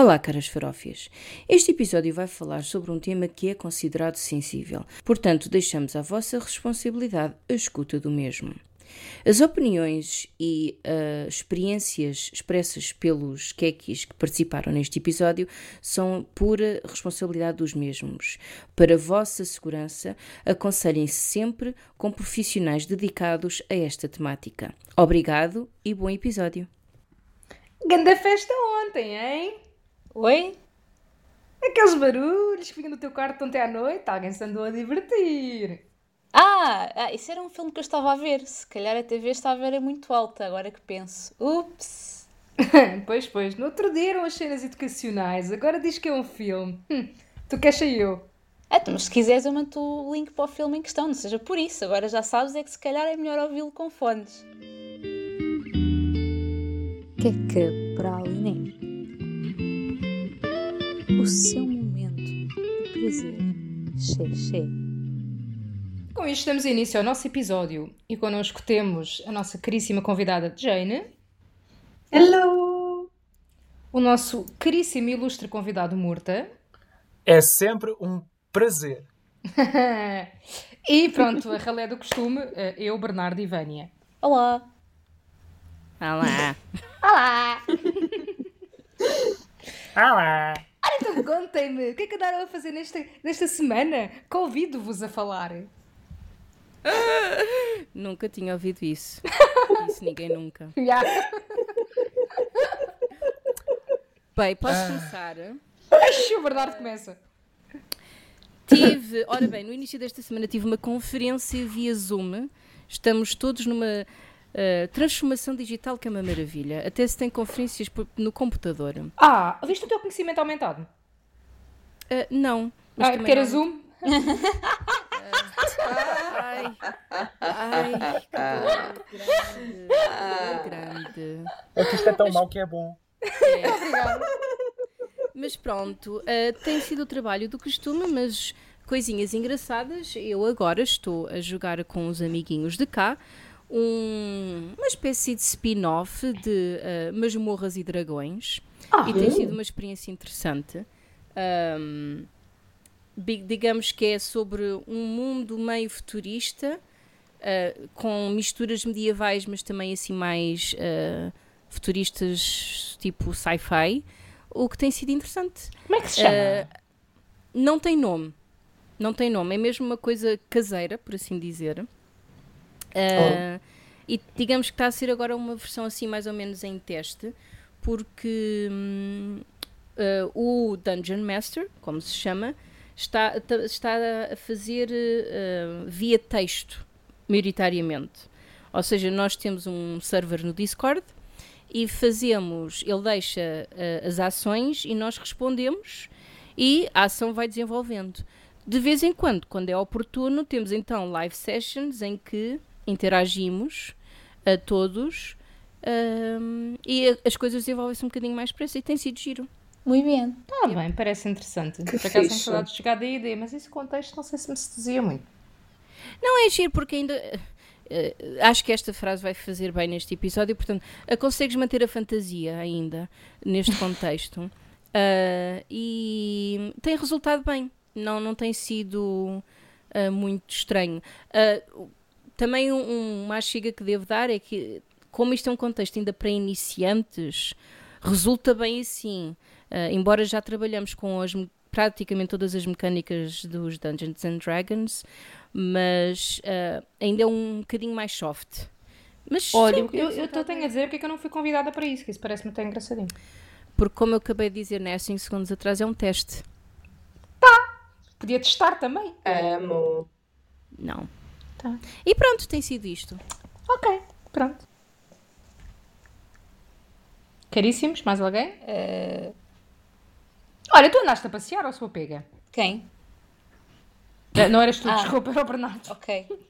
Olá, caras farófias. Este episódio vai falar sobre um tema que é considerado sensível, portanto, deixamos à vossa responsabilidade a escuta do mesmo. As opiniões e uh, experiências expressas pelos quequis que participaram neste episódio são pura responsabilidade dos mesmos. Para vossa segurança, aconselhem-se sempre com profissionais dedicados a esta temática. Obrigado e bom episódio. Ganda festa ontem, hein? Oi? Aqueles barulhos que vinham do teu quarto ontem à noite, alguém se andou a divertir. Ah, ah, isso era um filme que eu estava a ver. Se calhar a TV estava a ver muito alta, agora que penso. Ups! pois, pois, no outro dia eram as cenas educacionais, agora diz que é um filme. Hum, tu queres eu? É, então, mas se quiseres eu mando o link para o filme em questão, não seja por isso. Agora já sabes é que se calhar é melhor ouvi-lo com fones. Que é que praline? O seu momento de prazer. Xê, xê. Com isto damos início ao nosso episódio e connosco temos a nossa caríssima convidada Jane. Hello! O nosso caríssimo e ilustre convidado Murta. É sempre um prazer. e pronto, a ralé do costume, eh, eu, Bernardo e Vânia. Olá! Olá! Olá! Olá! Então contem-me, o que é que andaram a fazer nesta, nesta semana? Convido-vos a falar. Nunca tinha ouvido isso. Isso ninguém nunca. Yeah. Bem, posso começar? Ai, o Bernardo começa. Tive, ora bem, no início desta semana tive uma conferência via Zoom. Estamos todos numa uh, transformação digital que é uma maravilha. Até se tem conferências no computador. Uh, Ah, viste o teu conhecimento aumentado? não. mas Ah, porque era não- Zoom? Ai, ai, que dor grande, grande. É que isto é tão mau que é bom. Obrigada. Mas pronto, eh, tem sido o trabalho do costume, mas coisinhas engraçadas. Eu agora estou a jogar com os amiguinhos de cá um- uma espécie de spin-off de eh, Masmorras e Dragões e tem sido uma experiência interessante. Bi- digamos que é sobre um mundo meio futurista, eh, com misturas medievais, mas também assim mais eh, futuristas tipo sci-fi, o que tem sido interessante. Como é que se chama? Eh, não tem nome. Não tem nome. É mesmo uma coisa caseira, por assim dizer. Eh, E digamos que está a ser agora uma versão assim mais ou menos em teste, porque hum, eh, o Dungeon Master, como se chama, está, está a fazer eh, via texto, maioritariamente. Ou seja, nós temos um server no Discord e fazemos, ele deixa eh, as ações e nós respondemos e a ação vai desenvolvendo. De vez em quando, quando é oportuno, temos então live sessions em que interagimos a todos ahm, e as coisas desenvolvem-se um bocadinho mais depressa e tem sido giro. Muito bem. Ah, bem, parece interessante. Que Por acaso tenho saudades de jogar D&D, mas esse contexto não sei se me seduzia muito. Não é giro porque ainda. eh, acho que esta frase vai fazer bem neste episódio, portanto, eh, consegues manter a fantasia ainda neste contexto Ah, e tem resultado bem, não, não tem sido ah, muito estranho. Também um, uma achiga que devo dar é que, como isto é um contexto ainda para iniciantes, resulta bem assim. Ah, embora já trabalhamos com as me- praticamente todas as mecânicas dos Dungeons and Dragons, mas ah, ainda é um bocadinho mais soft. Mas Olha, sim, eu, eu tô- tenho a dizer porque é que eu não fui convidada para isso, que isso parece-me até engraçadinho. porque como eu acabei de dizer, né, 5 segundos atrás, é um teste. Podia testar também. Amo. Não. Tá. E pronto, tem sido isto. Ok, pronto. Caríssimos, mais alguém? Eh, Olha, tu andaste a passear ou sua pega? quem? Eh, Não eras tu, Ah. desculpa, era o Bernardo. Ok.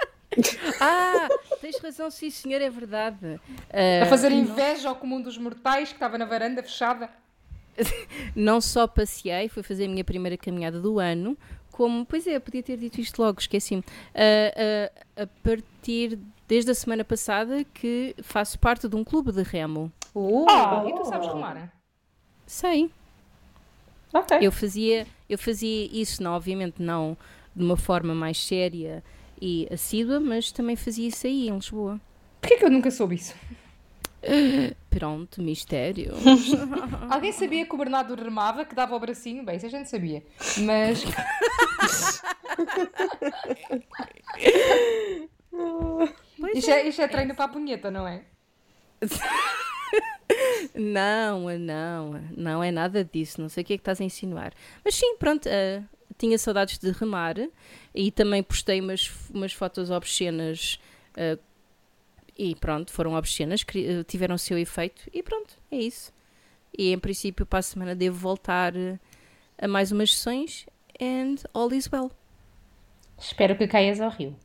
Ah, tens razão, sim senhor, é verdade. A Ah, fazer inveja ao comum dos mortais que estava na varanda fechada. não só passei, fui fazer a minha primeira caminhada do ano, como, pois é, podia ter dito isto logo, esqueci-me. Ah, ah, a partir, desde a semana passada, que faço parte de um clube de remo. Uh, Ah, e tu sabes remar? Sei. Ok. Eu fazia, eu fazia isso, não, obviamente não de uma forma mais séria e assídua, mas também fazia isso aí em Lisboa. Porquê que eu nunca soube isso? Pronto, mistério. Alguém sabia que o Bernardo remava, que dava o bracinho? Bem, isso a gente sabia. Mas. Isto é, isto é treino para a punheta, não é? Não, não, não é nada disso. Não sei o que é que estás a insinuar. Mas sim, pronto, eh, tinha saudades de remar e também postei umas, umas fotos obscenas eh, e pronto, foram obscenas, eh, tiveram o seu efeito e pronto, é isso. E em princípio, para a semana devo voltar eh, a mais umas sessões and all is well. Espero que caias ao rio.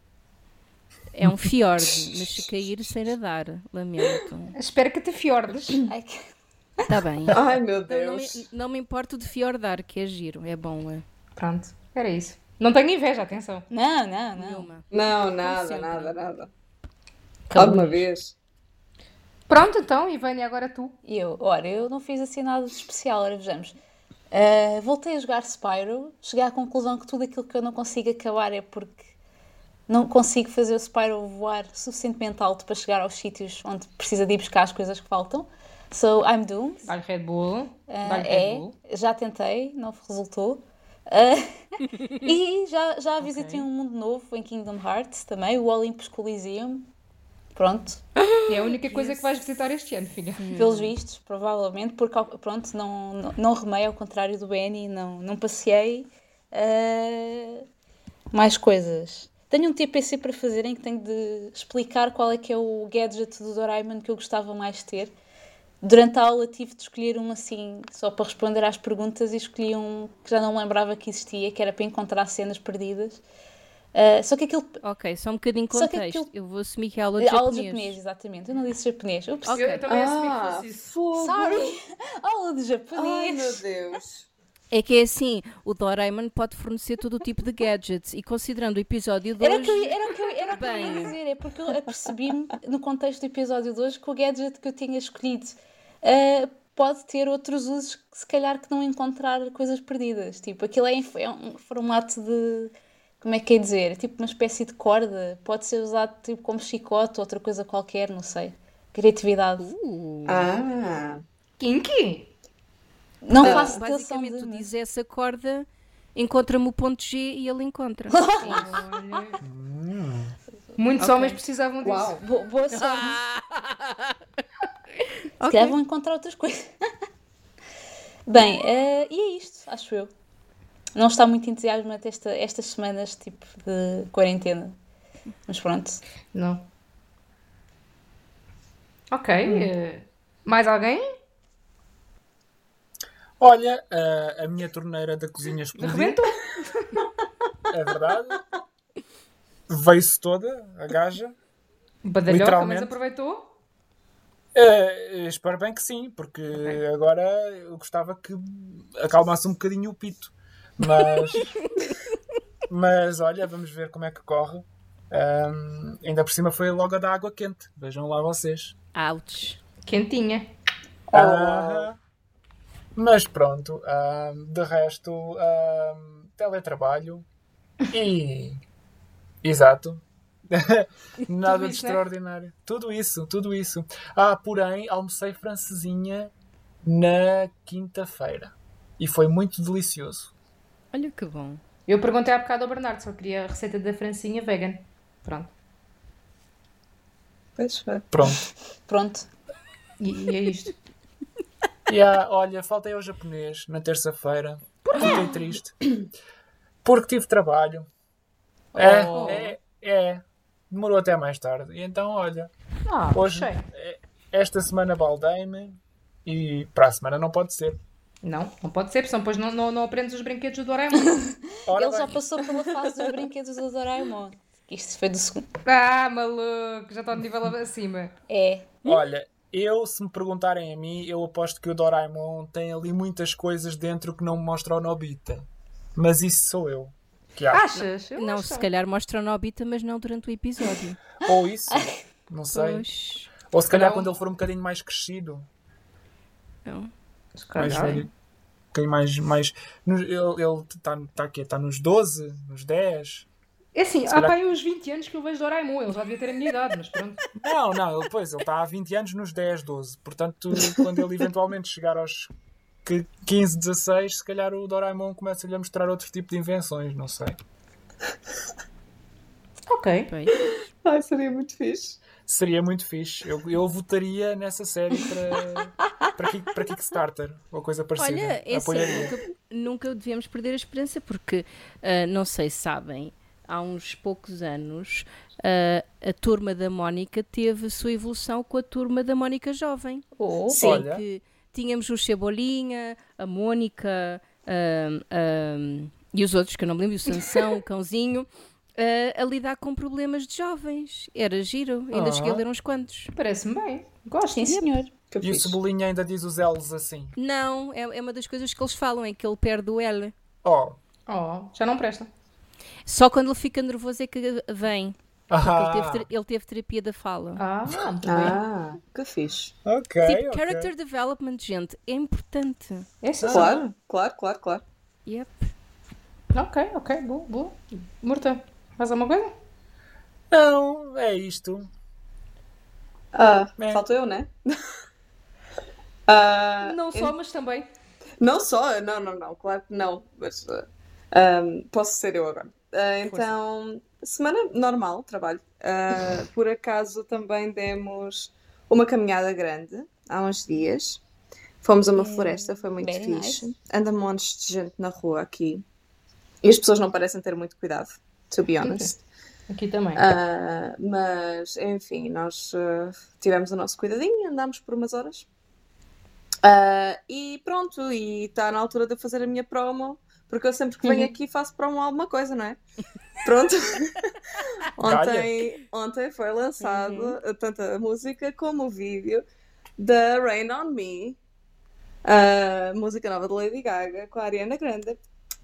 É um fiord, mas se cair sem nadar, lamento. Espero que te fiordes. Está bem. Ai meu Não, não me, Deus. não me importo de fiordar, que é giro, é bom. É. Pronto, era isso. Não tenho inveja, atenção. Não, não, não. Nenhuma. Não, nada, nada, nada. Alguma vez. Pronto, então, e Vânia, agora tu. Eu, ora, eu não fiz assim nada de especial, ora vejamos. Ah, voltei a jogar Spyro, cheguei à conclusão que tudo aquilo que eu não consigo acabar é porque não consigo fazer o Spyro voar suficientemente alto para chegar aos sítios onde precisa de ir buscar as coisas que faltam. So I'm doomed. Dá-lhe Red Bull. Ah, Dá-lhe Red é, Bull. já tentei, não resultou. Ah, e já, já visitei um mundo novo em Kingdom Hearts também, o Olympus Coliseum. Pronto, É a única coisa que vais visitar este ano, filha. pelos vistos, provavelmente, porque pronto, não, não, não remei ao contrário do Benny, não, não passei. Ah, mais coisas. Tenho um TPC para fazer em que tenho de explicar qual é que é o gadget do Doraemon que eu gostava mais de ter. Durante a aula tive de escolher um assim, só para responder às perguntas, e escolhi um que já não lembrava que existia, que era para encontrar cenas perdidas. Ah, só que aquilo. Ok, só um bocadinho de contexto. aquilo- Eu vou assumir que é aula de aula japonês. de japonês, exatamente. Eu não disse japonês. Ups, Ok. Eu também assumi que Ah, fosse isso. fogo. sorry. aula de Ai japonês. meu Deus. É que é assim, o Doraemon pode fornecer todo o tipo de gadgets e considerando o episódio de Era o hoje... que eu, era o que eu, era o que eu ia dizer, é porque eu apercebi-me no contexto do episódio de hoje que o gadget que eu tinha escolhido ah, pode ter outros usos que se calhar que não encontrar coisas perdidas. Tipo, aquilo é, é um formato de. Como é que é dizer? Tipo uma espécie de corda. Pode ser usado tipo como chicote ou outra coisa qualquer, não sei. Criatividade. Uh, Ah. Kinky. Não Ah, faço basicamente, tu dizes essa corda, encontra-me o ponto G e ele encontra. Muitos Ok. homens precisavam disso. Uau. Bo- Boa sorte. Se Ok. calhar vão encontrar outras coisas. Bem, eh, e é isto, acho eu. Não está muito entusiasmante esta, estas semanas tipo de quarentena. Mas pronto. Não. Ok. eh, mais alguém? Olha, a, a minha torneira da cozinha explodiu. Arrebentou. É verdade. Veio-se toda, a gaja. Badalhoca, mas Literalmente. aproveitou. Eh, espero bem que sim, porque agora eu gostava que acalmasse um bocadinho o pito. Mas, mas olha, vamos ver como é que corre. Ahm, ainda por cima foi logo a da água quente. Vejam lá vocês. Ouch. Quentinha. Ah, mas pronto, de resto, teletrabalho e. Exato. Nada Tudo de isso, né? extraordinário. Tudo isso, tudo isso. Ah, porém, almocei francesinha na quinta-feira e foi muito delicioso. Olha que bom. Eu perguntei há bocado ao Bernardo se ele queria a receita da francinha vegan. Pronto. Pois foi. Pronto. Pronto. E, e é isto. E ah, olha, faltei ao japonês na terça-feira. Fiquei triste. Porque tive trabalho. É, Oh. é, é. Demorou até mais tarde. E então, olha, Ah, hoje, sei. eh, esta semana baldei-me e para a semana não pode ser. Não, não pode ser, porque senão depois não, não, não aprendes os brinquedos do Doraemon. Ora Ele já passou pela fase dos brinquedos do Doraemon. Isto foi do segundo. ah, maluco, já está de nível acima. É. olha, eu, se me perguntarem a mim, eu aposto que o Doraemon tem ali muitas coisas dentro que não me mostra o Nobita. Mas isso sou eu. Que acho. Achas? Eu Não, acho. se calhar mostra o Nobita, mas não durante o episódio. Ou isso. Não sei. Pois. Ou se calhar Não. quando ele for um bocadinho mais crescido. Não. Se Mais velho. bocadinho mais. mais ele está tá, aqui, tá nos 12, nos 10. É assim, há calhar- pá, aí uns 20 anos que eu vejo Doraemon, ele já devia ter a minha idade, mas pronto. Não, não, ele, pois, ele está há 20 anos nos 10, 12. Portanto, quando ele eventualmente chegar aos que- 15, 16, se calhar o Doraemon começa-lhe a mostrar outro tipo de invenções, não sei. Ok. Pois. Ai, seria muito fixe. Seria muito fixe. Eu, eu votaria nessa série para, para, Kick- para Kickstarter ou coisa parecida. Olha, é assim, Apoiaria. nunca, nunca devemos perder a esperança, porque ah, não sei se sabem, há uns poucos anos ah, a turma da Mónica teve a sua evolução com a turma da Mónica Jovem. Oh, Sim. Olha. Que tínhamos o Cebolinha, a Mónica ahm, e os outros, que eu não me lembro, o Sansão, o Cãozinho, ah, a lidar com problemas de jovens. Era giro, ainda Ah. cheguei a ler uns quantos. Parece-me bem. Gosto. sim, senhor. Que E o. Cebolinha ainda diz os L's assim. Não, é, é uma das coisas que eles falam, é que ele perde o L. Oh. Oh, já não presta. Só quando ele fica nervoso é que vem. Porque Ah, ele, teve, ter- ele teve terapia da fala. Ah, muito bem. Ah, que fixe. ok. tipo, ok. character development, gente, é importante. É sim, Claro, claro, claro, claro. Yep. Ok, ok, boa, boa. Murta, faz alguma coisa? Não, é isto. Ah, É. falta eu, né? Ah, Não só, mas também. Não só, não, não, não, claro que não, mas uh, um, posso ser eu agora. Uh, então, semana normal, trabalho. Uh, por acaso também demos uma caminhada grande há uns dias. Fomos a uma floresta, foi muito very fixe. Anda montes de gente na rua aqui. E as pessoas não parecem ter muito cuidado, to be honest. Aqui também. Ah, mas, enfim, nós ah, tivemos o nosso cuidadinho, andámos por umas horas. Ah, e pronto, e está na altura de eu fazer a minha promo, porque eu sempre que venho aqui faço promo a alguma coisa, não é? Pronto. ontem, ontem foi lançado tanto a música como o vídeo da Rain on Me, a música nova de Lady Gaga com a Ariana Grande.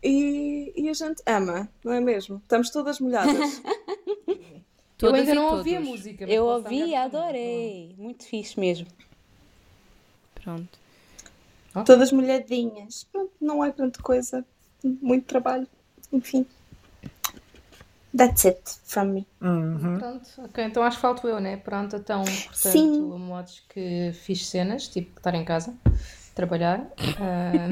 E, e a gente ama, não é mesmo? Estamos todas molhadas. eu ainda não ouvi a música. mas Eu ouvi e adorei. Muito fixe mesmo. Pronto. Todas molhadinhas. Pronto, não é grande coisa. Muito trabalho. Enfim. That's it from me. Uhum. Pronto, ok, então acho que falto eu, né? Pronto, então, portanto, Sim. a modos que fiz cenas, tipo estar em casa, trabalhar. ah,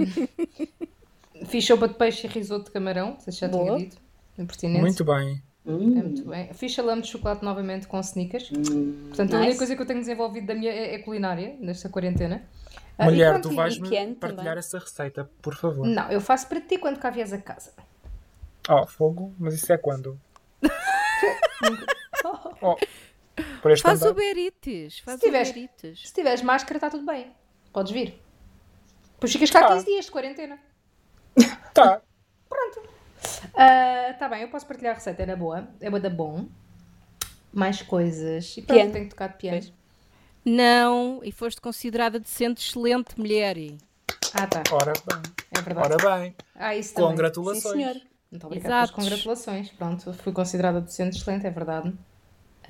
fiz sopa de peixe e risoto de camarão, se já tinha dito. Impertinente. Muito bem. É muito bem. Fiz salame de chocolate novamente com sneakers. Portanto, a Nice. única coisa que eu tenho desenvolvido da minha é, é culinária, nesta quarentena. Ah, e Mulher, pronto, tu e- vais-me partilhar também. essa receita, por favor. Não, eu faço para ti quando cá vieres a casa. Oh, fogo? Mas isso é quando? oh, por este Faz andar. o Berites. Faz Se tiveres- o Berites. Se tiveres máscara, está tudo bem. Podes vir. Depois ficas cá Tá. 15 dias de quarentena. Tá. Ah, tá bem, eu posso partilhar a receita, era boa. É boa da bom. Mais coisas. E pronto, Piano. tenho tocado piano. Não, e foste considerada decente, excelente mulher. Ah, tá. Ora bem. É verdade. Ora bem. Ah, isso também. Congratulações. Sim, senhor. Muito obrigada pelas Exatos. congratulações. Pronto, fui considerada docente excelente, é verdade.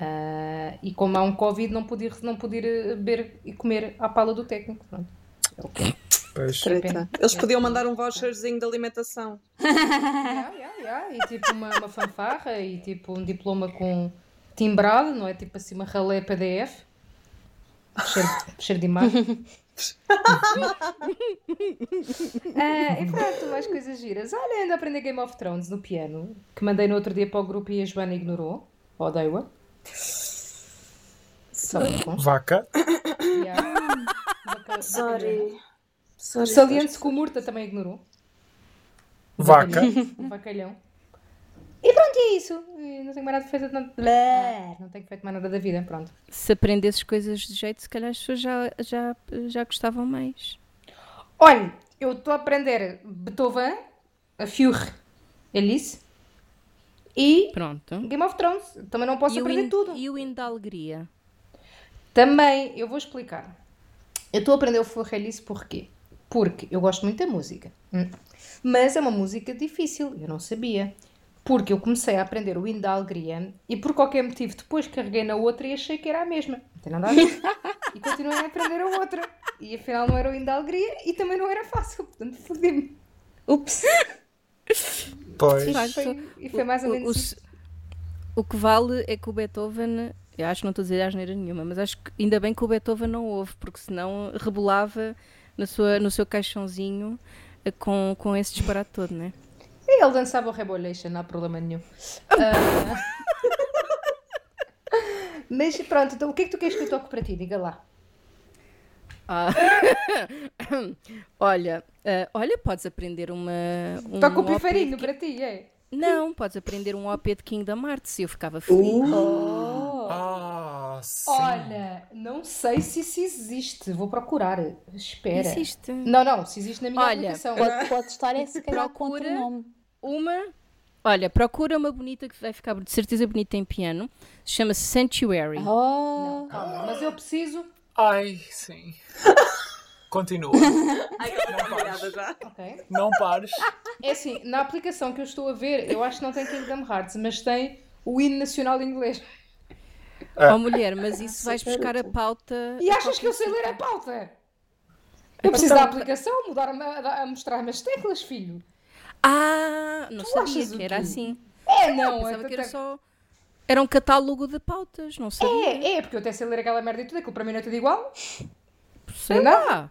Ah, e como há um Covid, não pude, ir, não pude ir eh, beber e comer à pala do técnico. Pronto. É o quê? Pois. Treta. Eles podiam mandar um voucherzinho de alimentação. Yeah, yeah, yeah. E tipo uma, uma fanfarra e tipo um diploma com timbrado, não é? Tipo assim uma ralé PDF. Cheiro, cheiro de imagem. Ah, e pronto, mais coisas giras. Olha, ainda aprendi Game of Thrones no piano, que mandei no outro dia para o grupo e a Joana ignorou. Odeio-a. Vaca. Yeah. Baca- Sorry. Sorry. Saliente-se que o Murta também ignorou. Vaca. Um bacalhão. E pronto, e é isso. E Não tenho mais nada feito. Não, Blé. não tenho feito mais nada da vida. Pronto. Se aprendesses coisas de jeito, se calhar as pessoas já, já, já gostavam mais. Olha, eu estou a aprender Beethoven, a Fuhre, Alice e Pronto. Game of Thrones. Também não posso E aprender hino, tudo. e o hino da alegria. Também, eu vou explicar. Eu estou a aprender o Fuhre Alice porquê? Porque eu gosto muito da música. hum. Mas é uma música difícil, eu não sabia. Porque eu comecei a aprender o hino da alegria e por qualquer motivo depois carreguei na outra e achei que era a mesma. Não tem nada a ver. e continuei a aprender a outra. e afinal não era o hino da alegria e também não era fácil, portanto fodi-me. Ups! Pois. Facto, Foi- E foi mais ou O, menos o- isso. o que vale é que o Beethoven, eu acho que não estou a dizer asneira nenhuma, mas acho que ainda bem que o Beethoven não ouve, porque senão rebolava na sua, no seu caixãozinho eh, com, com esse disparate todo, né? E ele dançava o Rebolation, não há problema nenhum. Ah. Mas pronto, então o que é que tu queres que eu toque para ti? Diga lá. Ah. olha, eh, olha, podes aprender uma. Um Toca o de Ki- para ti, é? Não, podes aprender um OP de Kingdom Hearts e eu ficava feliz. Oh. Ah, sim. Olha, não sei se isso existe. Vou procurar. Espera. Existe. Não, não, se existe na minha Olha, aplicação. Pode, pode estar é se calhar Procura. contra o nome. Uma. Olha, procura uma bonita que vai ficar de certeza bonita em piano. Chama-se Sanctuary. Oh. Calma, mas eu preciso. Ai, sim. Continua. Ai, que eu tô molhada já. Ok. Não pares. É assim, na aplicação que eu estou a ver, eu acho que não tem Kingdom Hearts, mas tem o hino nacional inglês. Ah. Oh mulher, mas isso vais buscar a pauta. E a achas que eu sei ler a pauta? Eu preciso da aplicação, mudar a, a mostrar-me as teclas, filho. Ah, não sabia achas o que era assim. É, não, Pensava é, que era só. Era um catálogo de pautas, não sabia. é, é, porque eu até sei ler aquela merda e tudo, aquilo para mim não é tudo igual. Sei lá.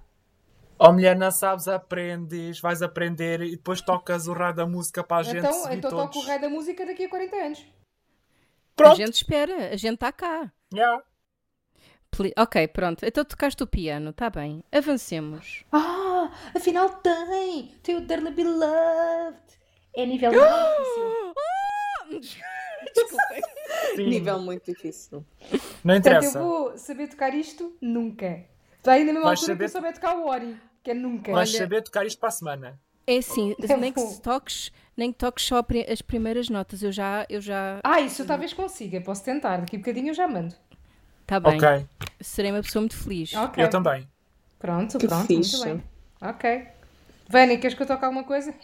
Oh mulher, não sabes, aprendes, vais aprender e depois tocas o raio da música para a gente Então, seguir então toco o rei da música daqui a 40 anos. A Pronto. gente espera, a gente está cá. Yeah. Pli- Ok, pronto. Então tocaste o piano, está bem. Avancemos. Ah, afinal tem! Tem o Dearly Beloved! É nível difícil. Desculpem. Sim. Nível muito difícil. Não Portanto, eu interessa. vou saber tocar isto nunca. Está aí na mesma Vais altura que eu saber- souber tocar o Ori, que é nunca. Vais Olha- saber tocar isto para a semana. É assim, Eu nem que vou. toques, nem que toques só as primeiras notas. Eu já, eu já. Ah, isso eu talvez consiga, posso tentar. Daqui a bocadinho eu já mando. Está bem. Ok. Serei uma pessoa muito feliz. Ok. Eu também. Pronto, Que pronto, fixe. muito bem. Ok. Vânia, queres que eu toque alguma coisa?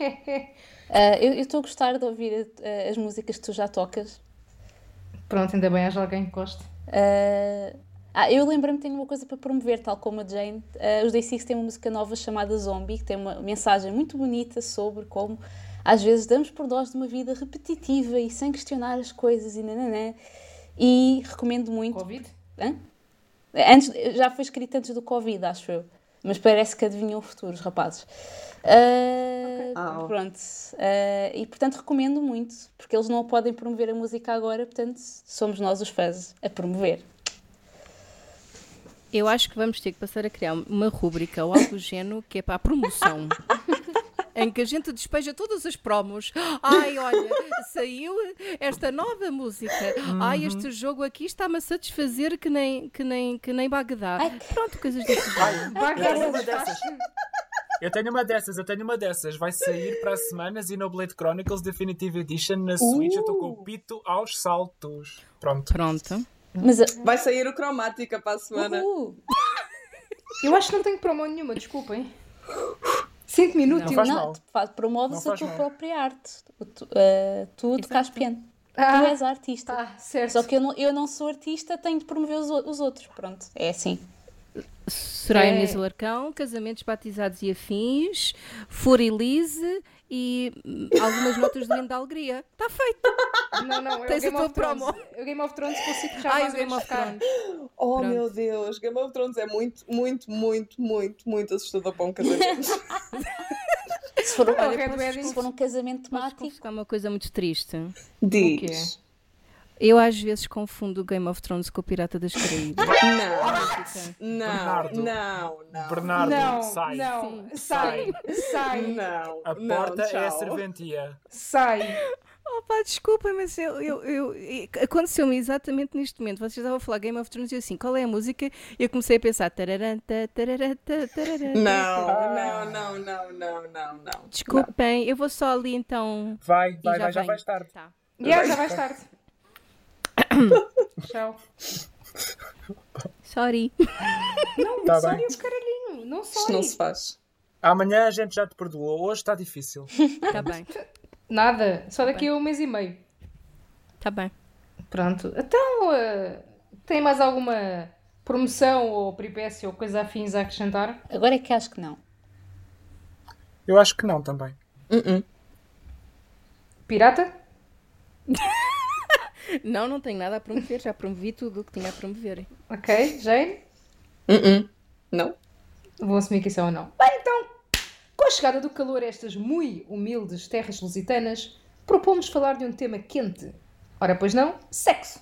Ah, eu estou a gostar de ouvir ah, as músicas que tu já tocas. pronto, ainda bem, haja alguém que goste. Ah, ah, eu lembro-me que tenho uma coisa para promover, tal como a Jane. Os Day Six têm uma música nova chamada Zombie, que tem uma mensagem muito bonita sobre como às vezes damos por nós de uma vida repetitiva e sem questionar as coisas e nananã. E recomendo muito. Covid? Hã? Antes, já foi escrito antes do Covid, acho eu. Mas parece que adivinham o futuro, os rapazes. Ah, Ah, Pronto. Ah, e portanto recomendo muito, porque eles não podem promover a música agora, portanto somos nós os fãs a promover. Eu acho que vamos ter que passar a criar uma rúbrica ou algo do género que é para a promoção. em que a gente despeja todas as promos. Ai, olha, saiu esta nova música. Ai, este jogo aqui está-me a satisfazer que nem, que nem, que nem Bagdá. Ai, Pronto, coisas desse género. Eu tenho uma dessas. Eu tenho uma dessas, eu tenho uma dessas. Vai sair para a semana Xenoblade Chronicles Definitive Edition na Switch. Eu estou com o pito aos saltos. Pronto. Pronto. Mas a- Vai sair o cromática para a semana. Uhul. Eu acho que não tenho promo nenhuma, desculpem. Sinto-me inútil. Não faz não, mal. tu faz- promoves Não a faz tua mal. própria arte. O Tu, ah, tu tocas piano. Tu Ah, és a artista. tá, certo. Só que eu não, eu não sou artista, tenho de promover os, os outros. Pronto, é assim. Soraya É. Inês Alarcão, casamentos batizados e afins, Furilise e algumas notas de linda alegria. Está feito. Não, não, é Tens o Game a tua promo. O Game of Thrones consigo já Ai, mais Game of. Thrones. Oh Pronto. meu Deus, Game of Thrones é muito, muito, muito, muito, muito assustador para um casamento. Se for, Olha, olha, posso- posso- se for um casamento temático, confessar uma coisa muito triste? Diz. Eu às vezes confundo o Game of Thrones com o Pirata das Caraíbas. Não, não, Bernardo. não, não. Bernardo, Não, sai. não, sai, sai, Não, A não, porta é a serventia. sai. Opa, desculpa, mas eu, eu, eu- aconteceu-me exatamente neste momento. Vocês estavam a falar Game of Thrones e eu assim, qual é a música? E eu comecei a pensar. tararanta, tararanta, tararanta. Não, não, não, não, não, não, não. Desculpem, eu vou só ali então. Vai, vai, já vai, já vais tarde. Tá. Yeah, já vais tarde. Tchau. Sorry. Tá Sorry, bem. o caralhinho. Não Isto sorry. não se faz. Amanhã a gente já te perdoou. Hoje está difícil. Está bem. Nada, só daqui a um mês e meio. Está bem. Pronto. Então, eh, tem mais alguma promoção ou peripécia ou coisa afins a acrescentar? Agora é que acho que não. Eu acho que não também. Uh-uh. Pirata? Não, não tenho nada a promover, já promovi tudo o que tinha a promover. Ok, Jane? Uh-uh. Não? Vou assumir que isso é ou não. Bem, então, com a chegada do calor a estas muito humildes terras lusitanas, propomos falar de um tema quente. Ora, pois não, sexo.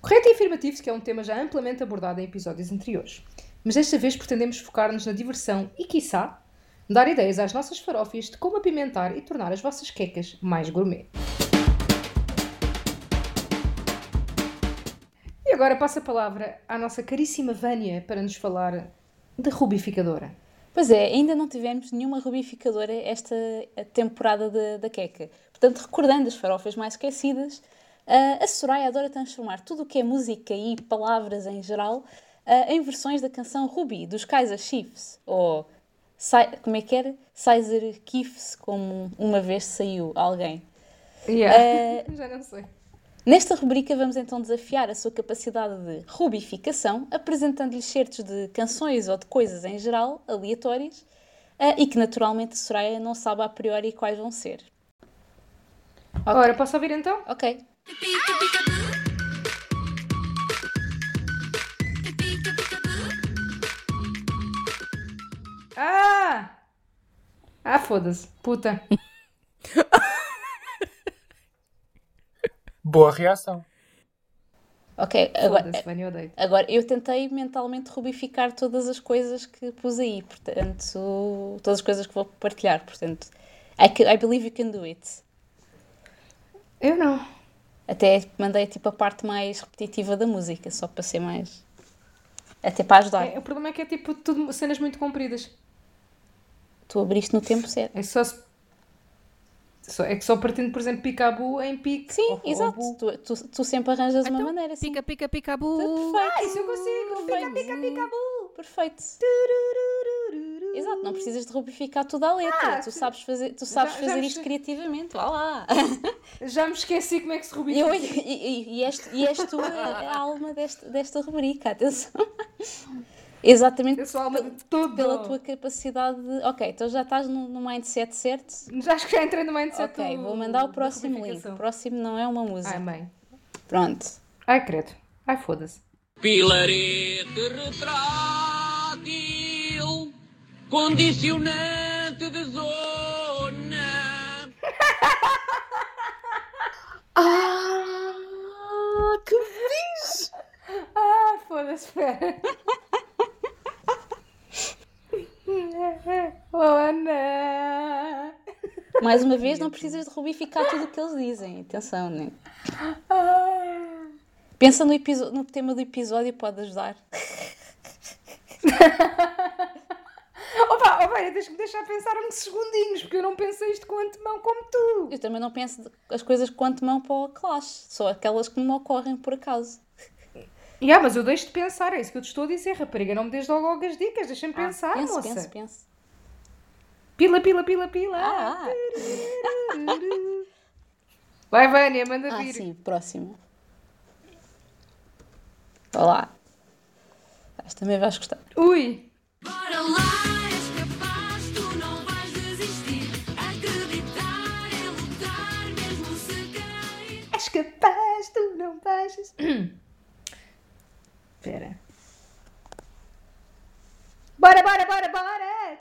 Correto e afirmativo, que é um tema já amplamente abordado em episódios anteriores. Mas desta vez pretendemos focar-nos na diversão e, quiçá, dar ideias às nossas farófias de como apimentar e tornar as vossas quecas mais gourmet. Agora passo a palavra à nossa caríssima Vânia para nos falar da rubificadora. Pois é, ainda não tivemos nenhuma rubificadora esta temporada da, da queca. Portanto, recordando as farofas mais esquecidas, a Soraya adora transformar tudo o que é música e palavras em geral em versões da canção Ruby, dos Kaiser Chiefs, ou como é que era? Sizer Chiefs, como uma vez saiu alguém. Yeah. Uh, Já não sei. Nesta rubrica vamos então desafiar a sua capacidade de rubificação, apresentando-lhe certos de canções ou de coisas em geral, aleatórias, uh, e que naturalmente a Soraya não sabe a priori quais vão ser. Okay. Ora, posso ouvir então? Ok. Ah! Ah, foda-se. Puta. Boa reação. Ok, agora, agora eu tentei mentalmente rubificar todas as coisas que pus aí, portanto, todas as coisas que vou partilhar, portanto, I, can, I believe you can do it. Eu não. Até mandei tipo a parte mais repetitiva da música, só para ser mais. Até para ajudar. É, o problema é que é tipo tudo cenas muito compridas. Tu abriste no tempo certo. É só se é que só partindo, por exemplo, picabu em pique. Sim, ou, exato. Ou tu, tu, tu, sempre arranjas então, uma maneira. Assim. Pica, pica, picabu. Perfeito. Ah, isso eu consigo. Perfeito. Pica, pica, picabu. Perfeito. Exato, não precisas de rubificar toda a letra. Ah, tu sabes fazer, tu sabes já, fazer já isto criativamente. Vá lá. Já me esqueci como é que se rubrifica. Eu, e, e, e, és, e és tu a, a alma desta, desta rubrica, atenção. Exatamente. Eu sou alma de tudo. Pela tua capacidade de. Ok, então já estás no, no mindset certo? Já acho que já entrei no mindset Ok, vou mandar o próximo link. O próximo não é uma música. Ai, mãe. Pronto. Ai, credo. Ai, foda-se. Pilarete retrátil, condicionante de zona. ah, que fixe! Ah, foda-se, espera. Oh, Ana! Mais uma vez, não precisas de rubificar tudo o que eles dizem. Atenção, né? Pensa no, no tema do episódio, pode ajudar. Opa, opa, deixa-me deixar pensar uns segundinhos, porque eu não pensei isto com antemão como tu. Eu também não penso as coisas com antemão para o clash, só aquelas que me ocorrem por acaso. Yeah, mas eu deixo de pensar, é isso que eu te estou a dizer, rapariga. Não me des logo as dicas, deixa-me ah, pensar, penso, moça. Penso, penso. Pila, pila, pila, pila. Ah. Vai, Vânia, manda ah, vir. sim, próximo. Olá. Esta também vais gostar. Ui. Bora lá, és capaz, tu não vais desistir. Acreditar é lutar, mesmo se cair. És capaz, tu não vais. Espera. Bora, bora, bora, bora!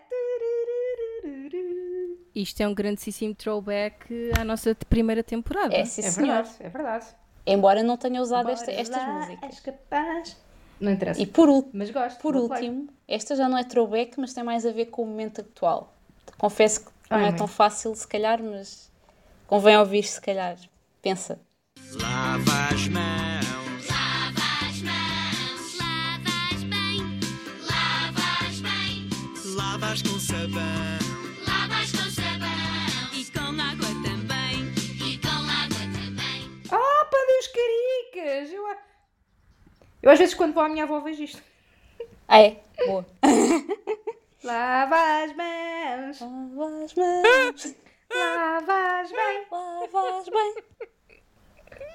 Isto é um grandíssimo throwback à nossa primeira temporada. É, sim, é senhor. verdade, é verdade. Embora não tenha usado esta, estas lá, músicas. És capaz. Não interessa. E por, Mas gosto. por play. último, esta já não é throwback, mas tem mais a ver com o momento atual. Confesso que não Ai, é mãe. tão fácil, se calhar, mas convém ouvir, se calhar. Pensa. Lava as mãos. Sabão. lavas com sabão E com água também. e com água também. Ah, pá, Deus caricas! Eu, eu às vezes quando vou à minha avó vejo isto. Ah, é? Boa. Lava as mãos, Lava as mãos, lava as bem, lava as bem,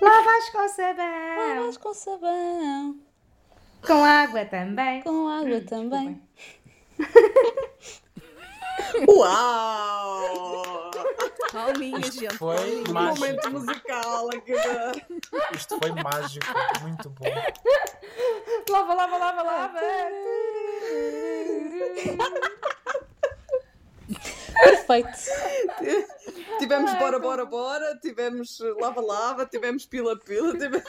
lavas com sabão. lavas com sabão. Com água também. Com água também. Uau! Palminhas, Isto gente. foi palminhas. Um mágico. momento musical. Isto foi mágico. Muito bom. Lava, lava, lava, lava. Perfeito. Tivemos bora, bora, bora, tivemos lava, lava, tivemos pila, pila, tivemos...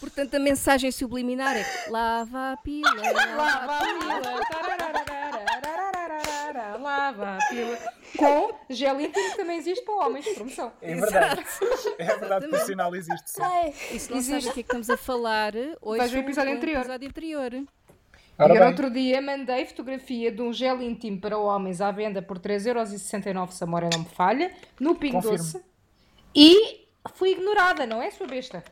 Portanto, a mensagem subliminar é lava a pila, lava a pila tarará, lava pila. Com gelatino que também existe para homens, promoção. É verdade. Exato. É verdade que o sinal existe. Sim. Ai, não existe. o que é que estamos a falar, hoje Vais ver o episódio anterior. Episódio anterior. Eu, outro dia, mandei fotografia de um gel íntimo para homens à venda por 3,69€ se a mora não me falha, no Pingo Doce. E fui ignorada, não é, sua besta?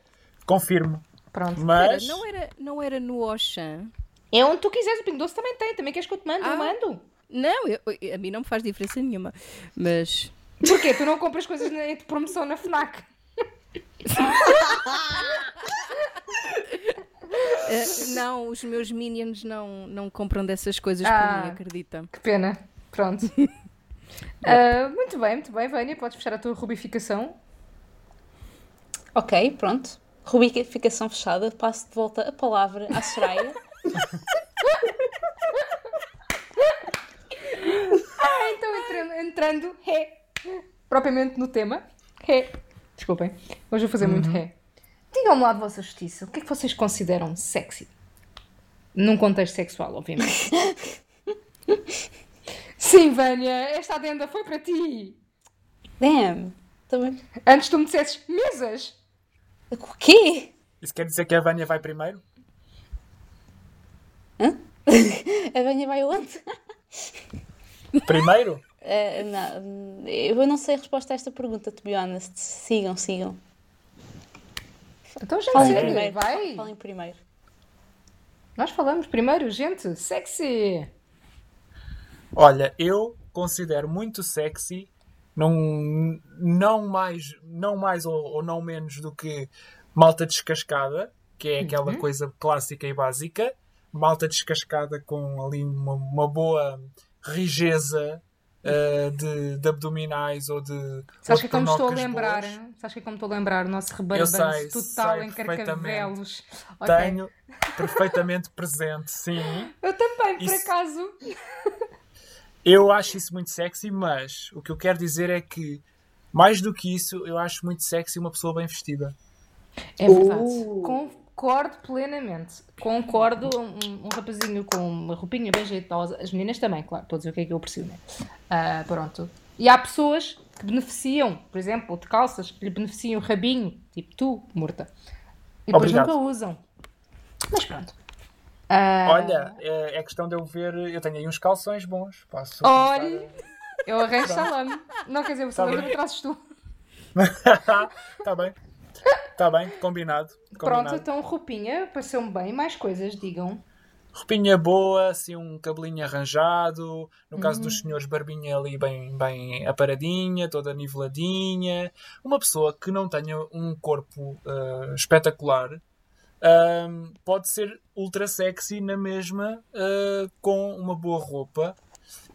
Confirmo. Pronto. Mas... Não, era, não era no Oshan. É onde tu quiseres, o Pingo Doce também tem. Também queres que eu te mande? Ah. Eu mando. Não, eu- a mim não me faz diferença nenhuma. Mas Porquê? Tu não compras coisas na- de promoção na FNAC? eh, não, os meus minions não, não compram dessas coisas Ah. por mim, acredita. Que pena. Pronto. Ah, muito bem, muito bem, Vânia. Podes fechar a tua rubificação. Ok, pronto. Rubificação fechada. Passo de volta a palavra à Soraya. Ah, então entrando, entrando ré, propriamente no tema. Ré. Desculpem, hoje vou fazer muito ré. Digam-me lá de vossa justiça, o que é que vocês consideram sexy? Num contexto sexual, obviamente. Sim, Vânia, esta adenda foi para ti. Damn. Também... Antes tu me dissesses mesas. O quê? isso quer dizer que a Vânia vai primeiro? A Vânia vai onde? Primeiro? Eh, não, eu não sei a resposta a esta pergunta, to be honest. Sigam, sigam. Então já Falem sei, primeiro. vai. Falem primeiro. Nós falamos primeiro, gente, sexy. Olha, eu considero muito sexy, não, não mais, não mais ou, ou não menos do que malta descascada, que é aquela coisa clássica e básica. Malta descascada com ali uma, uma boa rigeza eh, de, de abdominais ou de. Sabes que é como estou a lembrar? boas. Sabes que é como estou a lembrar o nosso rebarbanço total sei em carcavelos. Tenho perfeitamente presente, sim. Eu também, por Isso- acaso. Eu acho isso muito sexy, mas o que eu quero dizer é que, mais do que isso, eu acho muito sexy uma pessoa bem vestida. É verdade. Uh. Concordo plenamente. Concordo. Um, um rapazinho com uma roupinha bem jeitosa. As meninas também, claro. Estou a dizer o que é que eu preciso. Né? Ah, pronto. E há pessoas que beneficiam, por exemplo, de calças que lhe beneficiam o rabinho, tipo tu, morta. E depois Obrigado. nunca usam. Mas pronto. Ah, Olha, é, é questão de eu ver. Eu tenho aí uns calções bons. Posso Olha, eu arranjo salame. Não quer dizer, você Tá vai bem. me trazes tu. a- Tá bem. Tá bem, combinado. Pronto, combinado. então roupinha, pareceu-me bem. Mais coisas, digam. Roupinha boa, assim, um cabelinho arranjado. No caso Uhum. dos senhores, barbinha ali bem, bem aparadinha, toda niveladinha. Uma pessoa que não tenha um corpo ah, espetacular ahm, pode ser ultra sexy na mesma, ah, com uma boa roupa.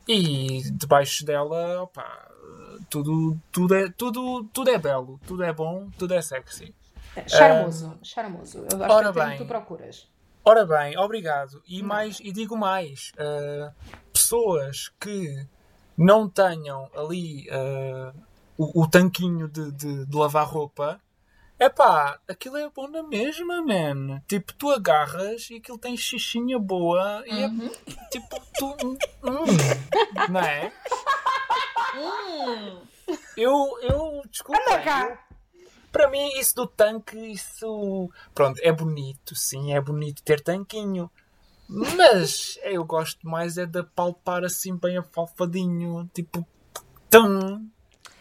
E debaixo dela, opá, tudo, tudo, é, tudo, tudo é belo, tudo é bom, tudo é sexy. Charmoso, charmoso. Eu acho ora que é tu procuras. Ora bem, obrigado. E, mais, e digo mais: uh, pessoas que não tenham ali uh, o, o tanquinho de, de, de lavar roupa, epá, aquilo é bom na mesma, man. Tipo, tu agarras e aquilo tem xixinha boa e é tipo, tu. hum, não é? Eu, eu, desculpa. Anda cá. Para mim, isso do tanque, isso. Pronto, é bonito, sim, é bonito ter tanquinho. Mas eu gosto mais é de palpar assim bem afalfadinho, tipo. Tum,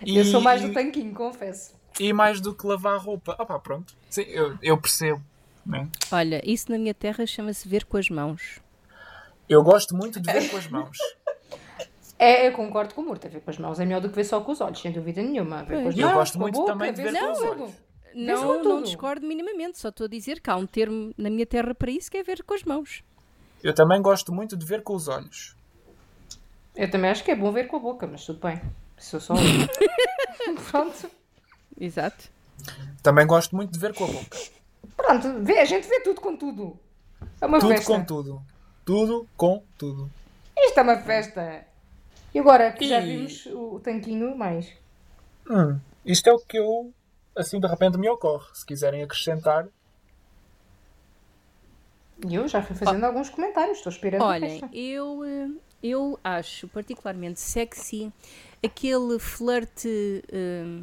e, Eu sou mais do tanquinho, confesso. e mais do que lavar roupa. Ah pá, pronto. Sim, eu, eu percebo. né? Olha, isso na minha terra chama-se ver com as mãos. Eu gosto muito de ver com as mãos. É, eu concordo com o Murta. Ver com as mãos é melhor do que ver só com os olhos, sem dúvida nenhuma. Ver com as Eu mãos, gosto com a muito boca, também de ver ver com os tudo. olhos. Não, não tudo. discordo minimamente, só estou a dizer que há um termo na minha terra para isso que é ver com as mãos. Eu também gosto muito de ver com os olhos. Eu também acho que é bom ver com a boca, mas tudo bem. Sou só um. Pronto. Exato. Também gosto muito de ver com a boca. Pronto, vê, a gente vê tudo com tudo. É uma Tudo festa. com tudo. Tudo com tudo. Isto é uma festa. E agora que já vimos o tanquinho mais. Hum, isto é o que eu, assim, de repente me ocorre. Se quiserem acrescentar, E eu já fui fazendo alguns comentários, estou esperando a Olhem, eu, eh, eu acho particularmente sexy aquele flerte, eh,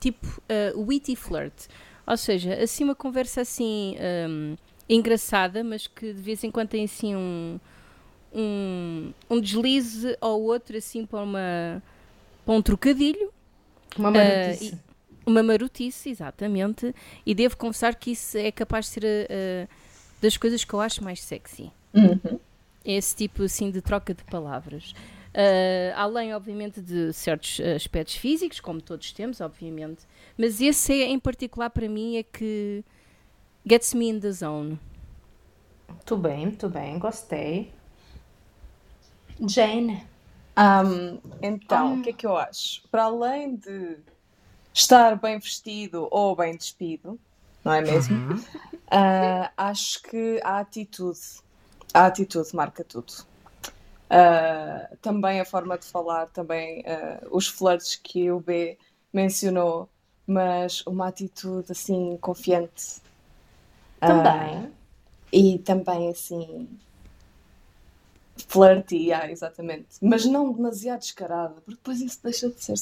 tipo eh, witty flirt. Ou seja, assim uma conversa assim eh, engraçada, mas que de vez em quando tem assim um, um, um deslize ou outro assim para, uma, para um trocadilho. Uma Ah, marotice. e- Uma marotice, exatamente. E devo confessar que isso é capaz de ser ah, das coisas que eu acho mais sexy. Uhum. Esse tipo assim de troca de palavras. Ah, além, obviamente, de certos aspectos físicos, como todos temos, obviamente. Mas esse é, em particular para mim é que gets me in the zone. Muito bem, muito bem, gostei. Jane. Ahm, então, o que é que eu acho? Para além de estar bem vestido ou bem despido, não é mesmo? Ah, acho que a atitude, a atitude marca tudo. Ah, também a forma de falar, também ah, os flirts que o B mencionou, mas uma atitude assim confiante. Ah, Também. e também assim flirty, yeah, exatamente. Mas não demasiado descarada, porque depois isso deixa de ser,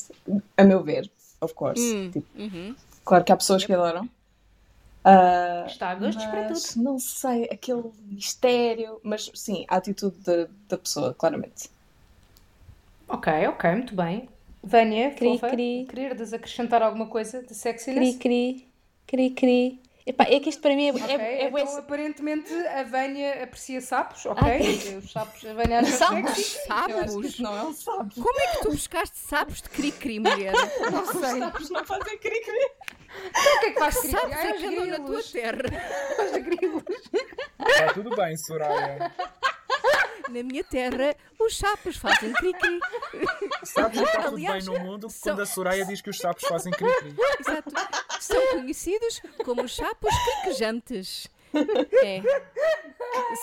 a meu ver, of course. Hum, Tipo, uhum. claro que há pessoas que adoram. Ah, Está a gostos para mas tudo. não sei, aquele mistério, mas sim, a atitude da, da pessoa, claramente. Ok, ok, muito bem. Vânia, Cri, fofa, cri. querias acrescentar alguma coisa de sexiness? Cri, cri, cri, cri. Epá, é que isto para mim é, Ok, é, é, então aparentemente a Vânia aprecia sapos, ok? Ok. Os sapos, a Vânia acha Sapos? sexy. Sapos? não é um sapo. Como é que tu buscaste sapos de cri-cri, mulher? Não sei. Sapos não fazem cri-cri. O que é que faz cri? Sapos Ai, é os que andam na tua terra. Os grilos. está tudo bem, Soraya. Na minha terra, os sapos fazem cri-cri. Sabes que está tudo Aliás, bem no mundo são- quando a Soraya diz que os sapos fazem cri-cri. Exato. São conhecidos como os sapos criquejantes. É.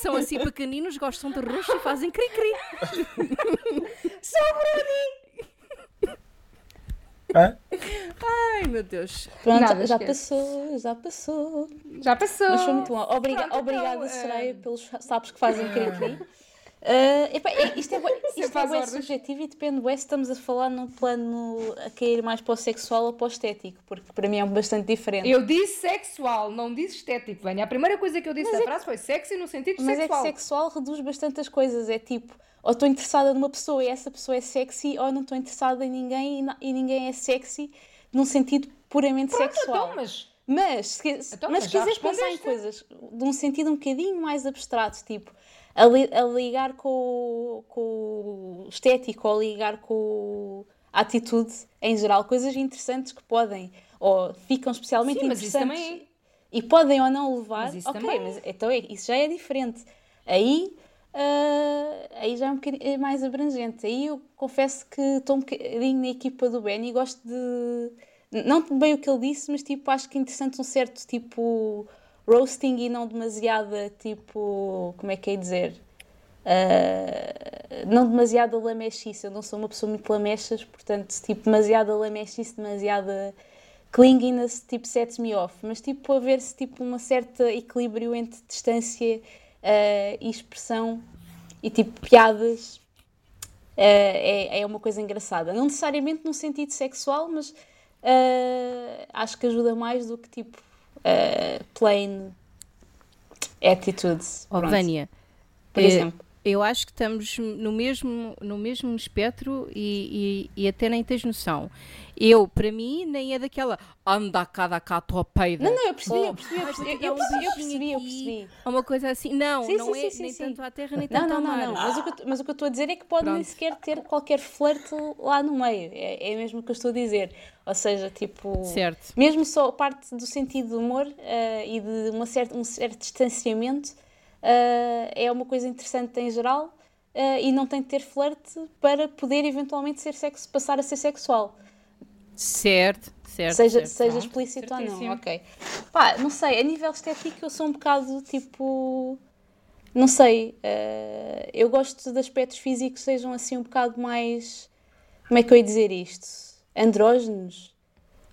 São assim pequeninos, gostam de roxo e fazem cri-cri. Hã? Ai, meu Deus. Pronto, Nada, já esquece. passou, já passou. Já passou. Mas foi muito bom. Obriga Pronto, obrigada, então, Soraya, eh, pelos sapos que fazem cri-cri. Ah, epá, é- isto é, isto é bué ordens. subjetivo e depende se estamos a falar num plano a cair mais para o sexual ou para o estético, porque para mim é bastante diferente. Eu disse sexual, não disse estético, Vânia. A primeira coisa que eu disse Mas na é frase foi sexy no sentido Mas sexual. é que sexual reduz bastante as coisas. É tipo, ou estou interessada numa pessoa e essa pessoa é sexy, ou não estou interessada em ninguém e, na- e ninguém é sexy num sentido puramente sexual. Então, mas Mas se, Então, mas mas quiseres pensar em coisas de um sentido um bocadinho mais abstrato, tipo a, li- a ligar com, o- com o estético ou a ligar com a atitude em geral, coisas interessantes que podem ou ficam especialmente Sim, mas isso interessantes também e podem ou não levar. Mas isso ok, também. mas então é- isso já é diferente. Aí, ah, aí já é um bocadinho é mais abrangente. Aí eu confesso que estou um bocadinho na equipa do Ben e gosto de. Não bem o que ele disse, mas tipo, acho que é interessante um certo tipo roasting e não demasiada tipo. Como é que é dizer? Ah, não demasiada lamechice. Eu não sou uma pessoa muito lamechas, portanto, tipo, demasiada lamechice, demasiada clinginess, tipo, sets-me off. Mas, tipo, haver-se, tipo, um certo equilíbrio entre distância ah, e expressão e, tipo, piadas ah, é, é uma coisa engraçada. Não necessariamente num sentido sexual, mas acho que ajuda mais do que, tipo, ah, plain attitudes. Ó, Pronto, Vânia, por eh, exemplo. Eu acho que estamos no mesmo, no mesmo espectro e, e, e até nem tens noção. Eu, para mim, nem é daquela anda cá, da cá, tua peida. Não, não, eu percebi, eu Oh, percebi, eu percebi, te dar eu percebi, eu percebi, eu percebi. Uma coisa assim. Não, Sim, não sim, é sim, nem tanto à terra, nem Não, tanto não, ao não, mar. não. Mas o, que eu, mas o que eu estou a dizer é que pode nem Pronto. sequer ter qualquer flerte lá no meio. É, é mesmo o que eu estou a dizer. Ou seja, tipo. Certo. Mesmo só parte do sentido do humor eh, e de uma certa, um certo distanciamento eh, é uma coisa interessante em geral eh, e não tem de ter flerte para poder eventualmente ser sexo, passar a ser sexual. Certo, certo. seja certo. seja explícito ou não, certíssimo. ok. Pá, não sei, a nível estético eu sou um bocado tipo. Não sei, eh, eu gosto de aspectos físicos que sejam assim um bocado mais. Como é que eu ia dizer isto? Andrógenos?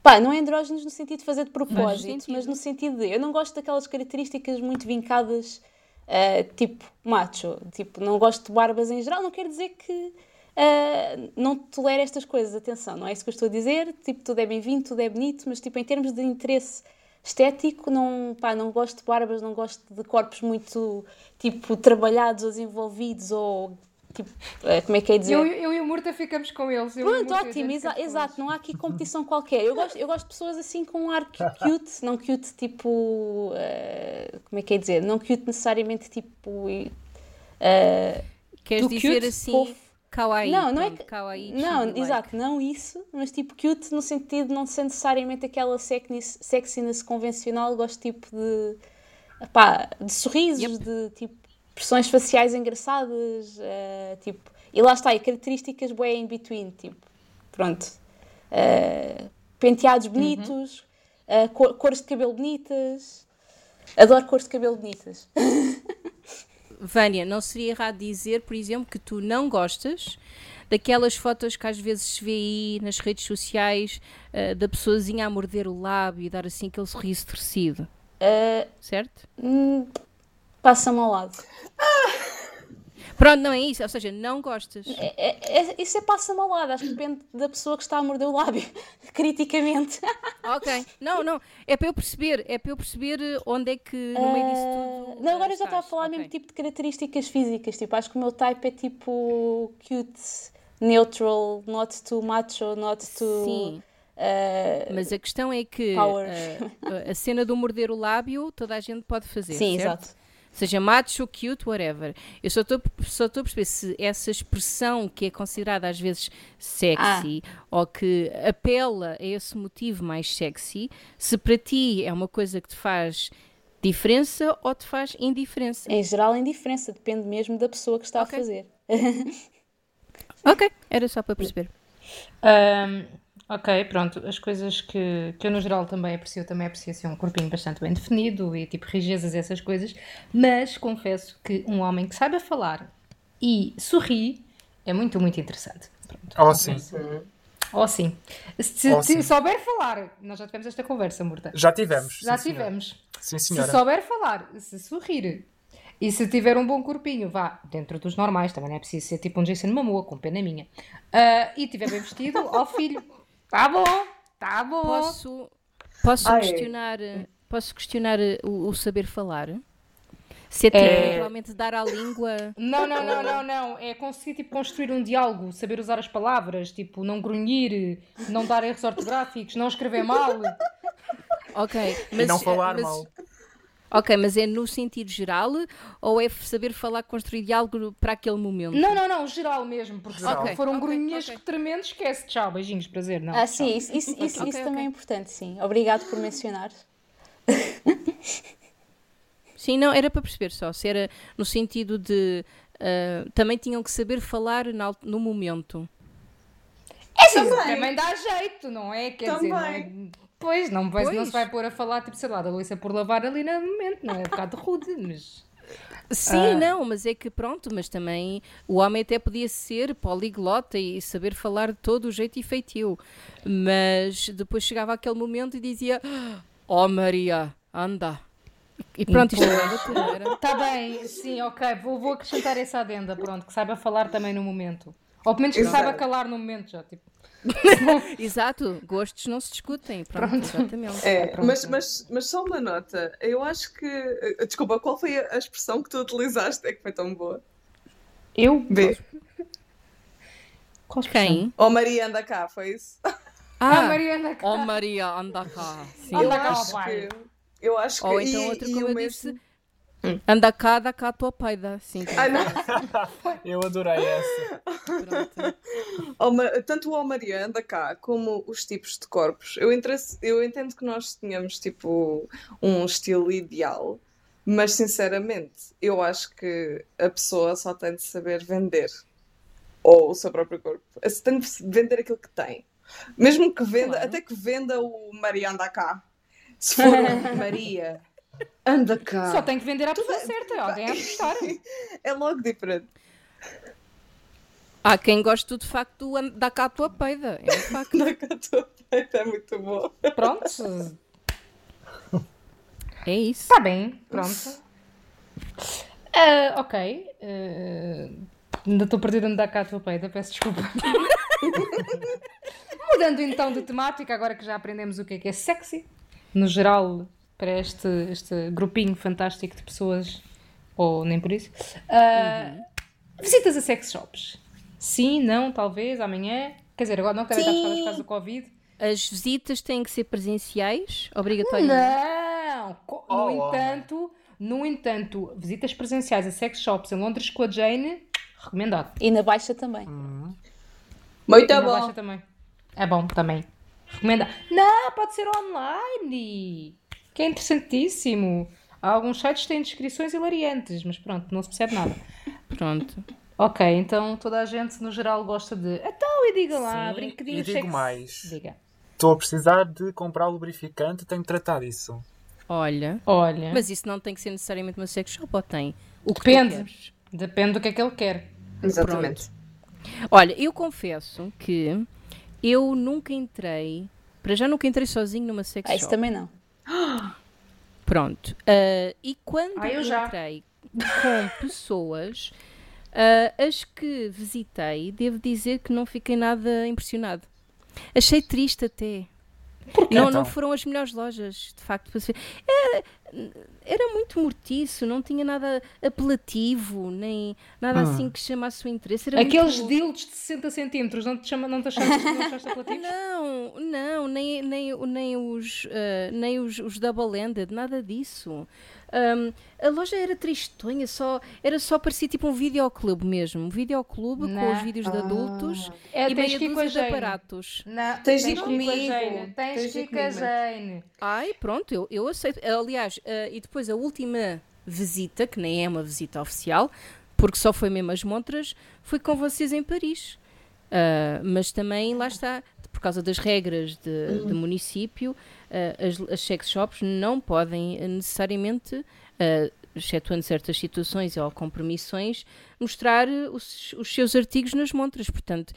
Pá, não é andrógenos no sentido de fazer de propósito, sentido. mas no sentido de. Eu não gosto daquelas características muito vincadas, eh, tipo macho. Tipo, não gosto de barbas em geral, não quer dizer que. eh, não tolero estas coisas, atenção, não é isso que eu estou a dizer. Tipo, tudo é bem-vindo, tudo é bonito, mas tipo, em termos de interesse estético, não, pá, não gosto de barbas, não gosto de corpos muito tipo trabalhados ou desenvolvidos ou tipo, eh, como é que é dizer? Eu, eu e o Murta ficamos com eles. Pronto, Murta, ótimo, exa- exato, não há aqui competição qualquer. Eu gosto, eu gosto de pessoas assim com um ar cu- cute, não cute tipo. eh, como é que é dizer? Não cute necessariamente tipo. eh, Queres do dizer cute, assim, fofo. kawaii. Não, não é que- kawaii, Não, chibi-like. exato, não isso, mas tipo cute no sentido de não ser necessariamente aquela sexiness, sexiness convencional, gosto tipo de, pá, de sorrisos, Yep. de tipo expressões faciais engraçadas, eh, tipo, e lá está, e características bué in between, tipo, pronto, eh, penteados bonitos, eh, cor- cores de cabelo bonitas, adoro cores de cabelo bonitas. Vânia, não seria errado dizer, por exemplo, que tu não gostas daquelas fotos que às vezes se vê aí nas redes sociais eh, da pessoazinha a morder o lábio e dar assim aquele sorriso torcido, Eh, certo? Passa-me ao lado. Pronto, não é isso, ou seja, não gostas. É- é- isso é passa-me ao lado, acho que depende da pessoa que está a morder o lábio, criticamente. Ok, não, não, é para eu perceber, é para eu perceber eh, onde é que no meio disso tudo. Ah, não, agora eh, eu já estava a falar Ok. mesmo tipo de características físicas, tipo, acho que o meu type é tipo cute, neutral, not too macho, not too... Sim. ah, Mas a questão é que eh, a cena do morder o lábio toda a gente pode fazer. sim, certo? exato. Seja macho, cute, whatever. Eu só estou só estou a perceber se essa expressão que é considerada às vezes sexy Ah. ou que apela a esse motivo mais sexy, se para ti é uma coisa que te faz diferença ou te faz indiferença. Em geral, indiferença, depende mesmo da pessoa que está Ok. a fazer. Ok, era só para perceber. Ahm, ok, pronto. As coisas que, que eu no geral também aprecio, também aprecio assim, um corpinho bastante bem definido e tipo rijezas, essas coisas. Mas confesso que um homem que saiba falar e sorri é muito, muito interessante. Pronto. Oh, sim. Ou sim. Se te- sim. souber falar, nós já tivemos esta conversa, Murta. Já tivemos. Já sim, senhora. tivemos. Sim, Se senhora. souber falar, se sorrir e se tiver um bom corpinho, vá, dentro dos normais, também não é preciso ser tipo um Jason Momoa, com pena minha, ah, e tiver bem vestido, ó filho, tá bom, tá bom. Posso, posso Ai. questionar, posso questionar o, o saber falar? Se é tipo, É. eventualmente dar à língua. Não, não, não, não, não. É conseguir tipo, construir um diálogo, saber usar as palavras, tipo, não grunhir, não dar erros ortográficos, não escrever mal. Ok, E mas, não falar mas- mal. Ok, mas é no sentido geral ou é saber falar, construir diálogo para aquele momento? Não, não, não, geral mesmo, porque Geral. foram Ok, grunhas ok. tremendos, esquece. Tchau, beijinhos, prazer. Não, Ah, tchau. sim, isso, isso, isso, Ok, isso também é importante, sim. Obrigado por mencionar. Sim, não, era para perceber só. Se era no sentido de. ah, também tinham que saber falar al- no momento. É sim, Também. também dá jeito, não é? Quer dizer, não é... Pois, não, vai- não Pois. se vai pôr a falar, tipo, sei lá, da Luísa por lavar ali no momento, não é? Um bocado rude, mas... Sim, Ah. não, mas é que pronto, mas também o homem até podia ser poliglota e saber falar de todo o jeito e feitio. Mas depois chegava aquele momento e dizia: Oh Maria, anda. E pronto, isto era tudo, não era? Tá bem, sim, ok, vou, vou acrescentar essa adenda, pronto, que saiba falar também no momento. Ou pelo menos que Exato. saiba calar no momento já, tipo... Exato, gostos não se discutem. Pronto, Pronto. exatamente. É, pronto. mas, mas, mas só uma nota. Eu acho que. eh, Desculpa, qual foi a expressão que tu utilizaste? É que foi tão boa. Eu? B. Qual expressão? Quem? Ou Maria anda cá, foi isso? Ah. Oh Maria, anda cá. Sim. Anda eu cá, acho pai. que. Eu acho que. Ou então e- outra, e como eu mesmo- disse, anda cá, anda cá a tua paida. Sim, Ai, não. Eu adorei essa. tanto o Maria anda cá como os tipos de corpos. Eu, eu entendo que nós tenhamos tipo um estilo ideal, mas sinceramente eu acho que a pessoa só tem de saber vender ou o seu próprio corpo. Se Tem de vender aquilo que tem. Mesmo que venda, Claro. até que venda o Maria anda cá. Se for o Maria anda cá. Só tem que vender à pessoa certa. Alguém a gostar. É logo diferente. Há quem goste de facto da cá a tua peida. É um facto. Anda cá, a tua peita é muito bom. Pronto. É isso. Está bem. Pronto. Ah, ok. Ah, ainda estou perdida no dar cá a tua peida. Peço desculpa. Mudando então de temática, agora que já aprendemos o que é que é sexy, no geral, para este, este grupinho fantástico de pessoas, ou nem por isso, ah, visitas a sex shops. Sim, não, talvez, amanhã. Quer dizer, agora não quero estar fechadas por causa do Covid. As visitas têm que ser presenciais, obrigatoriamente. Não! No Oh, entanto, no entanto, visitas presenciais a sex shops em Londres com a Jane, recomendado. E na baixa também. Muito E na bom. Baixa também. É bom também. Recomenda. Não, pode ser online. Que é interessantíssimo. Há alguns sites que têm descrições hilariantes, mas pronto, não se percebe nada. Pronto. Ok, então toda a gente no geral gosta de. Então, e diga lá, Sim, brinquedinhos e digo mais. Diga. Estou a precisar de comprar lubrificante, tenho que tratar disso. Olha. Olha, Mas isso não tem que ser necessariamente uma sex shop ou tem? O Depende. depende do que é que ele quer. Exatamente. Olha, eu confesso que eu nunca entrei, para já nunca entrei sozinho numa sex Ah, isso também não. Pronto. Ah, e quando Ah, eu já. entrei com pessoas, ah, as que visitei, devo dizer que não fiquei nada impressionado. Achei triste até. Porquê, Não, então? não foram as melhores lojas, de facto. para se ver. Era, muito mortiço, não tinha nada apelativo, nem nada assim que chamasse o interesse. Era Aqueles muito... dildos de 60 centímetros, não te, chama, não te achaste, não achaste apelativos? Não, não, nem, nem, nem os, ah, nem os, os double-ended, nada disso. Ahm, a loja era tristonha, só, era só parecia tipo um videoclube mesmo. Um videoclube com Não. os vídeos de adultos É, e tens meia com dúzia de aparatos. Não, Tens de ir que comigo. com. Tens Tens de ir com a. Jane. Ai, pronto, eu, eu aceito. Aliás, ah, e depois a última visita, que nem é uma visita oficial, porque só foi mesmo as montras, foi com vocês em Paris. Ah, mas também lá está, por causa das regras de, de município, ah, as, as sex shops não podem eh, necessariamente, ah, excetuando certas situações ou com permissões, mostrar eh, os, os seus artigos nas montras. Portanto,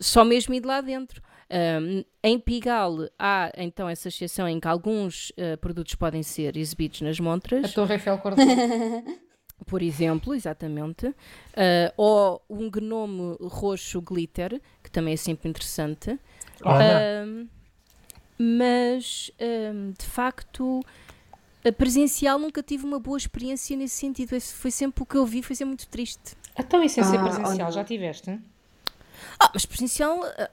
só mesmo ir de lá dentro. Um, em Pigalle há então essa exceção em que alguns uh, produtos podem ser exibidos nas A montras, Torre Eiffel Cor-de-Rosa. por exemplo, exatamente, uh, ou um gnome roxo glitter, que também é sempre interessante. Um, mas, um, de facto, a presencial nunca tive uma boa experiência nesse sentido. Esse foi sempre o que eu vi, foi sempre muito triste. Então, isso é ser Ah, presencial, olha. já tiveste? Ah, mas presencial ah,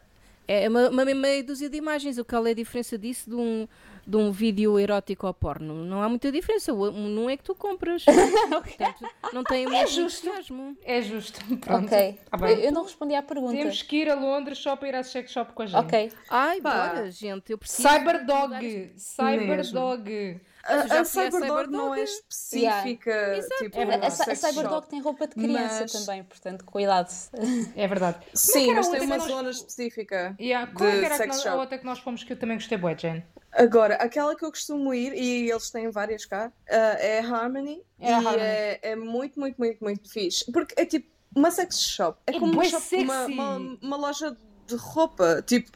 é uma, uma meia dúzia de imagens. O qual é a diferença disso de um, de um vídeo erótico ou porno? Não há muita diferença. Não é que tu compras. Portanto, não tem o mesmo justo. entusiasmo. É justo. Pronto. Ok. Tá eu, bem. eu não respondi à pergunta. Temos que ir a Londres só para ir à sex shop com a gente. Ok. Ai, Pá. bora, gente. Eu preciso. Cyberdog. Mesmo. Cyberdog. Ah, A, a Cyberdog não é específica. Tipo, É A, verdade. a, sex Cyberdog tem roupa de criança Mas- também, portanto, cuidado. É verdade. Sim, era mas a tem uma nós- zona específica. Yeah. Qual é De que era a, sex a shop. outra que nós fomos que eu também gostei bué, Jane? Agora, aquela que eu costumo ir, e eles têm várias cá, ah, é a Harmony. É e Harmony. É, é muito, muito, muito, muito fixe. Porque é tipo uma sex shop. É, É como uma, shop- uma, uma, uma loja de roupa. Tipo,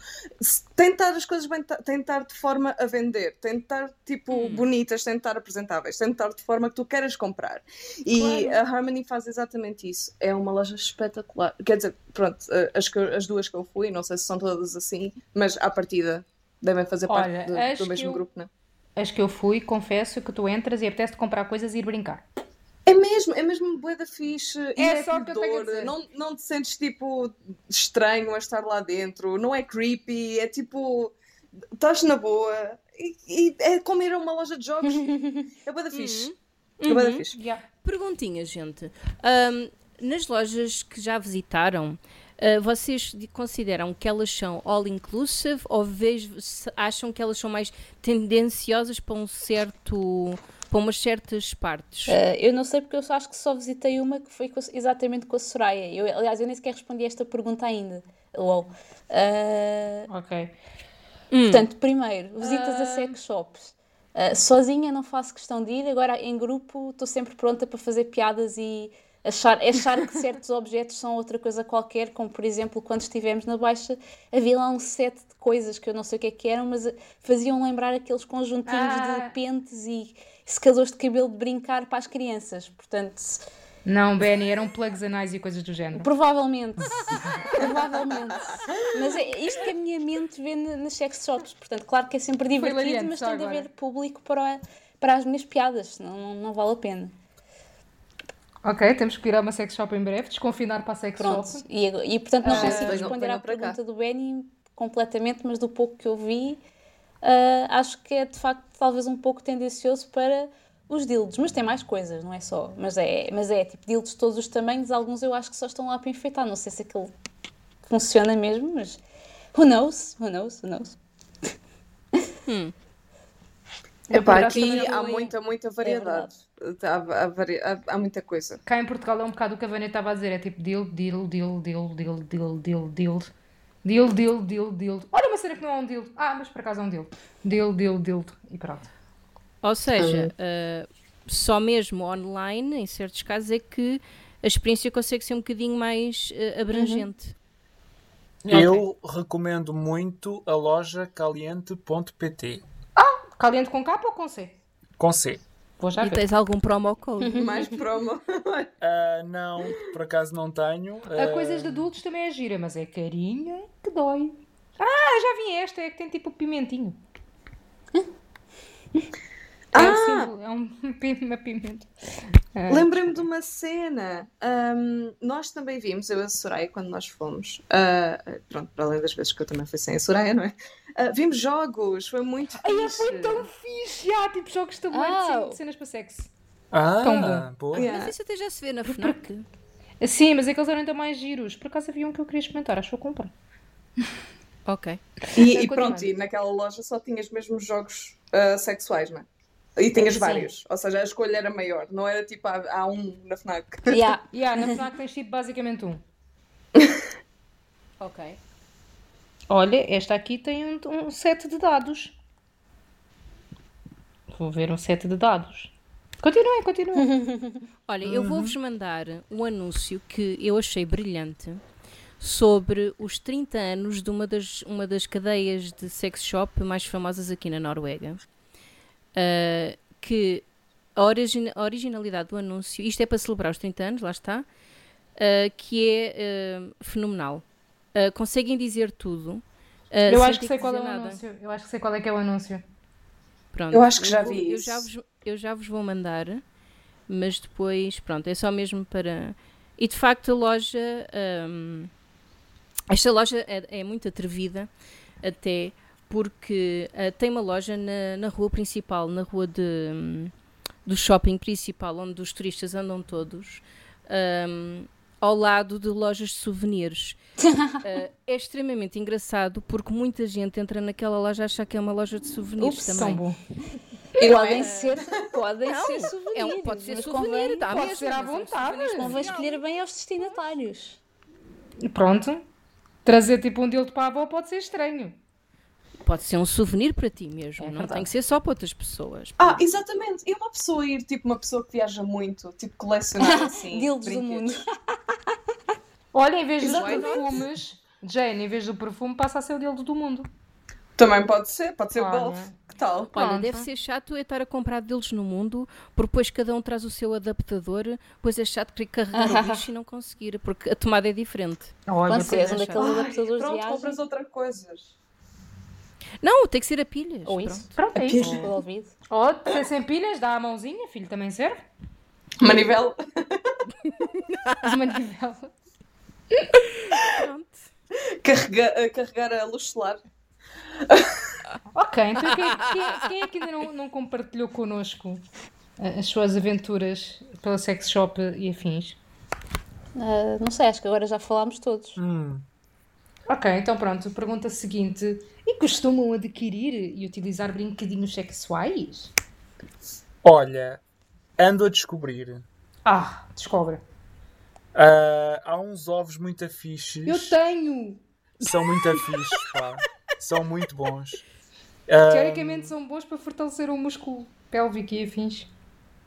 tentar as coisas bem, tentar de forma a vender, tentar tipo Hum. bonitas, tentar apresentáveis, tentar de forma que tu queiras comprar. E a Harmony faz exatamente isso. É uma loja espetacular. Quer dizer, pronto, ah, as, que as duas que eu fui, não sei se são todas assim, mas à partida devem fazer Olha, parte do- do mesmo eu- grupo, não é? As que eu fui, confesso que tu entras e apetece-te comprar coisas e ir brincar. É mesmo, é mesmo bué da fixe. e É só o que eu tenho a dizer. Não, não te sentes tipo estranho a estar lá dentro, não é creepy, é tipo. Estás na boa. E, e é como ir a uma loja de jogos. É bué da fixe. É bué da fixe. Yeah. Perguntinha, gente. Ahm, nas lojas que já visitaram, ah, vocês de- consideram que elas são all inclusive ou vejo- acham que elas são mais tendenciosas para um certo para umas certas partes? Uh, eu não sei porque eu só acho que só visitei uma que foi com exatamente com a Soraya. Eu, aliás, eu nem sequer respondi a esta pergunta ainda. LOL. Uh, Ok. Portanto, primeiro, visitas a sex shops. Uh, sozinha não faço questão de ir, agora em grupo estou sempre pronta para fazer piadas e achar, achar que certos objetos são outra coisa qualquer, como por exemplo quando estivemos na Baixa havia lá um set de coisas que eu não sei o que é que eram, mas faziam lembrar aqueles conjuntinhos Ah. de pentes e secadores de cabelo de brincar para as crianças. Portanto, Não, Benny, eram plugs anais e coisas do género. Provavelmente. Provavelmente. Mas é isto que a minha mente vê na- nas sex shops. Portanto, claro que é sempre divertido, mas tem de haver público para, para as minhas piadas, senão não, não vale a pena. Ok, temos que ir a uma sex shop em breve, desconfinar para a sex Pronto. shop. E, e, portanto não Ah, consigo responder à para cá. pergunta do Benny completamente, mas do pouco que eu vi, ah, acho que é de facto talvez um pouco tendencioso para os dildos. Mas tem mais coisas, não é só. Mas é, mas é tipo dildos de todos os tamanhos, alguns eu acho que só estão lá para enfeitar. Não sei se aquilo funciona mesmo, mas who knows? Who knows? Who knows? Epá, aqui há muita, muita variedade. Há, há vari- há- há muita coisa. Cá em Portugal é um bocado o que a Vânia estava a dizer, é tipo deal, deal, deal, deal, deal, deal, deal, deal. Deal, deal, deal, deal. Olha uma cena que não é um deal. Ah, mas por acaso é um deal. Deal, deal, deal. E pronto. Ou seja, ah, só mesmo online, em certos casos, é que a experiência consegue ser um bocadinho mais ah, abrangente. Eu recomendo muito a loja caliente.pt Caliente com capa ou com C? com C. Vou já E ver. tens algum promo code? Mais promo. Ah, não, por acaso não tenho. A Ah, coisas de adultos também é gira, mas é carinha que dói. Ah, já vi esta, é que tem tipo pimentinho. É um, símbolo, é um uma pimenta. Ah, Lembrei-me de uma cena. Ahm, nós também vimos, eu e a Soraya, quando nós fomos. ah, pronto, para além das vezes que eu também fui sem a Soraya, não é? Ah, vimos jogos, foi muito Ai, fixe. foi tão fixe! Já, tipo jogos de tabuleiro de Ah. de cenas para sexo. Ah, Tão bom. boa. Yeah. Mas isso até já se vê na FNAC. Sim, mas aqueles eram ainda mais giros. Por acaso havia um que eu queria experimentar, acho que vou comprar. Ok. E, e Continua. pronto, e naquela loja só tinhas mesmo jogos ah, sexuais, não é? E tinhas Sim. vários. Ou seja, a escolha era maior. Não era tipo, há, há um na FNAC. Yeah. Yeah, na FNAC tens tipo basicamente um. Ok. Olha, esta aqui tem um, um set de dados. Vou ver um set de dados. Continuem, continuem. Olha, eu vou-vos mandar um anúncio que eu achei brilhante sobre os 30 anos de uma das, uma das cadeias de sex shop mais famosas aqui na Noruega. Ah, que a, origina- a originalidade do anúncio, isto é para celebrar os 30 anos, lá está, ah, que é ah, fenomenal. Conseguem dizer tudo. Eu acho que sei qual é o nada. anúncio. Eu acho que sei qual é que é o anúncio. Pronto, Eu acho que já vi eu isso. já, vos, eu já vos vou mandar, mas depois, pronto, é só mesmo para. E de facto a loja. hum, esta loja é, é muito atrevida, até porque ah, tem uma loja na, na rua principal, na rua de, hum, do shopping principal, onde os turistas andam todos. hum, ao lado de lojas de souvenirs. Ah, é extremamente engraçado porque muita gente entra naquela loja a achar que é uma loja de souvenirs Ups, também. são bom. Podem ser, podem Não, ser souvenirs. é um- pode ser mas souvenir, convém, dá pode mesmo, ser à mas é um vontade. souvenir convém escolher bem aos destinatários. Pronto. Trazer tipo um dildo para a avó pode ser estranho. Pode ser um souvenir para ti mesmo, É não verdade. tem que ser só para outras pessoas. Ah, exatamente. E uma pessoa ir, tipo, uma pessoa que viaja muito, tipo, colecionar assim. Dildos do mundo. Olha, em vez dos Exatamente. perfumes, Jane, em vez do perfume, passa a ser o dildo do mundo. Também pode ser, pode ser Olha. golfe. Que tal? Olha, Pronto. deve ser chato é estar a comprar deles no mundo, porque depois cada um traz o seu adaptador, pois é chato querer carregar o bicho e não conseguir, porque a tomada é diferente. Olha, és um é, daqueles Ai, adaptadores de pronto, compras outra coisas. Não, tem que ser a pilhas. Ou pronto. isso. Pronto, é isso. Ou se sem pilhas, dá a mãozinha, filho, também serve. Manivela. Manivela. Pronto. Carregar, a carregar a luz solar. Ok, então quem, quem- quem é que ainda não, não compartilhou connosco eh, as suas aventuras pela sex shop e afins? Ah, não sei, acho que agora já falámos todos. Hum. Ok, então pronto, pergunta seguinte. E costumam adquirir e utilizar brinquedinhos sexuais? Olha, ando a descobrir. Ah, descobre. Ah, há uns ovos muito afixes. Eu tenho! São muito afixes, pá. São muito bons. Ah, Teoricamente são bons para fortalecer o músculo pélvico e afins.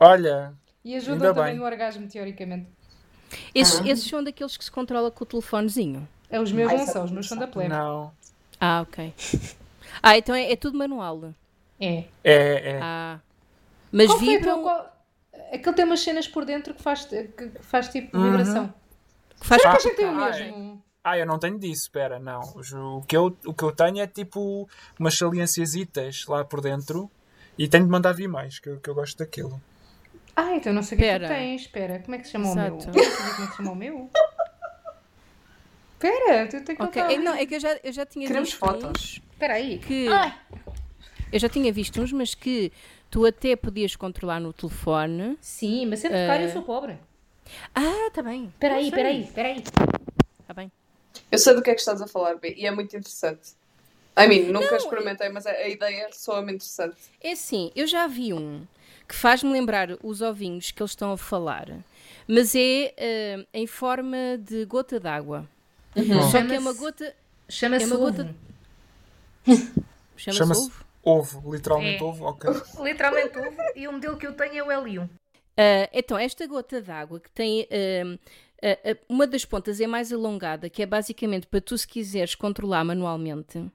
olha, E ajudam também bem. no orgasmo, teoricamente. Esses, esses são daqueles que se controla com o telefonezinho. É, os meus Ai, não são, os meus são da plebe. não. Ah, ok. Ah, então é, é tudo manual. É. É, é. Ah. Mas Qual vibram. qual... Aquele tem umas cenas por dentro que faz, que faz tipo Uhum. vibração. que faz Será que a Ah, gente tem o mesmo? Ah, eu não tenho disso, espera, não. O que eu, o que eu tenho é tipo umas saliênciasitas lá por dentro e tenho de mandar vir mais, que eu, que eu gosto daquilo. Ah, então não sei o que é que tu tens. Espera, como é que se chama o meu? Exato. Queres saber como é que se chama o meu? Espera, tu tens que Ok, contar. é, não, é que eu já, eu já tinha Queremos visto fotos. uns Espera aí. que. Eu já tinha visto uns, mas que tu até podias controlar no telefone. Sim, mas sempre caro eu sou pobre. Ah, tá bem. Espera aí, Não espera aí, espera aí. Tá bem. Eu sei do que é que estás a falar, B, e é muito interessante. I mean, nunca experimentei, mas a, a ideia soa-me interessante. É assim, eu já vi um que faz-me lembrar os ovinhos que eles estão a falar, mas é eh, em forma de gota d'água. Só que é uma gota. Chama-se É uma ovo. gota- Chama-se Chama-se ovo? ovo, literalmente É. ovo, ok. Literalmente ovo. E o modelo que eu tenho é o L1. Ah, então, esta gota d'água que tem. ah, ah, uma das pontas é mais alongada, que é basicamente para tu, se quiseres, controlar manualmente.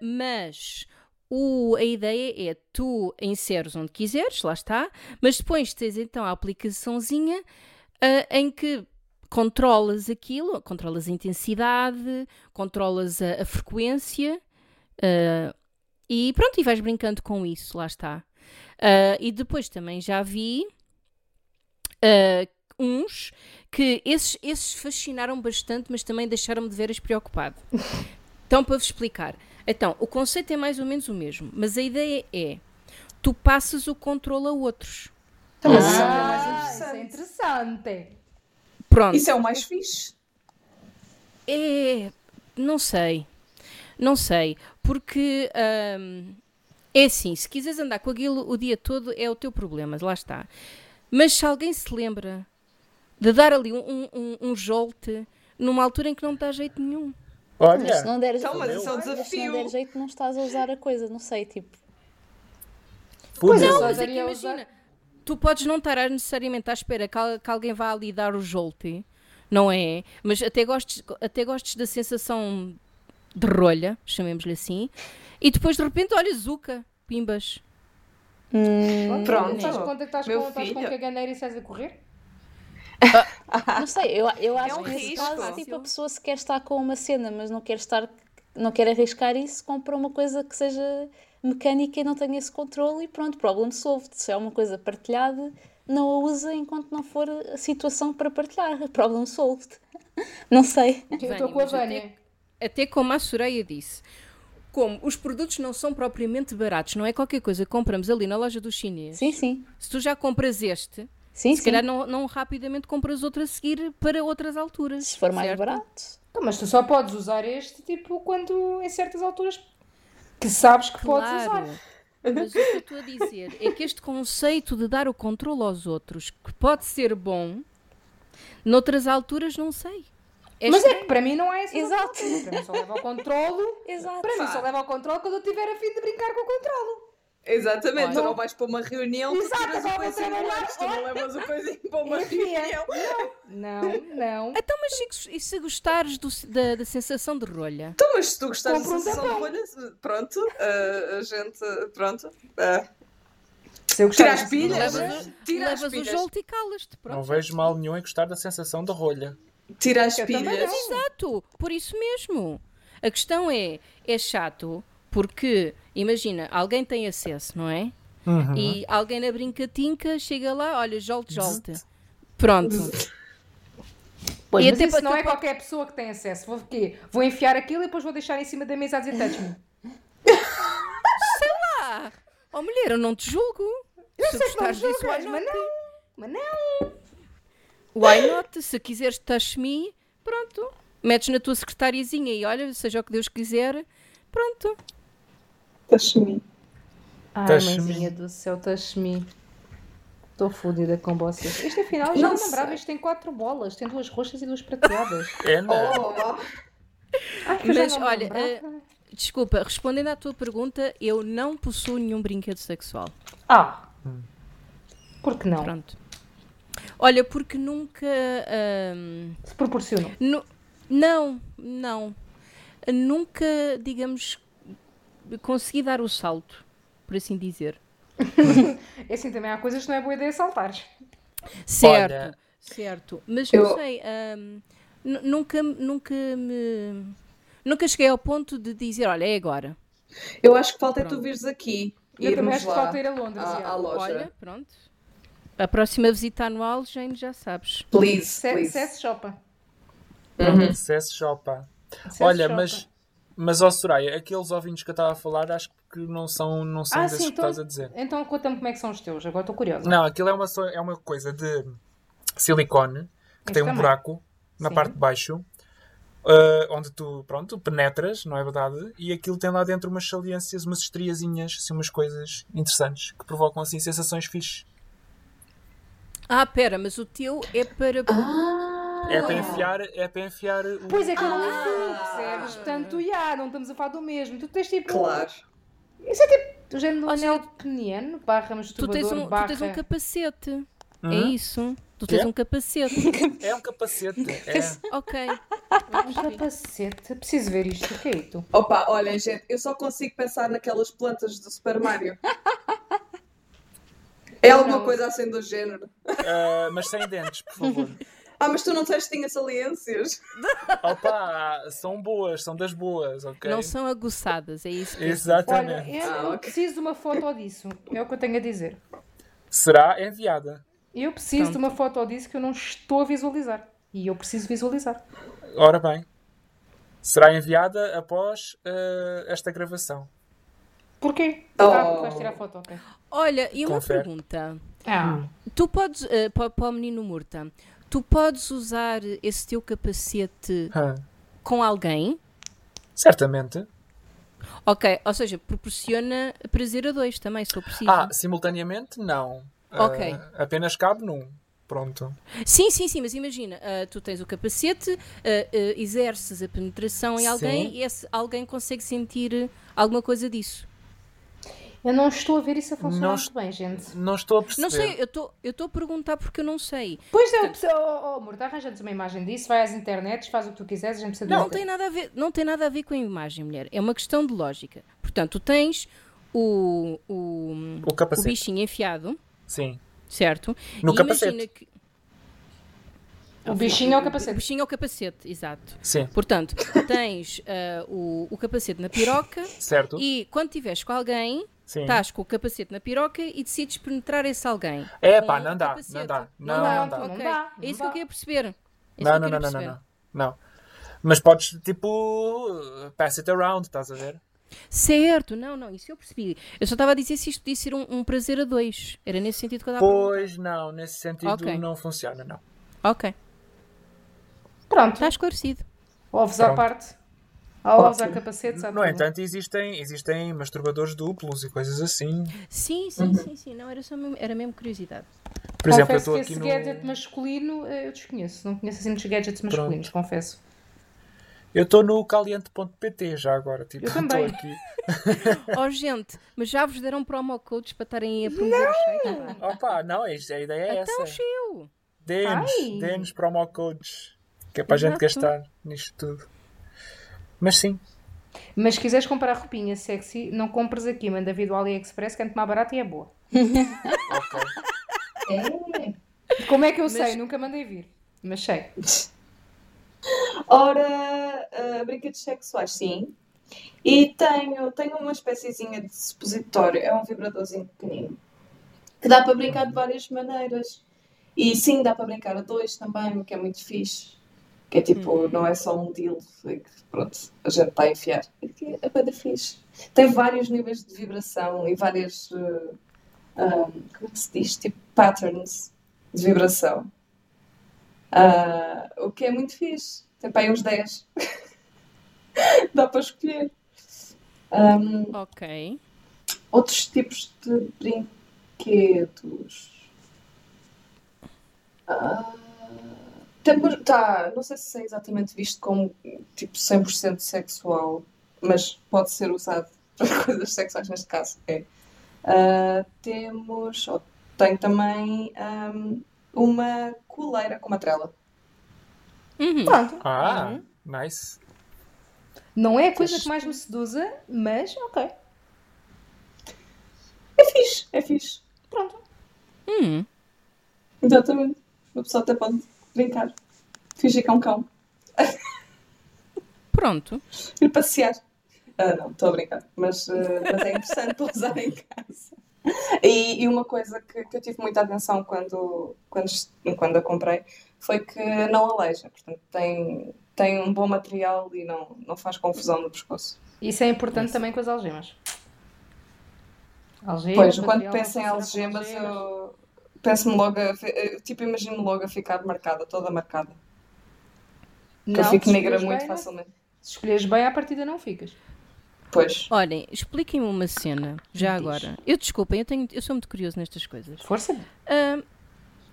Mas o- a ideia é tu inseres onde quiseres, lá está, mas depois tens então a aplicaçãozinha ah, em que controlas aquilo, controlas a intensidade, controlas a, a frequência ah, e pronto, e vais brincando com isso, lá está. Ah, e depois também já vi ah, uns que esses, esses fascinaram bastante, mas também deixaram-me de veras preocupado. Então, para vos explicar. Então, o conceito é mais ou menos o mesmo, mas a ideia é tu passas o controle a outros. Então, mas isso é o Ah, mais isso é interessante. Pronto. Isso é o mais fixe. É. Não sei. Não sei. Porque. hum, é assim, se quiseres andar com aquilo o dia todo, é o teu problema, lá está. Mas se alguém se lembra de dar ali um, um, um jolte numa altura em que não dá jeito nenhum. Mas se Olha, não der, Então, mas é um mas se não desafio. der jeito, não estás a usar a coisa, não sei, tipo. pois só Mas é que imagina, usar. Tu podes não estar necessariamente à espera que, que alguém vá ali dar o jolte, não é? Mas até gostes, até gostes da sensação de rolha, chamemos-lhe assim, e depois de repente, olha, Zuca, pimbas. Pronto. Estás conta que estás Meu com, estás com filho. caganeira e sais a correr? Não sei, eu, eu acho um que nesse risco. caso, tipo, a pessoa se quer estar com uma cena, mas não quer estar, não quer arriscar isso, compra uma coisa que seja mecânica e não tenha esse controle e pronto, problem solved. Se é uma coisa partilhada, não a usa enquanto não for a situação para partilhar. Problem solved. Não sei. Eu Vânia, estou com a mas até- Vânia. Até como a Soraya disse, como os produtos não são propriamente baratos, não é qualquer coisa que compramos ali na loja do chinês. Sim, sim. Se tu já compras este, Sim, se sim. calhar não, não rapidamente compras outro a seguir para outras alturas. Se for mais certo? barato. Então, mas tu só podes usar este tipo quando em certas alturas que sabes que podes usar. Claro. Mas o que eu estou a dizer é que este conceito de dar o controle aos outros, que pode ser bom, noutras alturas não sei. É Mas é que para mim não há essa Exato. Para mim só leva ao controle. Exato. Para mim só leva ao controle quando eu tiver a fim de brincar com o controle. Exatamente, tu Olha. não vais para uma reunião, tu Exato, tiras o coisinho antes, tu não levas o coisinho para uma reunião. Não, não. Então, mas se, e se gostares do- da, da sensação de rolha? Então, mas se tu gostares da um sensação de rolha, pronto, ah, a gente, pronto. ah, Se eu tira gostar as pilhas, Levas, o- tira as levas o pilhas, jolte e calas-te. Não Pronto. vejo mal nenhum em gostar da sensação da rolha. tira as Eu pilhas. não. Exato, por isso mesmo. A questão é, é chato porque, imagina, alguém tem acesso, não é? Uhum. E alguém na brincatinca chega lá, olha, jolte, jolte. Pronto. Pois, E mas até isso não é qualquer pessoa que tem acesso. Vou, quê? vou enfiar aquilo e depois vou deixar em cima da mesa a dizer touch-me. Ah, oh mulher, eu não te julgo. Se gostares disso, why Mas not? não, mas não. Why not? Se quiseres touch me, pronto. Metes na tua secretariazinha e olha, seja o que Deus quiser, pronto. Touch-me. Ai, Touch-me. mãezinha do céu, touch-me. Estou fodida com vocês. Este afinal já Não lembrava. Isto tem quatro bolas. Tem duas roxas e duas prateadas. É, não. Oh, Ai, Mas, não olha, eh, Desculpa, respondendo à tua pergunta, eu não possuo nenhum brinquedo sexual. Ah. Por que não? Pronto. Olha, porque nunca. ahm, Se proporcionam. nu- não, não. Nunca, digamos, consegui dar o salto, por assim dizer. É assim, também há coisas que não é boa ideia saltares. Certo, Olha. certo. Mas Eu- não sei, nu- nunca, nunca me. Nunca cheguei ao ponto de dizer, olha, é agora. Eu acho que falta é tu Pronto. vires aqui. Eu também acho que falta ir a Londres. à, à loja. Olha, pronto. A próxima visita anual, Jane, já sabes. Please, Se- please. Shopa. Sucesso Shopa. Sesse Olha, shopa. mas, mas ó Soraya, aqueles ouvintes que eu estava a falar, acho que não são, não são Ah, desses sim, que então, estás a dizer. então conta-me como é que são os teus. Agora estou curiosa. Não, aquilo é uma, é uma coisa de silicone que Este tem um também. buraco na Sim. parte de baixo. ah, onde tu, pronto, penetras, não é verdade? E aquilo tem lá dentro umas saliências, umas estriazinhas, assim, umas coisas interessantes que provocam assim sensações fixes. Ah, pera, mas o teu é para. É para enfiar, é para enfiar o. Pois é que eu não me fui, percebes? Portanto, já, não estamos a falar do mesmo. Tu tens tipo. Claro. Isso é tipo. O género do anel peniano, barra Tu tens, masturbador, um, tu barra... tens um capacete. É Uhum. isso. Tu tens É? um capacete. É um capacete. É. ok. Um capacete. Preciso ver isto. O que é isto? Opa, olhem, gente, eu só consigo pensar naquelas plantas do Super Mario. É alguma coisa assim do género. Ah, mas sem dentes, por favor. Ah, mas tu não disseste que tinha saliências? Opa, são boas, são das boas, ok? Não são aguçadas, é isso que eu- Olha, Exatamente. eu, Ah, eu ok. preciso de uma foto disso. É o que eu tenho a dizer. Será enviada. Eu preciso de uma foto disso que eu não estou a visualizar. E eu preciso visualizar. Ora bem. Será enviada após ah, esta gravação. Porquê? Oh. Ah, porque vais tirar foto, ok. Olha, e uma Confere. pergunta. Ah, Tu podes, para, para o menino Murta, tu podes usar esse teu capacete Ah, com alguém? certamente. Ok, ou seja, proporciona prazer a dois também, se for preciso. Ah, simultaneamente, não. Ah, Ok. apenas cabe num. Pronto. Sim, sim, sim, mas imagina, ah, tu tens o capacete, ah, exerces a penetração em alguém Sim. e esse alguém consegue sentir alguma coisa disso. Eu não estou a ver isso a funcionar Não muito bem, gente. Não estou a perceber. Não sei, eu estou eu estou a perguntar porque eu não sei. Pois é, oh, oh, oh, amor, arranja-nos uma imagem disso, vai às internets, faz o que tu quiseres, a gente precisa de Não, tem nada a ver, não tem nada a ver com a imagem, mulher. É uma questão de lógica. Portanto, tu tens o, o, O capacete. o bichinho enfiado, Sim. certo? No E capacete. imagina que- O bichinho é o O capacete. bichinho é o capacete, exato. Sim. Portanto, tens ah, o, o capacete na piroca Certo? e quando estiveres com alguém, Sim. estás com o capacete na piroca e decides penetrar esse alguém. É pá, não dá, não dá. Não, Não, dá, não dá. Não ok. dá, É isso não que eu queria perceber. É Não, que não, não, não, não, perceber. não. Não. Mas podes, tipo, pass it around, estás a ver? Certo, não, não, isso eu percebi. Eu só estava a dizer se isto podia ser um, um prazer a dois. Era nesse sentido que eu estava. Pois não, nesse sentido Ok. não funciona, não. Ok, Pronto, está esclarecido. ovos à parte. Ovos, há capacetes, No entanto, existem, existem masturbadores duplos e coisas assim. Sim, sim, sim, sim. Não, era, só mesmo, era mesmo curiosidade. Por exemplo, eu confesso estou que aqui esse no. gadget masculino eh, eu desconheço. Não conheço assim muitos gadgets masculinos, confesso. Eu estou no caliente.pt já agora. Tipo, Eu estou também. aqui. Oh, gente, mas já vos deram promo codes para estarem aí a promover os sites? pá? Opa, não, a ideia é Então, essa. chiu. Dê-nos, dê-nos promo codes. Que é para a gente gastar nisto tudo. Mas sim, Mas se quiseres comprar roupinha sexy, não compres aqui, manda vir do AliExpress que é muito mais barato e é boa. ok. Como é que eu sei? Nunca mandei vir. Mas sei. Ora, ah, brinquedos sexuais, sim. E tenho, tenho uma espéciezinha de supositório, é um vibradorzinho pequenino, que dá para brincar de várias maneiras. E sim, dá para brincar a dois também, o que é muito fixe. Que é tipo, não é só um deal, é que pronto, a gente está a enfiar. É bem fixe. Tem vários níveis de vibração e várias, uh, um, como é que se diz? Tipo, patterns de vibração. Ah, o que é muito fixe. Tem para aí uns 10. Dá para escolher. Um, Ok. outros tipos de brinquedos. Ah, tá, não sei se é exatamente visto como tipo 100% sexual, mas pode ser usado para coisas sexuais neste caso. É. Ah, temos, ou tenho também ahm, uma coleira com uma trela. Uhum. Pronto. Ah, nice. Não é a coisa que mais me seduza, mas ok. É fixe, é fixe. Pronto. Hum. Exatamente. Uma pessoa até pode brincar. Fingir que é um cão. Pronto. Ir passear. Ah, não, estou a brincar. Mas, ah, mas é interessante para usar em casa. E, e uma coisa que, que eu tive muita atenção quando, quando, quando a comprei foi que não aleija. Portanto, tem, tem um bom material e não, não faz confusão no pescoço. Isso é importante também com as algemas. Algemas, Pois, quando penso em com algemas, eu penso-me logo, a, eu, tipo, imagino logo a ficar marcada, toda marcada. Que eu Não, fico negra muito bem, não- facilmente. Se escolheres bem, à partida não ficas. Pois. Olhem, expliquem-me uma cena, já Diz. agora. Eu desculpem, eu, tenho, eu sou muito curioso nestas coisas. Força. Ahm,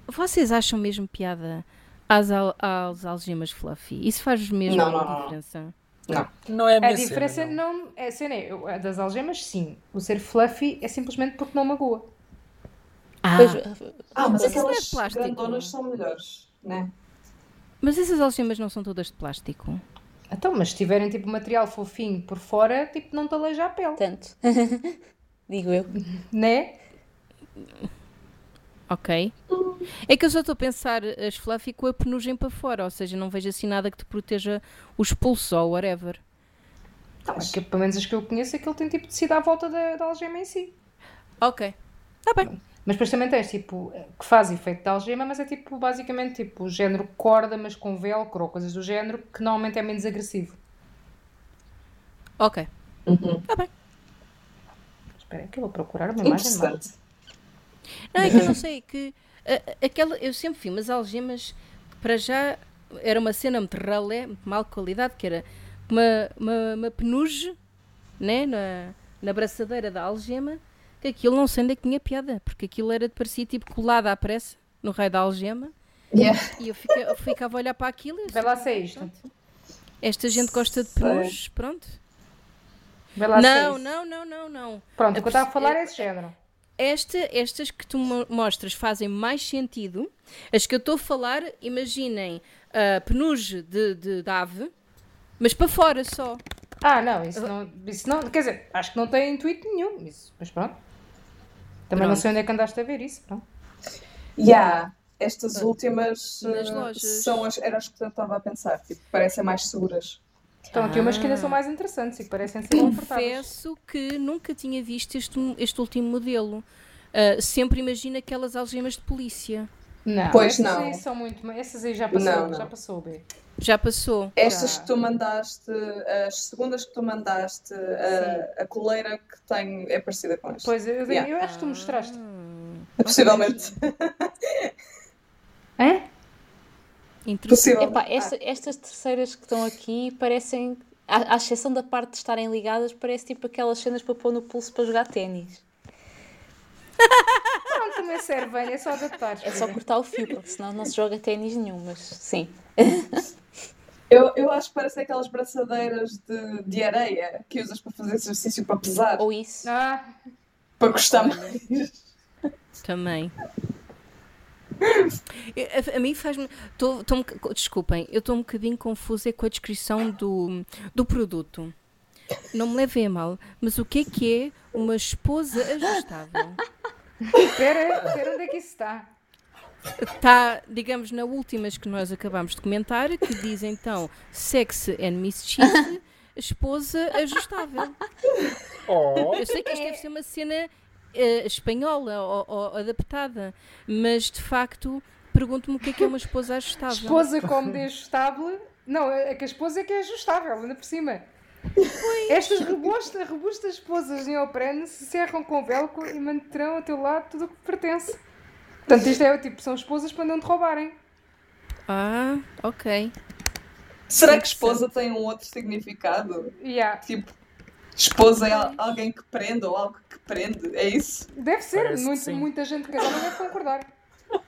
vocês acham mesmo piada às, al- às algemas fluffy? Isso faz mesmo Não, não, uma não, não. diferença? Não. Não é a A diferença cena, não. não é cena é, a das algemas, sim. O ser fluffy é simplesmente porque não magoa. Ah, Pois, Ah, Mas mas é aquelas de plástico. grandonas são melhores, né? mas essas algemas não são todas de plástico? Então, mas se tiverem tipo material fofinho por fora, tipo, não te aleija a pele. tanto. Digo eu. Né? Ok. É que eu só estou a pensar as fluffy com a penugem para fora, ou seja, não vejo assim nada que te proteja os pulsos ou whatever. Não, é que pelo menos as que eu conheço, aquilo tem tipo tecido à volta da, da algema em si. Ok. Está bem. Mas depois também tens tipo, que faz efeito de algema, mas é tipo basicamente tipo o género corda, mas com velcro ou coisas do género, que normalmente é menos agressivo. Ok. Uhum. Espera aí que eu vou procurar uma imagem. Não, é que eu não sei, que a- aquela, eu sempre vi umas algemas para já era uma cena muito ralé, muito mal qualidade, que era uma, uma, uma penuge né, na, na braçadeira da algema, que aquilo não sei onde é que tinha piada, porque aquilo era parecia tipo colado à pressa no raio da algema, Yeah. e eu, fiquei, eu ficava a olhar para aquilo e eu Vê lá se é isto. esta gente gosta de Sei. penuges, pronto. Vê lá Não, não, não, não, não. Pronto, o que eu estava a falar É- é esse género. Esta, estas que tu mo- mostras fazem mais sentido. As que eu estou a falar, imaginem a penuge de, de, de ave, mas para fora só. Ah, não, isso não, isso não, quer dizer, acho que não tem intuito nenhum, isso, mas pronto. Também não Pronto. sei onde é que andaste a ver isso, pronto. Yeah. Estas últimas eh, são as, eram as que eu estava a pensar. Tipo, parecem mais seguras. Estão aqui umas que ainda são mais interessantes e que parecem ser confortáveis. Confesso que nunca tinha visto este, este último modelo. Ah, sempre imagino aquelas algemas de polícia. Não, Pois essas não. aí são muito, essas aí já passou, Não, não. já passou, B. Já passou. Estas Já. que tu mandaste, as segundas que tu mandaste, a, a coleira que tenho é parecida com esta. Pois, eu, Yeah. eu acho que tu mostraste. Possivelmente. Hã? Interessante. Possível. Epá, esta- estas terceiras que estão aqui parecem, à, à exceção da parte de estarem ligadas, parece tipo aquelas cenas para pôr no pulso para jogar ténis. Serve bem, é só adaptar. É só cortar o fio, porque senão não se joga ténis nenhum, mas sim. Eu, eu acho que parecem aquelas braçadeiras de, de areia que usas para fazer exercício para pesar, Ou isso. Ah, para gostar mais. Também. A, a mim faz-me. tô- tô boc- desculpem, eu estou um bocadinho confusa com a descrição do, do produto. Não me levem a mal, mas o que é que é uma esposa ajustável? Espera, espera onde é que isso está. Está, digamos, na últimas que nós acabámos de comentar, que diz então Sex and Mischief, esposa ajustável. Oh, Eu sei que isto deve ser uma cena eh, espanhola ou, ou adaptada, mas de facto pergunto-me o que é que é uma esposa ajustável. Esposa como de ajustável. Não, é que a esposa é que é ajustável, ainda por cima. Estas robustas, robustas esposas neoprene se cerram com velcro e manterão ao teu lado tudo o que pertence. Portanto, isto é tipo, são esposas para não te roubarem. Ah, ok. Será que esposa tem um outro significado? Yeah. Tipo, esposa é al- alguém que prende ou algo que prende? É isso? Deve ser, Parece muito, muita gente casada deve concordar.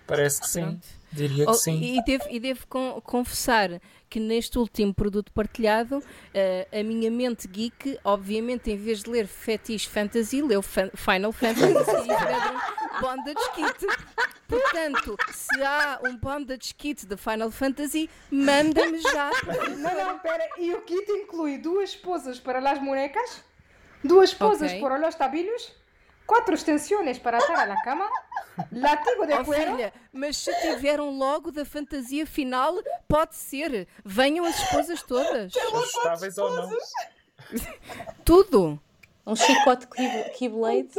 parece que sim. Diria que Oh, sim. E devo, e devo con- confessar que neste último produto partilhado, eh, a minha mente geek, obviamente, em vez de ler Fetish Fantasy, leu Fan- Final Fantasy e Bondage Kit. Portanto, se há um Bondage Kit de Final Fantasy, manda-me já. Não, não, espera. E o kit inclui duas esposas para las bonecas, duas esposas Ok. para los tabilhos, quatro extensiones para atar la cama, látigo de Oh, cuero. filha, mas se tiver um logo da fantasia final, pode ser. Venham as esposas todas. Ajustáveis ou não. Tudo. Um chicote key- Keyblade.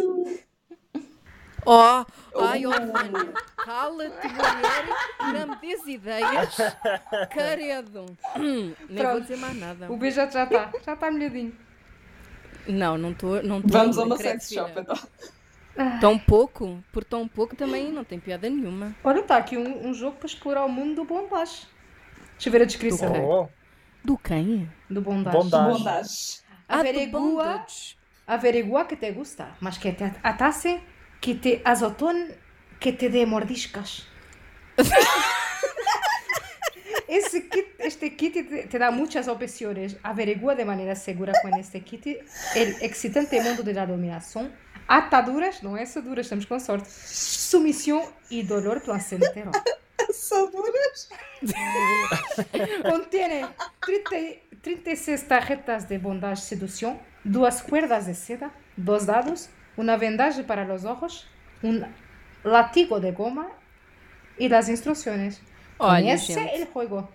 Oh, ai, oh, Vânia, cala-te, mulher, não me des ideias. Caredo. Nem vou Pronto. dizer mais nada. O beijo já está, já está molhadinho. Não, não estou. Não tô Vamos a ainda, uma credo, sex shop então. Tão pouco, por tão pouco também não tem piada nenhuma. Olha, está aqui um, um jogo para explorar o mundo do bondage. Deixa eu ver a descrição. Ok. Oh, Do quem? Do bondage. Bondage. Bondage. Ah, do Averigua. bondage. Averigua que te gusta, mas que te atase, que te azotón, que te dé mordiscas. Ese kit, este kit te, da muchas opciones. Averigua de manera segura con este kit el excitante mundo de la dominación, ataduras, no es duras, estamos con sorte, sumisión y dolor placentero. Assaduras. Contiene 30 36 tarjetas de bondage seducción, dos cuerdas de seda, dos dados, una vendaje para los ojos, un látigo de goma y las instrucciones. Olha, Conhece gente. el juego.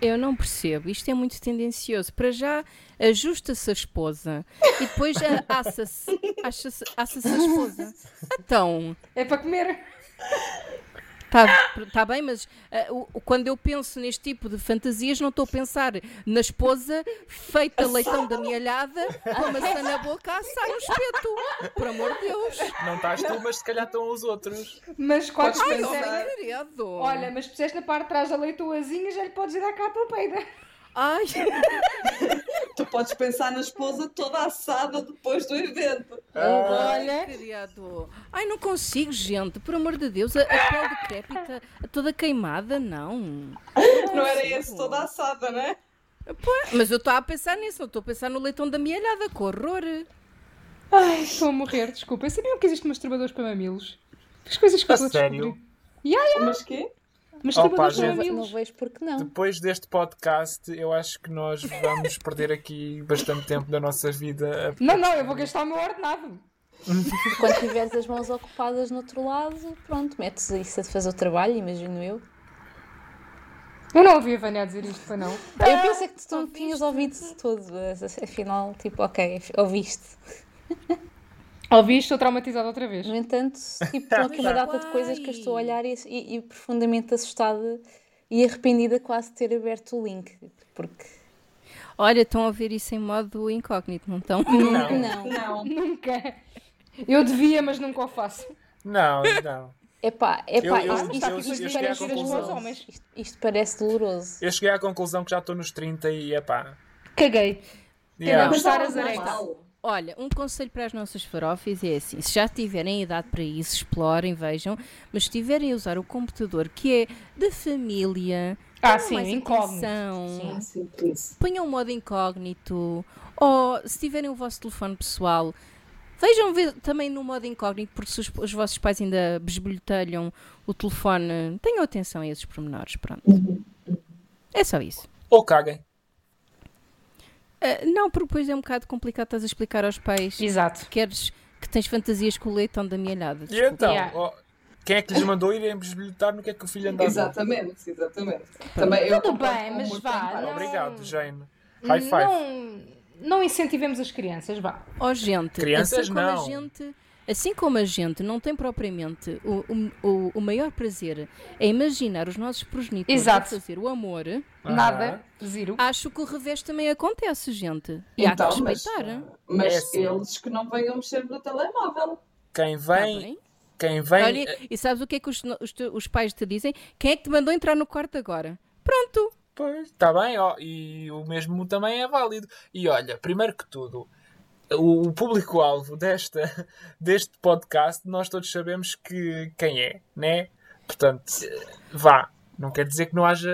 Eu não percebo, isto é muito tendencioso. Para já, ajusta-se a esposa e depois assa-se assa-se a esposa. Então, É para comer. Está tá bem, mas ah, o- quando eu penso neste tipo de fantasias, não estou a pensar na esposa feita leitão da mielhada, com a maçã na boca, a assar um espeto. Por amor de Deus. não estás tu, mas se calhar estão os outros. Mas Ai, pensar. oh. Olha, mas se puseste na parte de trás da leitoazinha, já lhe podes ir dar cá a tua peida. Ai, podes pensar na esposa toda assada depois do evento. Ah, Olha. criado. Ai, não consigo, gente. Por amor de Deus, a, a pele decrépita, toda queimada, não. Não era esse toda assada, não é? Pô, Mas eu estou a pensar nisso, não estou a pensar no leitão da mielhada, com horror. Ai, estou a morrer, desculpa. Sabiam que existem masturbadores para mamilos? As coisas que eu A a sério? descobrir. Mas quê? Masturbadores Opa, para gente. Não vejo porque não. Depois deste podcast, eu acho que nós vamos perder aqui bastante tempo da nossa vida. a- Não, não, eu vou gastar o meu ordenado. Quando tiveres as mãos ocupadas no outro lado, pronto, metes isso a fazer o trabalho, imagino eu. Eu não ouvi a Vânia dizer isto, foi não. Eu pensei que tu não tinhas ouvido mas afinal, tipo, ok, ouviste. Ouvi isto, estou traumatizada outra vez. No entanto, tipo, estão aqui uma data de coisas que eu estou a olhar e, e- e profundamente assustada e arrependida quase de ter aberto o link. Porque. Olha, estão a ver isso em modo incógnito, não estão? Não, Não. Não. Nunca. Eu devia, mas nunca o faço. não, não. Epá, epá, Eu- eu- isto, eu- isto, as conclusão. homens. isto, isto parece doloroso. Eu cheguei à conclusão que já estou nos 30 e epá. Caguei. Yeah. Mas Sara Mas Zarek. normal. Olha, um conselho para as nossas farofas é assim: se já tiverem idade para isso, explorem, vejam, mas se estiverem a usar o computador que é da família, Ah, sim, mais incógnito. atenção, sim, please. ponham o modo incógnito, ou se tiverem o vosso telefone pessoal, vejam ver também no modo incógnito, porque se os, os vossos pais ainda besbolhotelham o telefone, tenham atenção a esses pormenores, pronto. É só isso. Ou caguem. Ah, não, porque depois é um bocado complicado estás a explicar aos pais Exato. queres que tens fantasias com o leitão da mielhada. E então, Yeah. ó, quem é que lhes mandou ir bisbilhotar no que é que o filho andava? Exatamente, exatamente. Também eu Tudo bem, mas vá, não- Obrigado, Jane. High five. Não, não incentivemos as crianças, vá. Ó gente, Crianças, assim como não. a gente, assim como a gente, não. tem propriamente o, o, o, maior prazer é imaginar os nossos progenitores a fazer o amor, Nada, zero. acho que o revés também acontece, gente. E há que Então, mas, respeitar. mas É assim. eles que não venham mexer no telemóvel. Quem Tá vem, quem vem, Olha, e sabes o que é que os, os, os pais te dizem? Quem é que te mandou entrar no quarto agora? Pronto. Pois, está bem, ó, e o mesmo também é válido. E olha, primeiro que tudo, o, o público-alvo desta, deste podcast, nós todos sabemos que quem é, né? Portanto, vá. Não quer dizer que não haja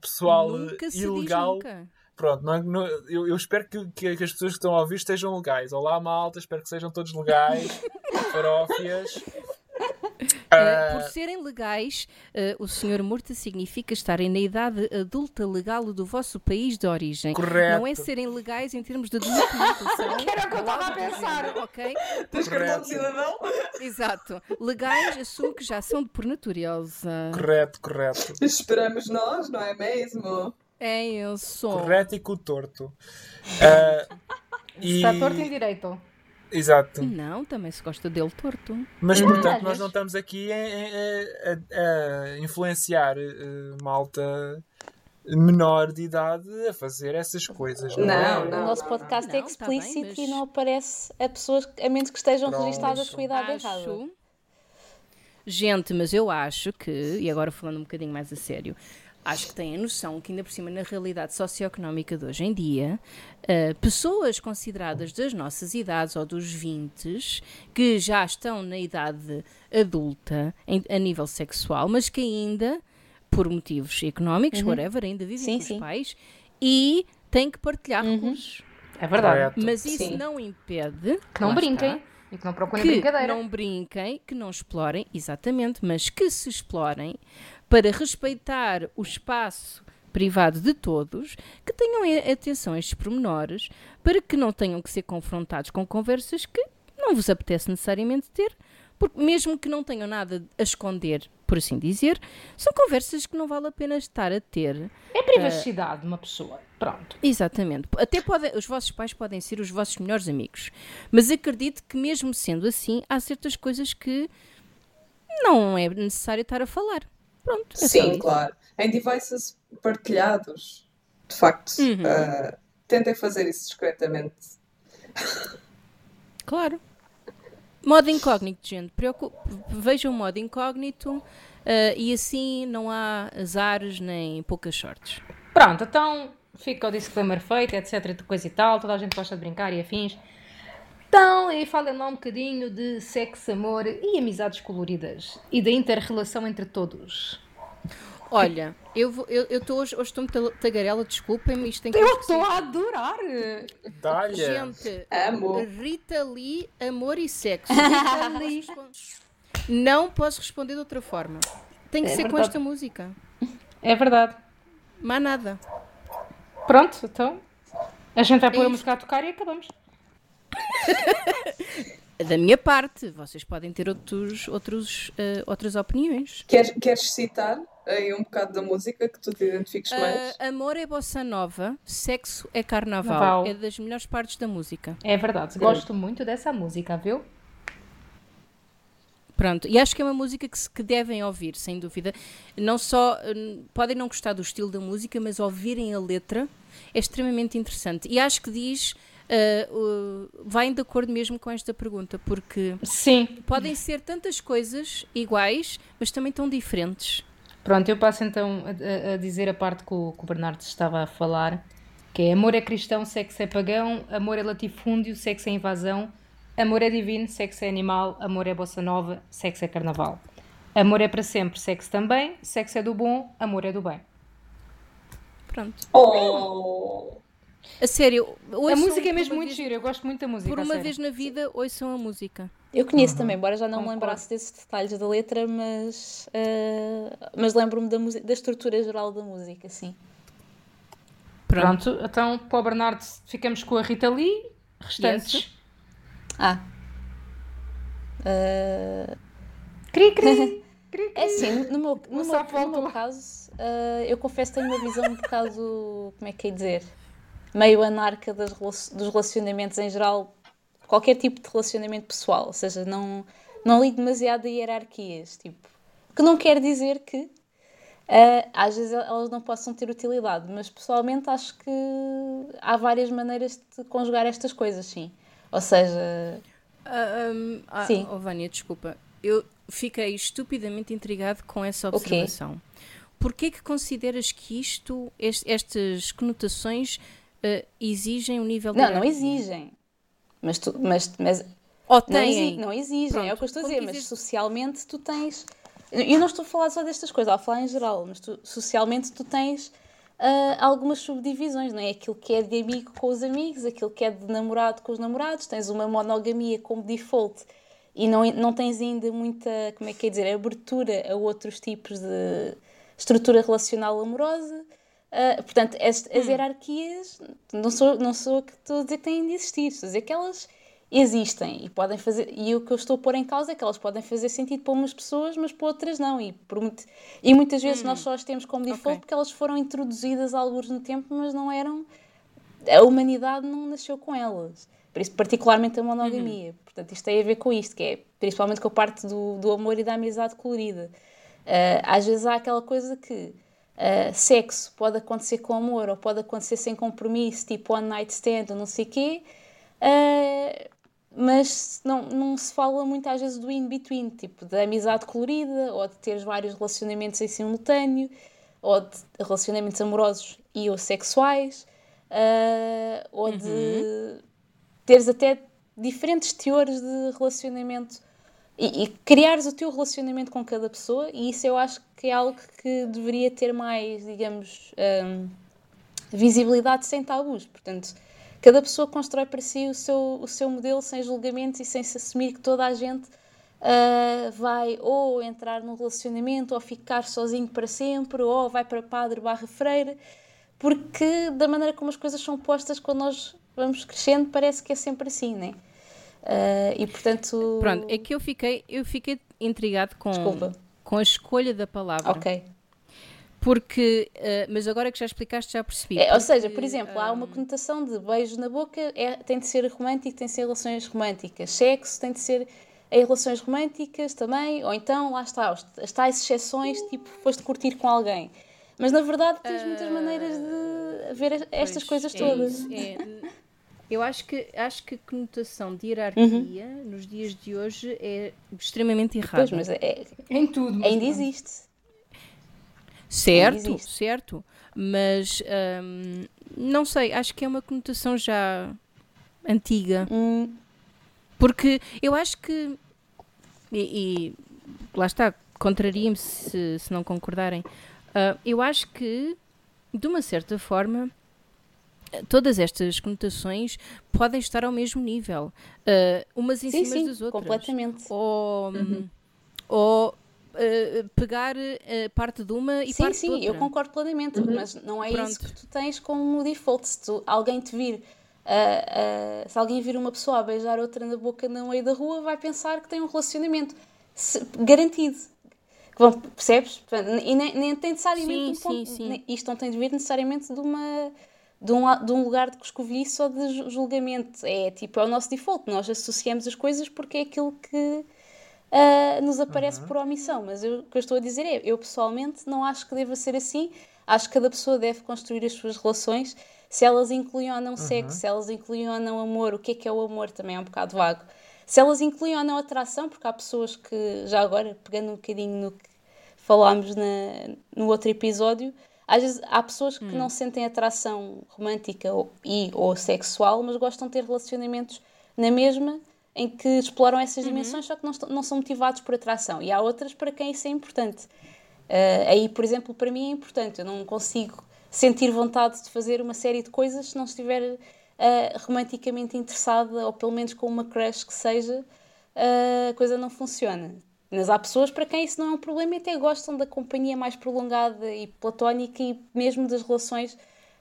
pessoal nunca se ilegal. diz nunca. Pronto, não, não- eu, eu espero que, que, que as pessoas que estão a ouvir estejam legais. Olá, malta, espero que sejam todos legais, farófias. Uh, Ah, por serem legais, uh, o senhor morto significa estarem na idade adulta legal do vosso país de origem. Correto. Não é serem legais em termos de documentação. Que era o que eu estava a pensar. Ok? Tens cartão Correto. de cidadão? Exato. Legais assumo que já são de por natureza. correto, correto. Esperamos nós, não é mesmo? É, eu sou. Correto e com o torto. E... Está torto em direito. Exato. Não, também se gosta dele torto. Mas, Hum. portanto, Às nós não estamos aqui a, a- a- influenciar eh, malta menor de idade a fazer essas coisas. Não, Não, é? O não. nosso podcast é Não, tá bem, explícito mas- e não aparece a pessoas, a menos que estejam Pronto. registadas com a idade errada. Acho. Gente, mas eu acho que, e agora falando um bocadinho mais a sério, acho que têm a noção que, ainda por cima, na realidade socioeconómica de hoje em dia, ah, pessoas consideradas das nossas idades ou dos 20 que já estão na idade adulta em- a nível sexual, mas que ainda, por motivos económicos, whatever, ainda vivem Sim, com sim. os pais e têm que partilhar recursos. É verdade. Correto. Mas isso Sim. não impede Que não brinquem está, e que não procurem que brincadeira. não brinquem, que não explorem, exatamente, mas que se explorem para respeitar o espaço privado de todos, que tenham a- atenção a estes pormenores, para que não tenham que ser confrontados com conversas que não vos apetece necessariamente ter, porque mesmo que não tenham nada a esconder, por assim dizer, são conversas que não vale a pena estar a ter. É privacidade de uma pessoa. Pronto. Exatamente. Até podem, os vossos pais podem ser os vossos melhores amigos. Mas acredito que, mesmo sendo assim, há certas coisas que não é necessário estar a falar. Pronto. É Sim, claro. Em devices partilhados, de facto, Uhum. ah, tentem fazer isso discretamente. Claro. Modo incógnito, gente. Preocu- Vejam o modo incógnito ah, e assim não há azares nem poucas sortes. Pronto, então fica o disclaimer feito, etc. de coisa e tal. Toda a gente gosta de brincar e afins. Então, e falem lá um bocadinho de sexo, amor e amizades coloridas. E da inter-relação entre todos. Olha, eu vou- eu eu estou hoje, hoje estou muito tagarela, desculpem-me, isto tem que Eu estou a adorar! Dá-lhe. Gente, Amo. Rita Lee, amor e sexo. Rita Lee. Não posso responder de outra forma. Tem que É ser com verdade. esta música. É verdade. Mais nada. Pronto, então. A gente vai pôr a música a tocar e acabamos. Da minha parte, vocês podem ter outros, outros, eh, outras opiniões. Queres, queres citar aí um bocado da música que tu te identifiques mais? Ah, amor é bossa nova, sexo é carnaval. Naval. É das melhores partes da música. É verdade. Gosto muito dessa música, viu? Pronto, e acho que é uma música que, se- que devem ouvir, sem dúvida. Não só podem não gostar do estilo da música, mas ouvirem a letra é extremamente interessante. E acho que diz, ah, o- vai de acordo mesmo com esta pergunta, porque Sim. podem ser tantas coisas iguais, mas também tão diferentes. Pronto, eu passo então a, a- a dizer a parte que o, que o Bernardo estava a falar, que é amor é cristão, sexo é pagão, amor é latifúndio, sexo é invasão, amor é divino, sexo é animal, amor é bossa nova, sexo é carnaval. Amor é para sempre, sexo também, sexo é do bom, amor é do bem. Pronto. Oh! A sério, a música é mesmo muito vez- gira, eu gosto muito da música. Por uma sério. vez na vida, ouçam a música. Eu conheço também, embora já não me lembrasse desses detalhes da letra, mas, eh, mas lembro-me da, da estrutura geral da música, sim. Pronto, então para o Bernardo ficamos com a Rita Lee, restantes. Ah. Eh, Cri, cri, cri, é assim, no meu, no meu, no meu caso, eh, eu confesso que tenho uma visão um bocado, como é que é dizer? Meio anarca das dos relacionamentos em geral, qualquer tipo de relacionamento pessoal, ou seja, não, não ligo demasiado a hierarquias, tipo, que não quer dizer que ah, às vezes elas não possam ter utilidade, mas pessoalmente acho que há várias maneiras de conjugar estas coisas, sim. Ou seja, Ah, hum, ah, Sim. oh, Vânia, desculpa. Eu fiquei estupidamente intrigado com essa observação. Porquê que consideras que isto, est- estas conotações, ah, exigem um nível de não, não exigem. Mas, tu, mas, mas Ou Não, têm? exi- não exigem, é o que eu estou a Pronto, dizer, mas socialmente tu tens. Eu não estou a falar só destas coisas, estou a falar em geral, mas tu, socialmente tu tens ah, algumas subdivisões, não é? Aquilo que é de amigo com os amigos, aquilo que é de namorado com os namorados, tens uma monogamia como default e não, não tens ainda muita, como é que é dizer, abertura a outros tipos de estrutura relacional amorosa. Ah, portanto, as, as hierarquias, não sou, não sou que estou a dizer que têm de existir, estou a dizer que elas existem e podem fazer, e o que eu estou a pôr em causa é que elas podem fazer sentido para umas pessoas, mas para outras não, e, por muito- e muitas vezes nós só as temos como default Ok. porque elas foram introduzidas alguns no tempo, mas não eram, a humanidade não nasceu com elas, por isso particularmente a monogamia, portanto isto tem a ver com isto, que é principalmente com a parte do, do amor e da amizade colorida. Ah, às vezes há aquela coisa que ah, sexo pode acontecer com amor ou pode acontecer sem compromisso, tipo one night stand ou não sei o quê, ah, mas não, não se fala muito às vezes do in-between, tipo da amizade colorida ou de teres vários relacionamentos em simultâneo ou de relacionamentos amorosos e ou sexuais ah, ou de teres até diferentes teores de relacionamento e, e criares o teu relacionamento com cada pessoa, e isso eu acho que é algo que deveria ter mais, digamos, hum, visibilidade sem tabus. Portanto, cada pessoa constrói para si o seu, o seu modelo sem julgamentos e sem se assumir que toda a gente ah, vai ou entrar num relacionamento ou ficar sozinho para sempre ou vai para padre barra freira, porque da maneira como as coisas são postas quando nós vamos crescendo parece que é sempre assim, né? Ah, e portanto. Pronto, é que eu fiquei, eu fiquei intrigado com, Desculpa. com a escolha da palavra. Ok. Porque, ah, mas agora que já explicaste, já percebi. É, ou seja, Porque, por exemplo, há uma ah, conotação de beijo na boca é, tem de ser romântico, tem de ser relações românticas. Sexo tem de ser em relações românticas também, ou então, lá está, as tais exceções, tipo, foste curtir com alguém. Mas na verdade tens muitas maneiras de ver as- estas Pois, coisas é todas. isso, é. Eu acho que, acho que a conotação de hierarquia nos dias de hoje é extremamente errada. Pois, mas é- Em tudo. mas ainda pronto. existe. Certo, existe. certo. Mas hum, não sei, acho que é uma conotação já antiga. Hum, Porque eu acho que. E, e lá está, contraria-me se, se não concordarem. Ah, eu acho que, de uma certa forma, todas estas conotações podem estar ao mesmo nível. Ah, umas em sim, cima sim, das outras. completamente. Ou, Uhum. ou ah, pegar ah, parte de uma e sim, parte sim, de outra. eu concordo plenamente, mas não é isso Pronto. que tu tens como default. Se tu- alguém te vir, ah, ah, se alguém vir uma pessoa a beijar outra na boca no meio da rua, vai pensar que tem um relacionamento Se- garantido. Vão- percebes? E nem, nem tem necessariamente Sim, um ponto, sim, sim. nem- isto não tem de vir necessariamente de uma de um, de um lugar de coscovilhice ou de ju- julgamento. É tipo, é o nosso default. Nós associamos as coisas porque é aquilo que ah, nos aparece por omissão. Mas eu- o que eu estou a dizer é, eu pessoalmente não acho que deva ser assim. Acho que cada pessoa deve construir as suas relações. Se elas incluem ou não sexo, se elas incluem ou não amor, o que é que é o amor também é um bocado vago. Se elas incluem ou não atração, porque há pessoas que, já agora, pegando um bocadinho no que falámos na- no outro episódio, às vezes há pessoas que não sentem atração romântica ou, e ou sexual, mas gostam de ter relacionamentos na mesma em que exploram essas dimensões, só que não, não são motivados por atração. E há outras para quem isso é importante. Ah, aí, por exemplo, para mim é importante. Eu não consigo sentir vontade de fazer uma série de coisas se não estiver ah, romanticamente interessada, ou pelo menos com uma crush que seja, ah, a coisa não funciona. Mas há pessoas para quem isso não é um problema e até gostam da companhia mais prolongada e platónica e mesmo das relações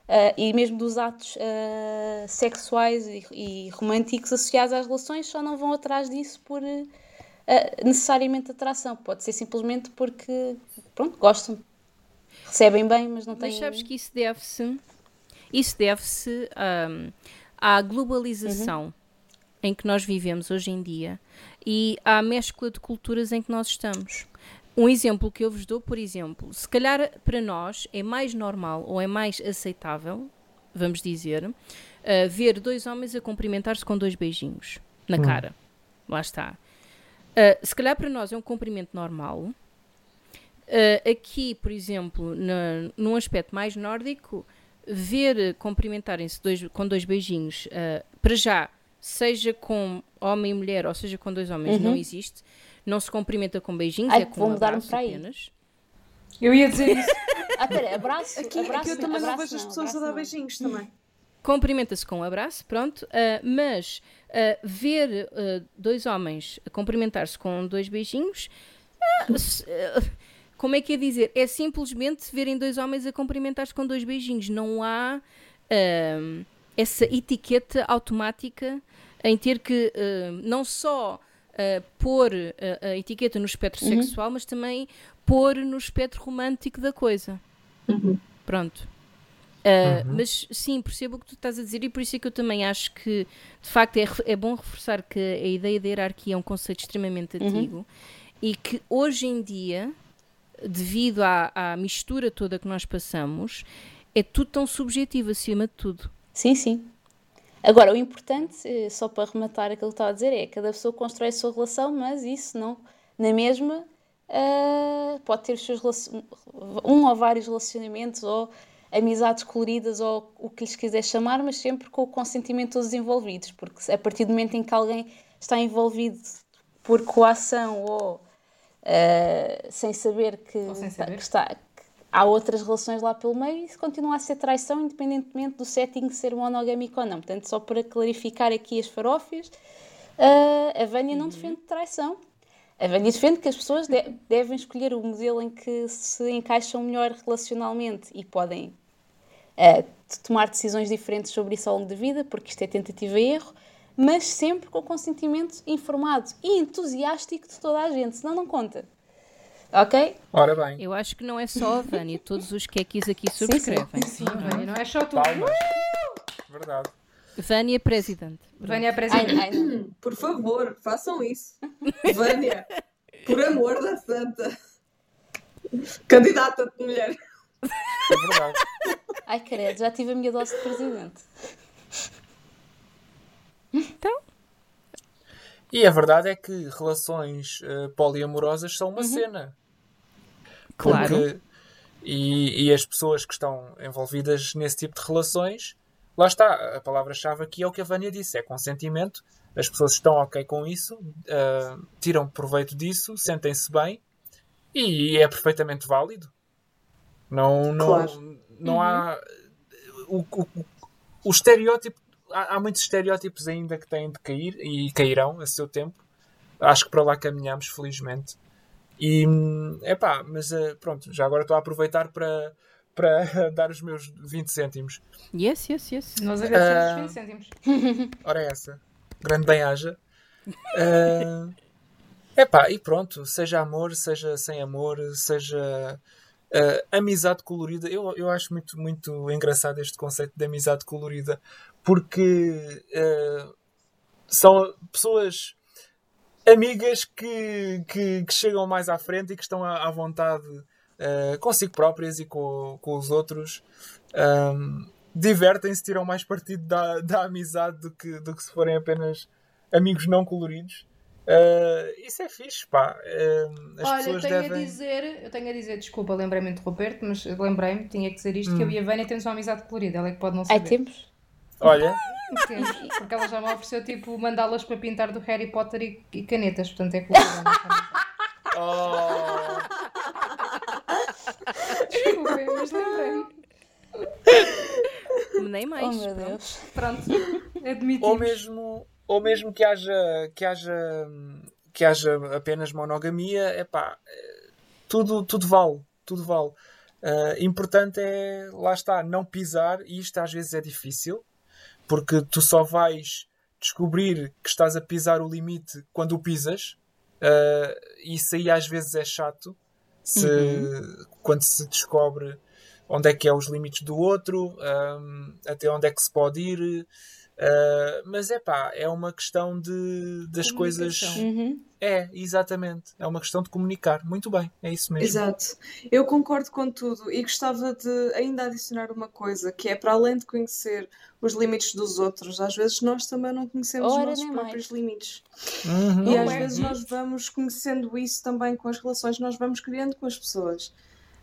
ah, e mesmo dos atos ah, sexuais e, e românticos associados às relações, só não vão atrás disso por ah, necessariamente atração. Pode ser simplesmente porque, pronto, gostam, recebem bem, mas não têm. Mas sabes que isso deve-se Isso deve-se ahm, à globalização em que nós vivemos hoje em dia e à mescla de culturas em que nós estamos. Um exemplo que eu vos dou, por exemplo, se calhar para nós é mais normal ou é mais aceitável, vamos dizer, ah, ver dois homens a cumprimentar-se com dois beijinhos na cara. Lá está. Ah, se calhar para nós é um cumprimento normal. Ah, aqui, por exemplo, na, num aspecto mais nórdico, ver cumprimentarem-se dois, com dois beijinhos, para já, seja com homem e mulher ou seja com dois homens, não existe. Não se cumprimenta com beijinhos, Ai, é com um mudar-me abraço para aí. apenas. Eu ia dizer isso. Ah, pera, abraço. Aqui, abraço aqui eu também não abraço vejo as pessoas a dar não. beijinhos também. Cumprimenta-se com um abraço, pronto, ah, mas ah, ver ah, dois homens a cumprimentar-se com dois beijinhos, se- como é que é dizer? É simplesmente verem dois homens a cumprimentar-se com dois beijinhos. Não há essa etiqueta automática em ter que ah, não só ah, pôr ah, a etiqueta no espectro sexual, mas também pôr no espectro romântico da coisa. Pronto. Uh, Mas sim, percebo o que tu estás a dizer e por isso é que eu também acho que de facto é, é bom reforçar que a ideia da hierarquia é um conceito extremamente antigo e que hoje em dia, devido à, à mistura toda que nós passamos, é tudo tão subjetivo acima de tudo. Sim, sim. Agora, o importante, eh, só para rematar aquilo que estava a dizer, é que cada pessoa constrói a sua relação, mas isso não, na mesma, ah, pode ter os seus um ou vários relacionamentos ou amizades coloridas ou o que lhes quiser chamar, mas sempre com o consentimento dos envolvidos, porque a partir do momento em que alguém está envolvido por coação ou ah, sem saber que, sem saber. que está, há outras relações lá pelo meio, isso continua a ser traição, independentemente do setting ser monogâmico ou não. Portanto, só para clarificar aqui as farófias, ah, a Vânia não defende traição. A Vânia defende que as pessoas de- devem escolher o modelo em que se encaixam melhor relacionalmente e podem de tomar decisões diferentes sobre isso ao longo da vida, porque isto é tentativa e erro, mas sempre com consentimento informado e entusiástico de toda a gente, senão não conta. Ok? Ora bem, Eu acho que não é só a Vânia, todos os quequis aqui sim. subscrevem. Sim, Vânia, não é só tu. palmas. Verdade. Vânia Presidente. Vânia é Ai, presidente. ai, não. Por favor, façam isso. Vânia, por amor da santa. Candidata de mulher. É verdade. ai credo, já tive a minha dose de presidente. E a verdade é que relações eh, poliamorosas são uma cena. Claro. Porque- e, e as pessoas que estão envolvidas nesse tipo de relações, lá está, a palavra-chave aqui é o que a Vânia disse: é consentimento. As pessoas estão ok com isso, ah, tiram proveito disso, sentem-se bem e é perfeitamente válido. Não, não, Claro. não há. O, o, o- o estereótipo. Há, há muitos estereótipos ainda que têm de cair e cairão a seu tempo. Acho que para lá caminhamos, felizmente. E é pá, mas eh, pronto, já agora estou a aproveitar para, para dar os meus 20 cêntimos. Yes, yes, yes. Nós agradecemos Ah. os 20 cêntimos. Ora, é essa. Grande bem-aja. É pá, e pronto, seja amor, seja sem amor, seja ah, amizade colorida. Eu, eu acho muito, muito engraçado este conceito de amizade colorida, porque ah, são pessoas amigas que, que, que chegam mais à frente e que estão à, à vontade ah, consigo próprias e com, com os outros. Ahm, divertem-se, tiram mais partido da, da amizade do que, do que se forem apenas amigos não coloridos. Ah, isso é fixe, pá. Ah, as Olha, eu pessoas tenho devem. a dizer, eu tenho a dizer, desculpa, lembrei-me de interromper-te, mas lembrei-me, tinha que dizer isto, que eu e a Vânia temos uma amizade colorida, ela é que pode não Ai, saber. temos? Olha, porque ela já me ofereceu, tipo, mandá-las para pintar do Harry Potter e, e canetas, portanto é não é? oh, Desculpem, mas lembrei-me. Nem mais. Oh meu pronto. Deus. Pronto, admitimos. ou mesmo, ou mesmo que haja que haja que haja apenas monogamia, é pá, tudo, tudo vale, tudo vale. Ah, importante é, lá está, não pisar, e isto às vezes é difícil, porque tu só vais descobrir que estás a pisar o limite quando o pisas, Ah, isso aí às vezes é chato, se, quando se descobre onde é que é os limites do outro, ahm, até onde é que se pode ir. Ah, mas é pá, é uma questão de, das coisas. Uhum. É, exatamente. É uma questão de comunicar. Muito bem, é isso mesmo. Exato. Eu concordo com tudo e gostava de ainda adicionar uma coisa, que é para além de conhecer os limites dos outros, às vezes nós também não conhecemos Ora, os nossos próprios limites. Uhum. E às vezes nós vamos conhecendo isso também com as relações que nós vamos criando com as pessoas.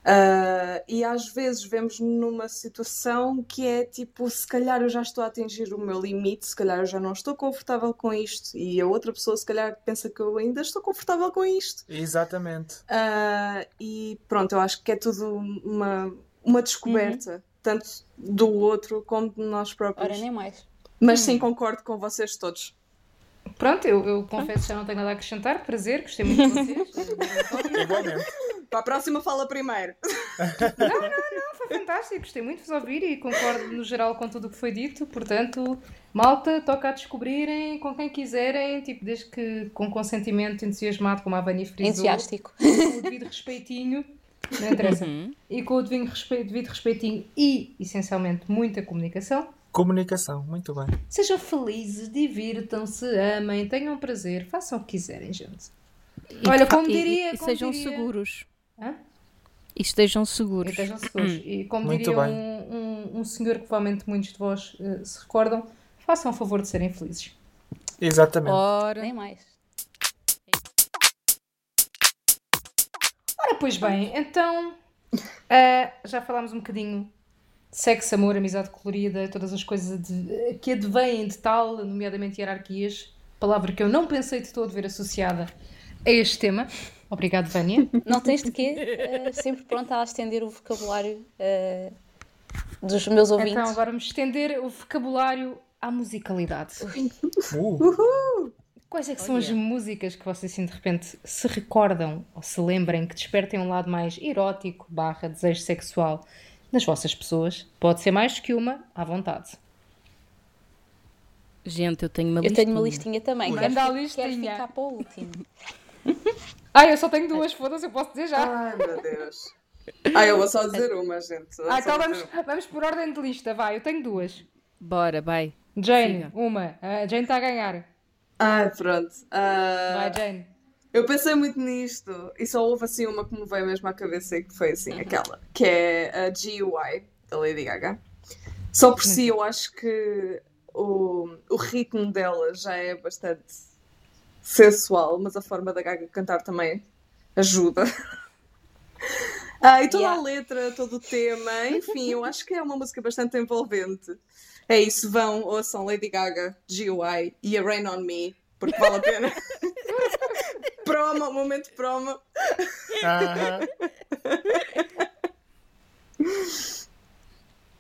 Ah, e às vezes vemos numa situação que é tipo, se calhar eu já estou a atingir o meu limite, se calhar eu já não estou confortável com isto, e a outra pessoa se calhar pensa que eu ainda estou confortável com isto. Exatamente. Ah, e pronto, eu acho que é tudo uma, uma descoberta, tanto do outro como de nós próprios. Ora, nem mais. Mas sim, concordo com vocês todos. Pronto, eu, eu confesso que já não tenho nada a acrescentar. Prazer, gostei muito de vocês. Igualmente. Para a próxima, fala primeiro. Foi fantástico, gostei muito de vos ouvir e concordo no geral com tudo o que foi dito. Portanto, malta, toca a descobrirem com quem quiserem, tipo, desde que com consentimento entusiasmado, como a Vânia frisou. Entusiástico. com o devido respeitinho, não interessa. Uhum. E com o devido, respe- devido respeitinho e, essencialmente, muita comunicação. Comunicação, muito bem. Sejam felizes, divirtam-se, amem, tenham prazer, façam o que quiserem, gente. E Olha, como e- diria- E, como sejam diria- seguros. Hã? E estejam E seguros. estejam seguros. E como Muito diria um, um, um senhor que provavelmente muitos de vós eh, se recordam, façam o favor de serem felizes. Exatamente. Ora, Nem mais. Ora, pois bem, então ah, já falámos um bocadinho de sexo, amor, amizade colorida, todas as coisas de- que advêm de tal, nomeadamente hierarquias, palavra que eu não pensei de todo ver associada a este tema. Obrigado, Vânia. Não tens de quê? Eh, sempre pronta a estender o vocabulário eh, dos meus ouvintes. Então, agora vamos estender o vocabulário à musicalidade. Uh, Quais é que são as músicas que vocês assim de repente se recordam ou se lembrem que despertem um lado mais erótico barra desejo sexual nas vossas pessoas? Pode ser mais que uma, à vontade. gente, eu tenho uma Eu listinha. tenho uma listinha também. Manda a fi- quero listinha. ficar para o último. Ah, eu só tenho duas, foda-se, eu posso dizer já. Ai, meu Deus. Ah, eu vou só dizer uma, gente. Ah, então vamos, uma. vamos por ordem de lista, vai, eu tenho duas. Bora, vai. Jane, Siga. uma. A Jane está a ganhar. Ai, pronto. Ah, Vai, Jane. eu pensei muito nisto e só houve assim uma que me veio mesmo à cabeça e que foi assim, aquela, que é a GUI da Lady Gaga. Só por si eu acho que o, o ritmo dela já é bastante sensual, mas a forma da Gaga cantar também ajuda. Ah, e toda a Yeah. letra, todo o tema, enfim, eu acho que é uma música bastante envolvente. É isso, vão, ouçam Lady Gaga, GUI e a Rain on Me, porque vale a pena. promo, momento promo. aham.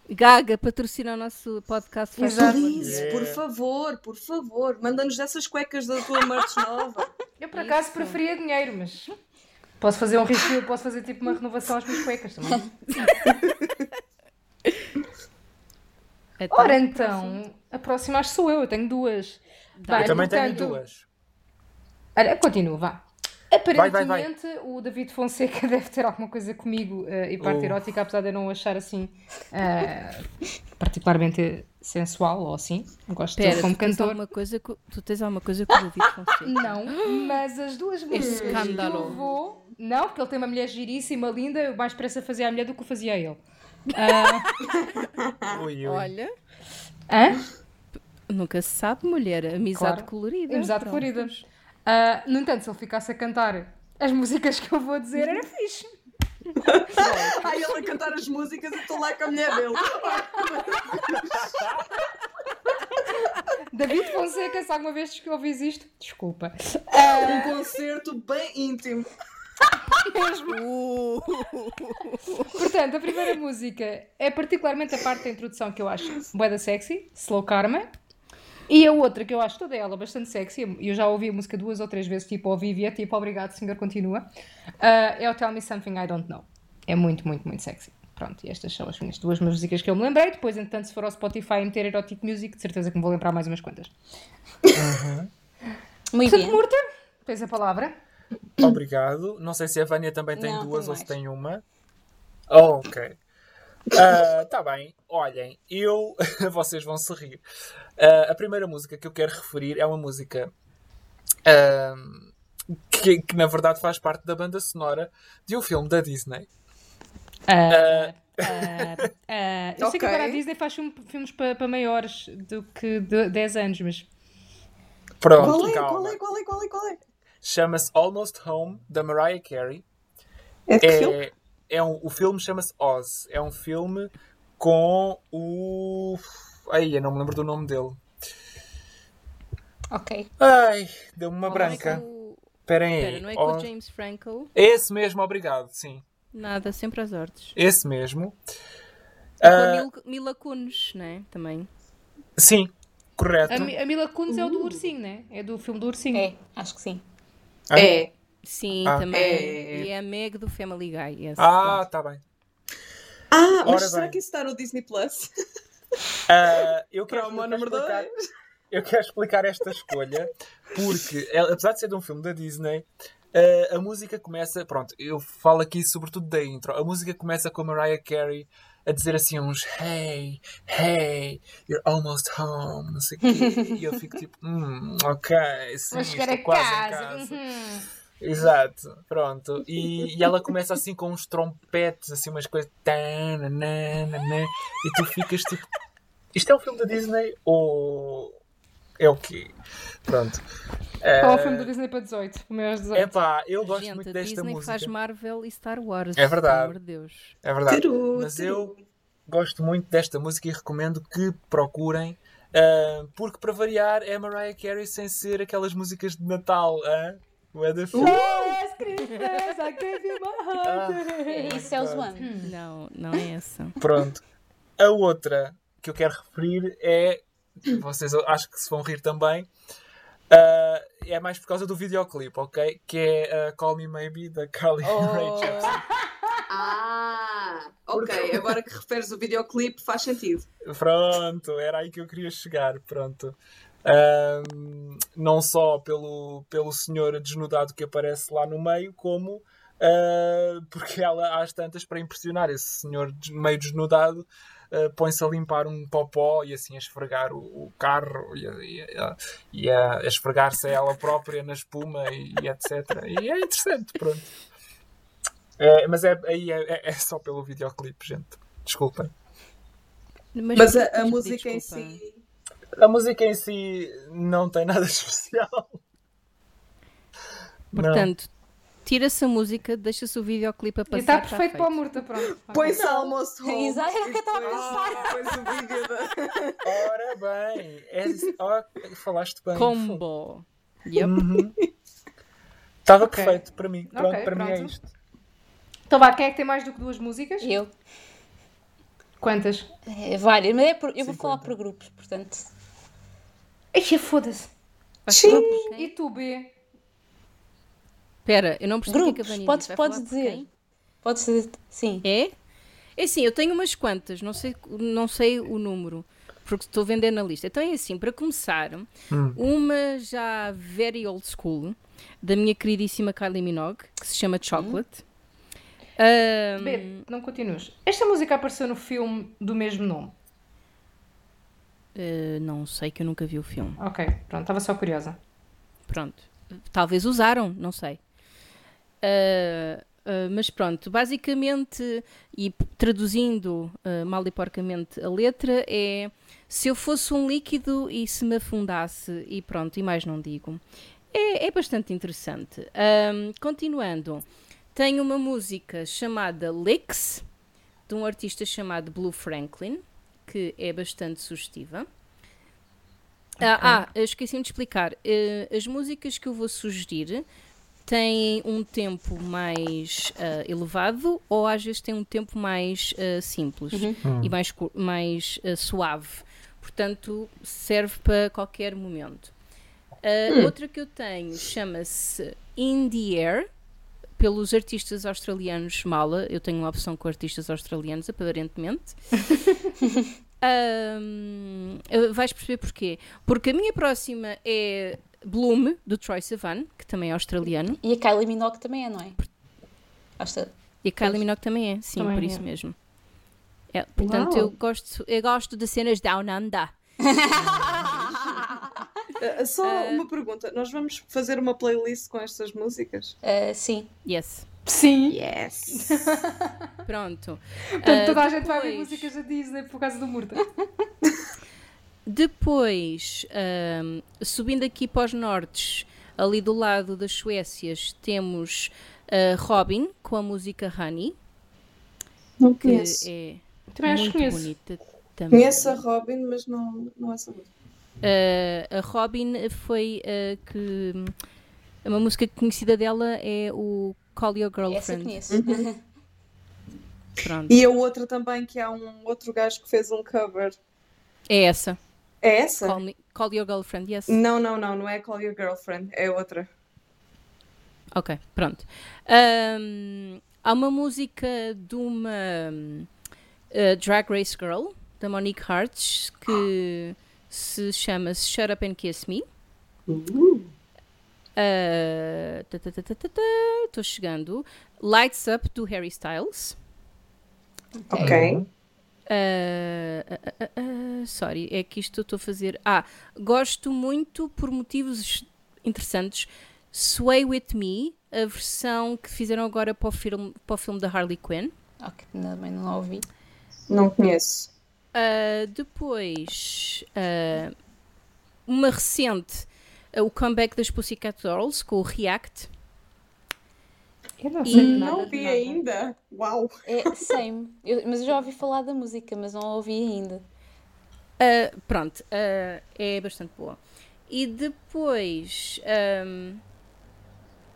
Gaga, patrocina o nosso podcast. Exato. Yeah. por favor, por favor, manda-nos dessas cuecas da tua merch nova. Eu por acaso preferia dinheiro, mas posso fazer um refill, posso fazer tipo uma renovação às minhas cuecas também. Então, Ora então, a próxima acho que sou eu, eu tenho duas. Vai, Eu também tenho portanto, duas. Olha, continuo, vá. Vai, vai. Aparentemente, o David Fonseca deve ter alguma coisa comigo eh, e parte Oh. erótica, apesar de eu não achar assim eh, particularmente sensual ou assim. Gosto Espera, dele como tu cantor. alguma coisa co- tu tens alguma coisa com o David Fonseca? Não, mas as duas músicas que escândalo. eu vou. Não, porque ele tem uma mulher giríssima, linda, eu mais depressa fazia a mulher do que o fazia ele. Ah, Ui, ui. Olha, hã? nunca se sabe, mulher. Amizade Claro. colorida. Amizade Pronto. colorida. Ah, no entanto, se ele ficasse a cantar as músicas que eu vou dizer, era fixe. Ai, ele a cantar as músicas e estou lá com a mulher dele. David Fonseca, se alguma vez que ouvis isto, desculpa. Um concerto bem íntimo. Uh, Portanto, a primeira música é particularmente a parte da introdução que eu acho bué da sexy, Slow Karma. E a outra que eu acho toda ela bastante sexy, e eu já ouvi a música duas ou três vezes, tipo, ouvi e é tipo, obrigado, senhor, continua. ah, é o Tell Me Something I Don't Know. É muito, muito, muito sexy. Pronto, e estas são as minhas duas músicas que eu me lembrei. Depois, entretanto, se for ao Spotify e meter Erotic Music, de certeza que me vou lembrar mais umas quantas. Muito Portanto, bem. Murta, tens a palavra. Obrigado. Não sei se a Vânia também tem Não, duas tem ou se tem uma. Oh, ok. Ah, tá bem, olhem, eu. vocês vão se rir. Ah, a primeira música que eu quero referir é uma música ah, que, que, na verdade faz parte da banda sonora de um filme da Disney. Eu sei que agora a Disney faz filme- filmes para para maiores do que de 10 anos, mas. Pronto, Qual é? calma. Qual é? Qual é? Qual é? Qual é? Chama-se Almost Home, da Mariah Carey. É que filme? É, é um, o filme chama-se Oz. É um filme com o. Ai, eu não me lembro do nome dele. Ok. Ai, deu-me uma Não é branca. com o- Esperem Espera, aí. não é com o Oz. James Franco? Esse mesmo, obrigado, sim. Nada, sempre às ordens. Esse mesmo. É com Ah, Mila Kunis, né? Também. sim, correto. A, a Mila Kunis é o do ursinho, né? É do filme do ursinho. É, acho que sim. Ah. É. Sim, Ah. também. É. E é a Meg do Family Guy. yes. Ah, tá bem. Ah, mas Ora será bem. que isso está no Disney Plus? Ah, eu quero, Promo número explicar, 2. eu quero explicar esta escolha porque, apesar de ser de um filme da Disney, ah, a música começa. Pronto, eu falo aqui sobretudo da intro. A música começa com a Mariah Carey a dizer assim uns Hey, hey, you're almost home, não sei o quê. E eu fico tipo, hum, ok, sim, estou a quase casa. em casa. uhum. Exato, pronto. E, e ela começa assim com uns trompetes, assim umas coisas. E tu ficas tipo. Isto é um filme da Disney ou. É o quê? Pronto. Qual é o filme do Disney para 18? Para maiores de 18? Epá, eu gosto Gente, muito desta Disney música. faz Marvel e Star Wars. É verdade. Pelo Deus. É verdade. Turu, Mas turu. eu gosto muito desta música e recomendo que procurem. ah, porque para variar é Mariah Carey sem ser aquelas músicas de Natal. ah? Da fi- Last Christmas, I gave you my Ah. heart. Isso, é o Zoan. Não, não é essa. Pronto. A outra que eu quero referir é. Vocês acho que se vão rir também. ah, é mais por causa do videoclipe, ok? Que é ah, Call Me Maybe da Carly Rae Jepsen. Ah, ok. Agora que referes o videoclipe faz sentido. Pronto, era aí que eu queria chegar. Pronto. Ahm, não só pelo, pelo senhor desnudado que aparece lá no meio, como ah, porque ela, às tantas, para impressionar esse senhor meio desnudado, ah, põe-se a limpar um popó e assim a esfregar o, o carro e, a, e a- e a- a esfregar-se a ela própria na espuma e, e etc. E é interessante, pronto. É, mas é, aí é, é- é só pelo videoclipe, gente. Desculpem. Mas a, a pedir música em desculpa. si. A música em si não tem nada especial. Portanto, tira-se a música, deixa-se o videoclipe a E passar. está está perfeito para o feito. Murta, pronto. Põe-se almost home. Exato, era o que eu estava a e depois- Depois o vídeo da. Ora bem, é, oh, falaste bem. Combo. Yep. Uhum. Estava Ok. perfeito para mim. Pronto, Ok, para mim é pronto. isto. Então vá, quem é que tem mais do que duas músicas? Eu. Quantas? É, várias, mas é por- eu vou 50. falar por grupos, portanto. Eixa, foda-se. Quem? E tu, B? Espera, eu não percebi o que é que a Grupos, podes, podes dizer. Podes dizer, sim. É? É assim, eu tenho umas quantas, não sei, não sei o número, porque estou a vender na lista. Então é assim, para começar, uma já very old school, da minha queridíssima Kylie Minogue, que se chama Chocolate. Ahm, B, não continuas. Esta música apareceu no filme do mesmo nome. Eh, não sei que eu nunca vi o filme. Ok, pronto, estava só curiosa. Pronto. Talvez usaram, não sei. Ah, ah, mas pronto, basicamente, e traduzindo mal e porcamente a letra, é se eu fosse um líquido e se me afundasse, e pronto, e mais não digo. É, é bastante interessante. Continuando, tenho uma música chamada Licks, de um artista chamado Blue Franklin, que é bastante sugestiva. Ah, ah, eu esqueci-me de explicar. Eh, as músicas que eu vou sugerir têm um tempo mais ah, elevado ou às vezes têm um tempo mais ah, simples e mais, mais ah, suave. Portanto, serve para qualquer momento. A Outra que eu tenho chama-se In the Air, pelos artistas australianos Mala. Eu tenho uma opção com artistas australianos, aparentemente. Ahm, eh, vais perceber porquê. Porque a minha próxima é Bloom, do Troy Sivan, que também é australiano. E a Kylie Minogue também é, não é? E a Kylie Minogue também é, sim, Também por é. isso mesmo. É, portanto, Uau. eu gosto, eu gosto de cenas down under. Ah, só uma pergunta: nós vamos fazer uma playlist com estas músicas? Ah, sim. Yes. Sim. Yes! Pronto. Portanto, toda a gente vai ouvir depois- músicas da Disney por causa do Murta. Depois, ahm, subindo aqui para os nortes, ali do lado das Suécias, temos Robin com a música Honey, Não que conheço. é Também acho que muito conheço. bonita também. Conheço a Robin, mas não, não essa música. Ah, a Robin foi ah, que. Uma música conhecida dela é o Call Your Essa Girlfriend. conheço. Pronto. E a outra também, que há um outro gajo que fez um cover. É essa. É essa? Call, me- Call Your Girlfriend, yes. Não, não, não, não é Call Your Girlfriend, é outra. Ok, pronto. Ahm, há uma música de uma uh, Drag Race Girl, da Monique Hartz, que se chama Shut Up and Kiss Me. Ah, tá, tá, tá, tá, tá, tá, Estou chegando. Lights Up, do Harry Styles. Ok. Ah, ah, ah, ah, sorry, é que isto eu estou a fazer. Ah, gosto muito por motivos interessantes. Sway With Me, a versão que fizeram agora para o filme, para o filme da Harley Quinn. ok, também não ouvi. Não conheço. Ah, depois, ah, uma recente, ah, o comeback das Pussycat Dolls com o React. Eu não E- sei nada Não vi nada. ainda. Uau! É same. Eu- mas eu já ouvi falar da música, mas não a ouvi ainda. Pronto, é bastante boa. E depois. ahm,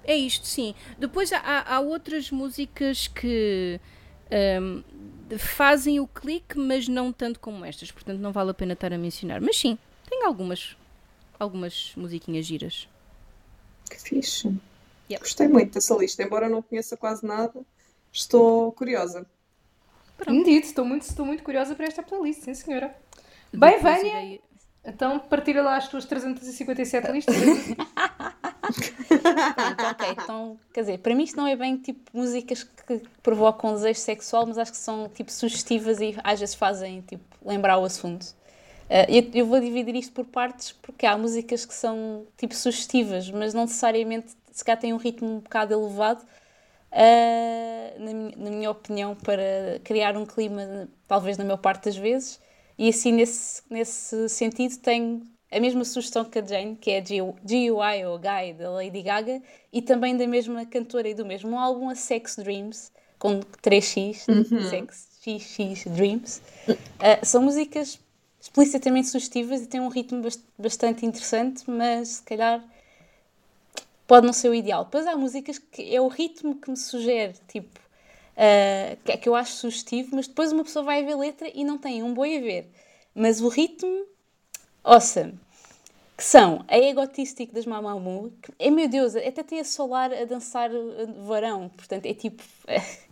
é isto, sim. Depois há- há outras músicas que ahm, fazem o clique, mas não tanto como estas. Portanto, não vale a pena estar a mencionar. Mas sim, tem algumas, algumas musiquinhas giras. Que fixe. Yep. Gostei muito dessa lista, embora não conheça quase nada. Estou curiosa. Entendido, estou muito, estou muito curiosa para esta playlist, sim senhora. Bem, Vânia, irei- então partilha lá as tuas 357 listas. Pronto, ok. Então, quer dizer, para mim isto não é bem tipo músicas que provocam desejo sexual, mas acho que são tipo sugestivas e às vezes fazem tipo lembrar o assunto. Ah, eu, eu vou dividir isto por partes porque há músicas que são tipo sugestivas, mas não necessariamente se calhar têm um ritmo um bocado elevado, ah, na, minha, na minha opinião, para criar um clima, talvez na maior parte das vezes. E assim, nesse, nesse sentido, tenho a mesma sugestão que a Jane, que é G- GUI ou Guy da Lady Gaga, e também da mesma cantora e do mesmo álbum, a Sex Dreams, com 3x, Sex XX Dreams. Ah, são músicas explicitamente sugestivas e têm um ritmo bas- bastante interessante, mas se calhar pode não ser o ideal. Depois há músicas que é o ritmo que me sugere, tipo, ah, que, que eu acho sugestivo, mas depois uma pessoa vai ver a letra e não tem um boi a ver. Mas o ritmo, awesome. Que são a Egotistic das Mamamoo, que, é meu Deus, até tem a Solar a dançar uh, varão, portanto é tipo.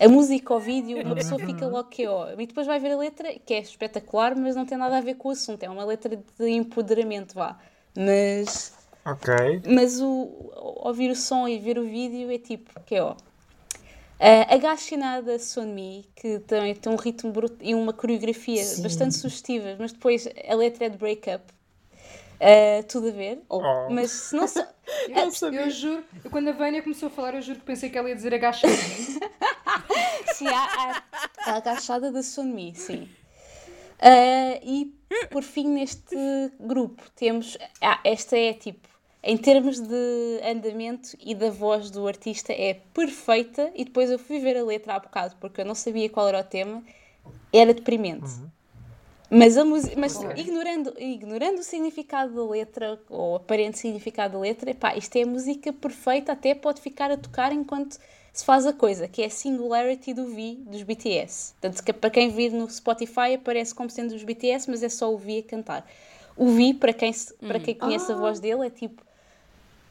A música, o vídeo, uma pessoa fica logo que ó. E depois vai ver a letra, que é espetacular, mas não tem nada a ver com o assunto. É uma letra de empoderamento, vá. Mas Ok. mas o, ouvir o som e ver o vídeo é tipo, que é ó. Uh, a Gashinada Sonmi, que também tem um ritmo bruto e uma coreografia bastante sugestiva, mas depois a letra é de break-up. Uh, tudo a ver. Oh. Mas se não só. Eu, eu juro, eu, quando a Vânia começou a falar, eu juro que pensei que ela ia dizer agachada. Sim, há, há a agachada da Sunmi, sim. Ah, e por fim, neste grupo, temos. Ah, esta é tipo. Em termos de andamento e da voz do artista, é perfeita. E depois eu fui ver a letra há bocado, porque eu não sabia qual era o tema. Era deprimente. Mas, a música, mas ignorando, ignorando o significado da letra, ou o aparente significado da letra, epá, isto é a música perfeita, até pode ficar a tocar enquanto se faz a coisa, que é a Singularity do V dos BTS. Portanto, que para quem vir no Spotify aparece como sendo dos BTS, mas é só o V a cantar. O V, para quem, para quem conhece a voz dele, é tipo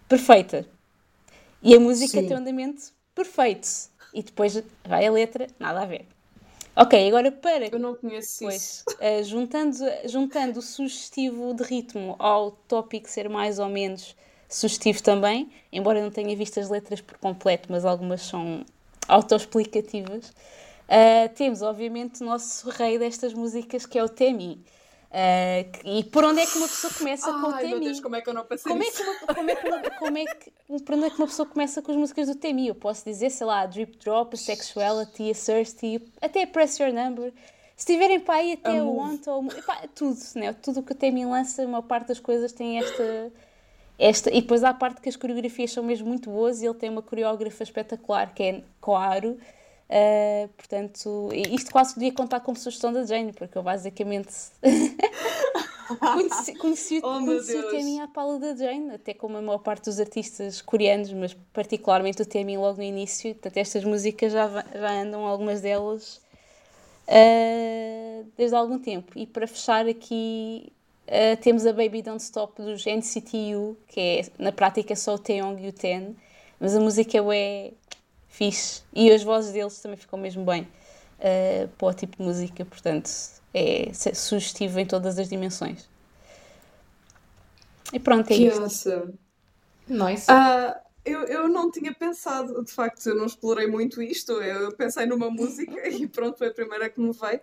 perfeita. E a música Sim. tem um andamento perfeito. E depois vai a letra, nada a ver. Ok, agora para Eu não conheço isso. Pois, eh, juntando, juntando o sugestivo de ritmo ao tópico ser mais ou menos sugestivo também, embora eu não tenha visto as letras por completo, mas algumas são autoexplicativas, Uh, temos, obviamente, o nosso rei destas músicas, que é o Temi. Uh, e por onde é que uma pessoa começa com o Ai, meu Temi? Deus, como é que eu não pensei Como é, que uma, como, é que uma, como é que por onde é que uma pessoa começa com as músicas do Temi? Eu posso dizer, sei lá, a Drip Drop, a Sexuality, a Thirsty, até a Press Your Number. Se tiverem para aí até o. Want, ou, epá, tudo, né? tudo o que o Temi lança, a maior parte das coisas tem esta, esta. E depois há a parte que as coreografias são mesmo muito boas e ele tem uma coreógrafa espetacular que é Koaru. Uh, portanto, isto quase podia contar como sugestão da Jane, porque eu basicamente conheci, conheci, Oh, conheci o. Temin à pala da Jane, até como a maior parte dos artistas coreanos, mas particularmente o Temin logo no início. Portanto, estas músicas já, já andam, algumas delas, uh, desde há algum tempo. E para fechar aqui, uh, temos a Baby Don't Stop dos NCTU, que é na prática só o Taeyong e o Ten, mas a música é fixe. E as vozes deles também ficam mesmo bem uh, para o tipo de música, portanto é sugestivo em todas as dimensões. E pronto, é Que isto. awesome. Nice. Ah, eu, eu não tinha pensado, de facto, eu não explorei muito isto. Eu pensei numa música e pronto, foi a primeira que me veio.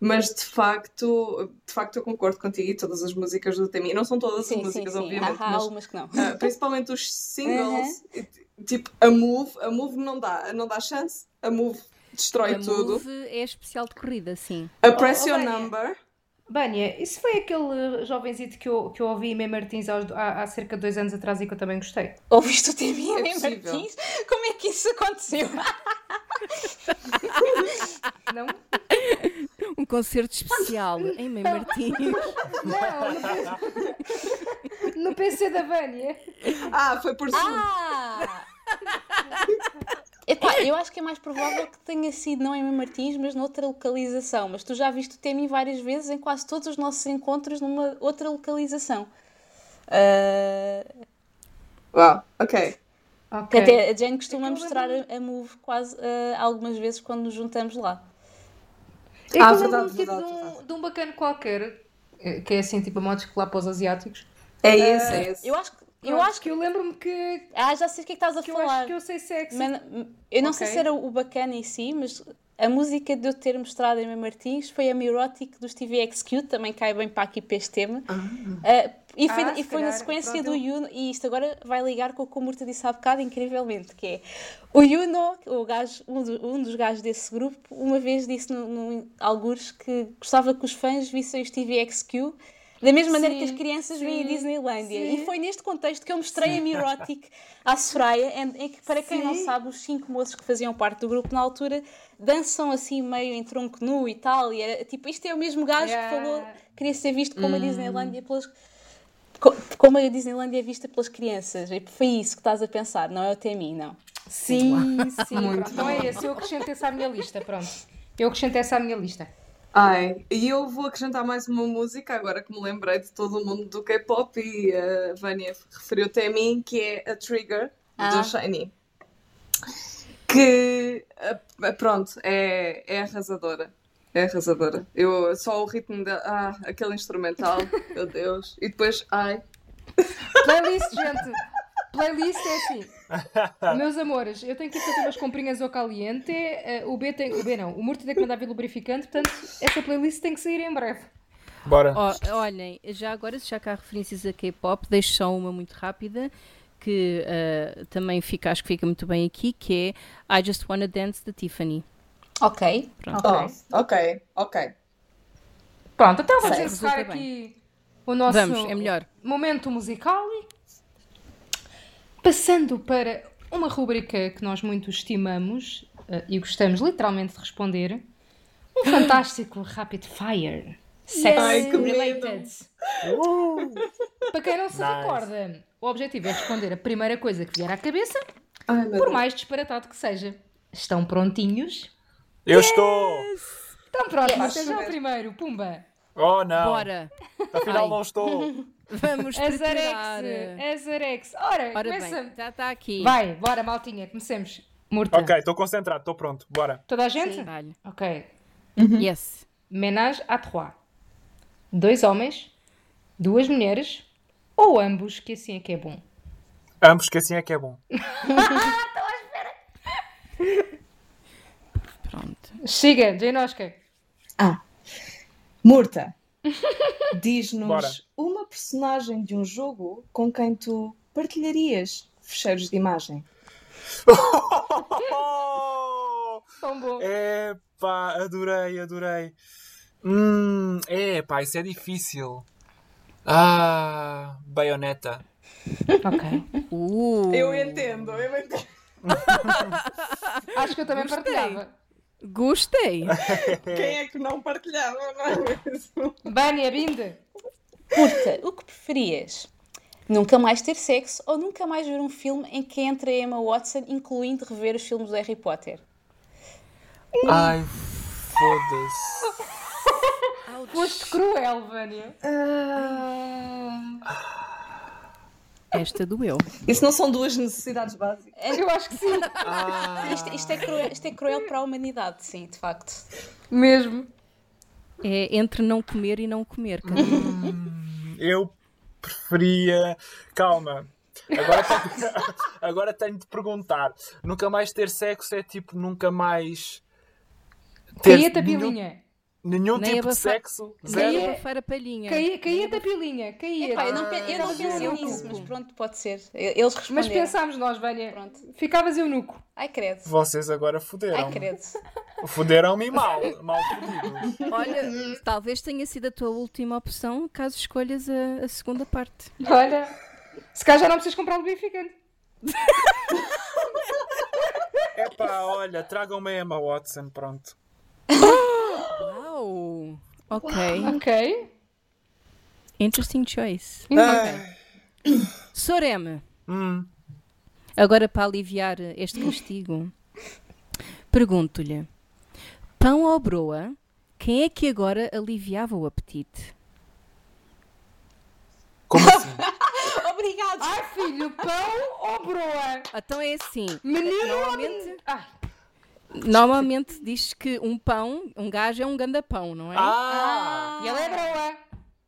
Mas de facto, de facto eu concordo contigo e todas as músicas do Temi. Não são todas as Sim, sim, músicas, sim. obviamente, Há, há mas algumas que não. ah, principalmente os singles, e, tipo a Move, a Move não dá, não dá chance, a Move destrói A tudo. Move é especial de corrida, sim. A Press Oh, oh, Your Vânia. Number. Bânia, isso foi aquele jovenzito que eu, que eu ouvi em Mem Martins há, há cerca de dois anos atrás e que eu também gostei. Ouviste o Temi É em possível. Martins? Como é que isso aconteceu? Não? Um concerto especial em Mãe Martins. Não, no PC da Vânia. Ah, foi por Zoom. Ah! Epá, eu acho que é mais provável que tenha sido não em Mem Martins, mas noutra localização. Mas tu já viste o Temi várias vezes em quase todos os nossos encontros numa outra localização. Ah, Uau, ok. Ok. Até a Jane costuma mostrar a, a Move quase ah, algumas vezes quando nos juntamos lá. É que Ah, eu verdade, lembro-me, tipo, verdade, de, um, verdade. de um bacana qualquer, eh, que é assim, tipo a modos que lá para os asiáticos. É esse, é esse. Eu acho que. Eu acho que. eu lembro-me que, Ah, já sei o que é que estás a que eu falar. acho que eu sei sexy. Mas, eu não sei Ok. se era o bacana em si, mas a música de eu ter mostrado em Mem Martins foi a Mirotic do Stevie XQ, também cai bem para aqui para este tema. Ah, e foi, Ah, e foi na sequência pronto, do Yuno, e isto agora vai ligar com o que o Murta disse há bocado, incrivelmente, que é o Yuno, o gajo, um, do- um dos gajos desse grupo, uma vez disse no, no algures que gostava que os fãs vissem o Stevie XQ da mesma maneira que as Sim, crianças veem a sim, Disneylandia. sim. E foi neste contexto que eu mostrei a Mirotic à Soraya, em, em que, para quem não Sim. sabe, os cinco moços que faziam parte do grupo na altura dançam assim meio em tronco nu e tal. E era tipo, isto é o mesmo gajo Yeah. que falou, queria ser visto como a Hum. Disneylandia pelas. Co- Como a Disneylandia é vista pelas crianças. E foi isso que estás a pensar, não é o Temi, não. Sim, sim. Muito Pronto, então é esse. Eu acrescento essa à minha lista, pronto. Eu acrescento essa à minha lista. Ai, e eu vou acrescentar mais uma música agora que me lembrei de todo o mundo do K-pop e a Vânia referiu-te a mim, que é a Trigger Ah. do Shiny. Que ah, pronto, é, é arrasadora. É arrasadora. Eu só o ritmo da. Ah, aquele instrumental, meu Deus. E depois, ai. Playlist, gente. Playlist é assim. Meus amores, eu tenho que ir fazer umas comprinhas ao caliente. eh, o B tem. O B não. O Murti tem que mandar vir lubrificante. Portanto, essa playlist tem que sair em breve. Bora. Ó, olhem, já agora, já cá há referências a K-pop, deixo só uma muito rápida, que ah, também fica, acho que fica muito bem aqui, que é I Just Wanna Dance da Tiffany. Ok. Pronto. ok. Oh, ok, ok. Pronto, então vamos Sei. encerrar aqui o nosso Vamos, é melhor. momento musical. Passando para uma rubrica que nós muito estimamos eh, e gostamos literalmente de responder. Um fantástico Rapid Fire. Sex que Related. Para quem não se Nice. recorda, o objetivo é responder a primeira coisa que vier à cabeça, Ai, por Deus. mais disparatado que seja. Estão prontinhos? Eu estou! Estão prontos, Yes. seja o primeiro, pumba! Oh não! Bora! Afinal Ai. não estou! Vamos preparar. Azarex! Azarex! Ora, Ora começa. bem, já está aqui. Vai, bora, maltinha, comecemos. Murta. Ok, estou concentrado, estou pronto, bora. Toda a gente? Dá-lhe. Ok. Yes. Ménage à trois. Dois homens, duas mulheres, ou ambos, que assim é que é bom. Ambos, que assim é que é bom. Siga, Jane Oscar. Ah, Murta, diz-nos uma personagem de um jogo com quem tu partilharias fecheiros de imagem. Tão bom. Epá, adorei, adorei. Hum, epá, isso é difícil. Ah, baioneta. Ok. Uh, Eu entendo, eu entendo. Acho que eu também Gostei. partilhava. Gostei. Quem é que não partilhava, não é mesmo? Bânia, Binda. Curta, o que preferias? Nunca mais ter sexo ou nunca mais ver um filme em que entra a Emma Watson, incluindo rever os filmes do Harry Potter? Ai, foda-se. Foste cruel, Vânia. Esta doeu. Isso não são duas necessidades básicas. Eu acho que sim. Ah, Isto, isto é cruel, isto é cruel para a humanidade, sim, de facto. Mesmo. É entre não comer e não comer. cara. eu preferia. Calma. Agora tenho, agora tenho de perguntar. Nunca mais ter sexo é tipo nunca mais. Caía-te a nenhum, pilinha. Nenhum Nem tipo de sexo. Nem Zero. a bafar a palhinha. Caía- Caía-te a pilinha. Caía. Epá, eu não, pe- eu não pensei nisso, mas pronto, pode ser. Eles Mas responderam. pensámos nós, Vânia. Pronto. Ficavas eunuco. Ai, credo. Vocês agora Ai, fuderam. credo. Fuderam-me mal. Mal fudido. Olha, talvez tenha sido a tua última opção caso escolhas a, a segunda parte. Olha. Se calhar já não precisas comprar o lubrificante. Epá, olha, tragam-me a Emma Watson, pronto. Uau! Ok. Ok. Interesting choice. Ah, Sorema, hum, agora para aliviar este castigo, pergunto-lhe: pão ou broa, quem é que agora aliviava o apetite? como assim? Obrigado. Ai, filho, pão ou broa? Então é assim. Menino ou Normalmente, menino? Ai, normalmente diz que um pão, um gajo é um gandapão, não é? Ah! e ela é broa.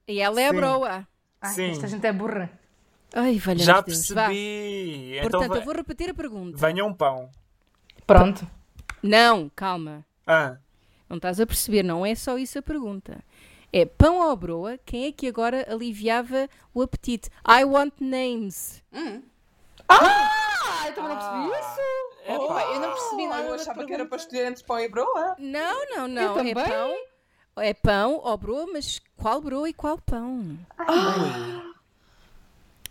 E ela é a Sim. broa. Ai, Sim. esta gente é burra. Ai, valha Já Deus. Percebi. Então Portanto, ve- eu vou repetir a pergunta. venha um pão. Pronto. Não, calma. Ah, Não estás a perceber, não é só isso a pergunta. É pão ou broa, quem é que agora aliviava o apetite? I want names. Ah, eu também não percebi isso. Epá, eu não percebi nada eu da achava que era para escolher entre pão e broa. Não, não, não. também. É pão. É pão ou broa, mas qual broa e qual pão?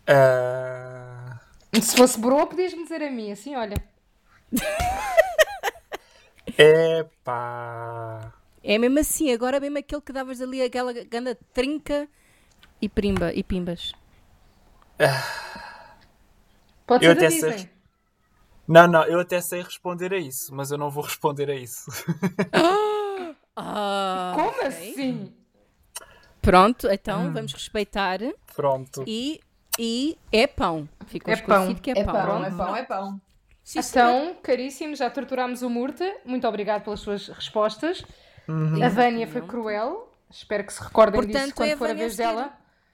ah, Se fosse broa, podias-me dizer a mim, assim, olha. epá. É mesmo assim, agora é mesmo aquele que davas ali aquela ganda trinca e primba e pimbas. Pode Eu ser da até sei. Não, não, eu até sei responder a isso, mas eu não vou responder a isso. Ah, Como ok. assim? Pronto, então vamos respeitar Pronto. e, e é pão. Ficou É esclarecido pão. que é, É pão. pão, é pão, é pão. Sim, senhor. Então, caríssimos, já torturámos o Murta. Muito obrigado pelas suas respostas. A Vânia foi cruel. Espero que se recordem disso Portanto, quando é a for a Vânia vez dela.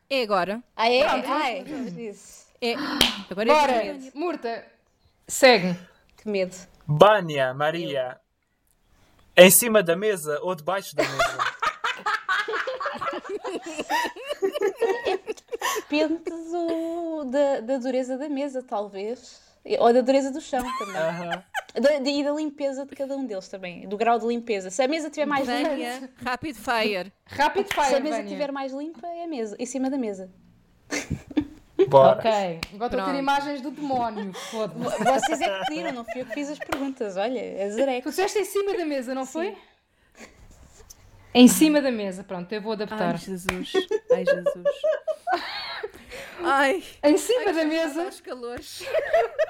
É agora. Ah, é? Pronto. Ah, é. É. Agora é a Bora, Vânia. Murta, segue. Que medo. Bânia, Maria. Em cima da mesa ou debaixo da mesa? Depende do- da, da dureza da mesa, talvez. Ou da dureza do chão também. Aham. Da- da- e da limpeza de cada um deles também. Do grau de limpeza. Se a mesa estiver mais limpa. Vânia, rapid fire. Rápido Se fire, a mesa Vânia. estiver mais limpa, é a mesa. Em cima da mesa. Bora. Ok, agora estou a ter imagens do demónio. Vocês é que pediram, não fui eu que fiz as perguntas. Olha, é zareco. Tu disseste em cima da mesa, não foi? Em cima da mesa, pronto, eu vou adaptar. Ai, Jesus. Ai, Jesus. Ai, Em cima ai, da mesa, aos calores.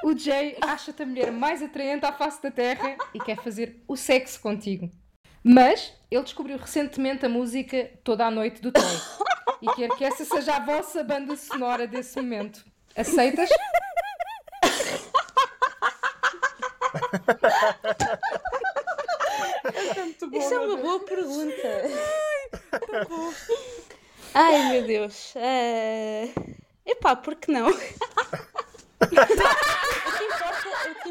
o Jay acha-te a mulher mais atraente à face da Terra e quer fazer o sexo contigo. Mas ele descobriu recentemente a música Toda a Noite do Toy e quer que essa seja a vossa banda sonora desse momento. Aceitas? Isso é uma boa pergunta. Ai, meu Deus. Uh... Epá, por que não?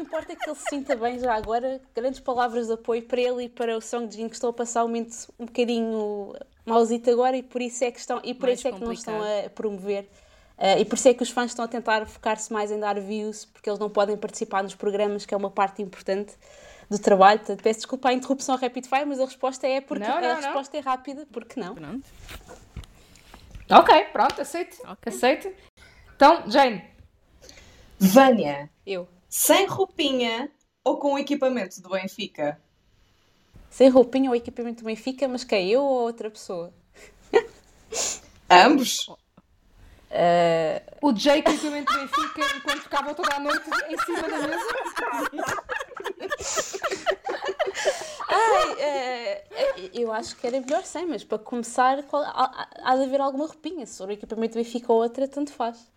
o, que importa, o que ele se sinta bem já agora. Grandes palavras de apoio para ele e para o Song Jin que estão a passar um momento um bocadinho mauzito agora e por isso é que estão e por Mais isso é que não estão a promover. Ah, e por isso é que os fãs estão a tentar focar-se mais em dar views, porque eles não podem participar nos programas, que é uma parte importante do trabalho. Portanto, peço desculpa a interrupção rapid fire, mas a resposta é porque Não, não, a não. resposta é rápida, porque não? Pronto. Ok, pronto, aceito. Ok. Aceito. Então, Jane, Vânia, Eu. Sem roupinha ou com o equipamento do Benfica? Sem roupinha ou equipamento do Benfica, mas quem? Eu ou outra pessoa? Ambos? o Jake o equipamento do Benfica enquanto ficava toda a noite em cima da mesa. Ai, eh, eu acho que era melhor sem, mas para começar, qual- há, há de haver alguma roupinha. Se for o equipamento do Benfica ou outra, tanto faz.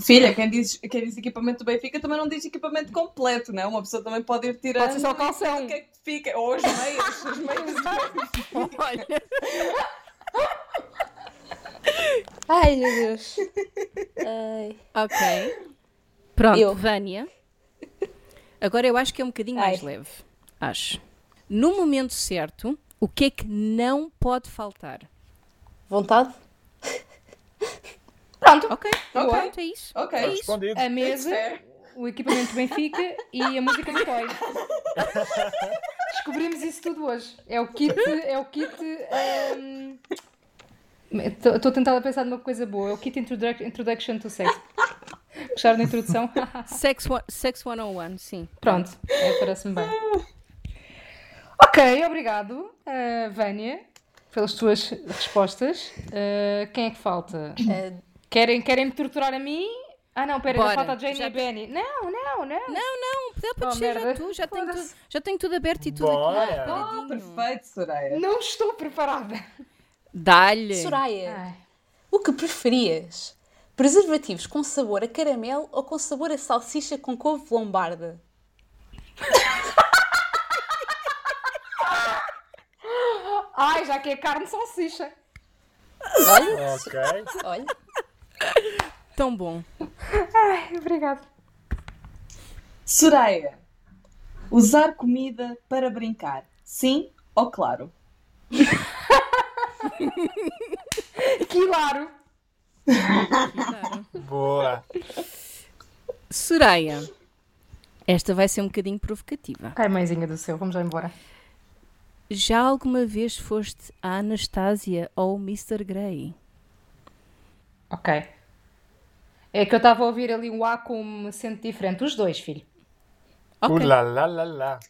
Filha, quem diz, quem diz equipamento do Benfica também não diz equipamento completo, não é? Uma pessoa também pode ir tirando. Pode ser só o calção. O que é que fica? Ou as meias. As meias. Olha, Ai, meu Deus. Ai. ok. Pronto, Eu. Vânia. Agora eu acho que é um bocadinho mais Ai. leve. Acho. No momento certo, o que é que não pode faltar? Vontade? Pronto, Ok, Ok. pronto, é isso. Ok. É isso. Respondido. a mesa, o equipamento do Benfica e a música do Toy. Descobrimos isso tudo hoje. É o kit. É o kit. Estou a tentar pensar numa coisa boa. É o kit introduc- Introduction to Sex. Gostaram da introdução? Sex, one- Sex 101, sim. Pronto, é, parece-me bem. Ok, obrigado, eh, Vânia, pelas tuas respostas. Eh, quem é que falta? Eh, Querem, querem me torturar a mim? Ah, não, pera, ainda Bora, falta a Jane já- e a Benny. Não, não, não. Não, não, dá para Oh, descer já tu, já tenho, tudo, já tenho tudo aberto e tudo Bora. aqui. Oh, preparadinho. perfeito, Soraya. Não estou preparada. Dá-lhe. Soraya, Ai. o que preferias? Preservativos com sabor a caramelo ou com sabor a salsicha com couve lombarda? Ai, já que é carne salsicha. Olha, Ok. olha. Tão bom. Ai, obrigado. Soraya, usar comida para brincar. Sim ou claro? Claro. Claro. Boa. Soraya, esta vai ser um bocadinho provocativa. Ai, mãezinha do céu, vamos já embora. Já alguma vez foste a Anastasia ou o Mr. Grey? Ok. É que eu estava a ouvir ali um A com um acento diferente. Os dois, filho. Ok, Uh, lá, lá, lá, lá.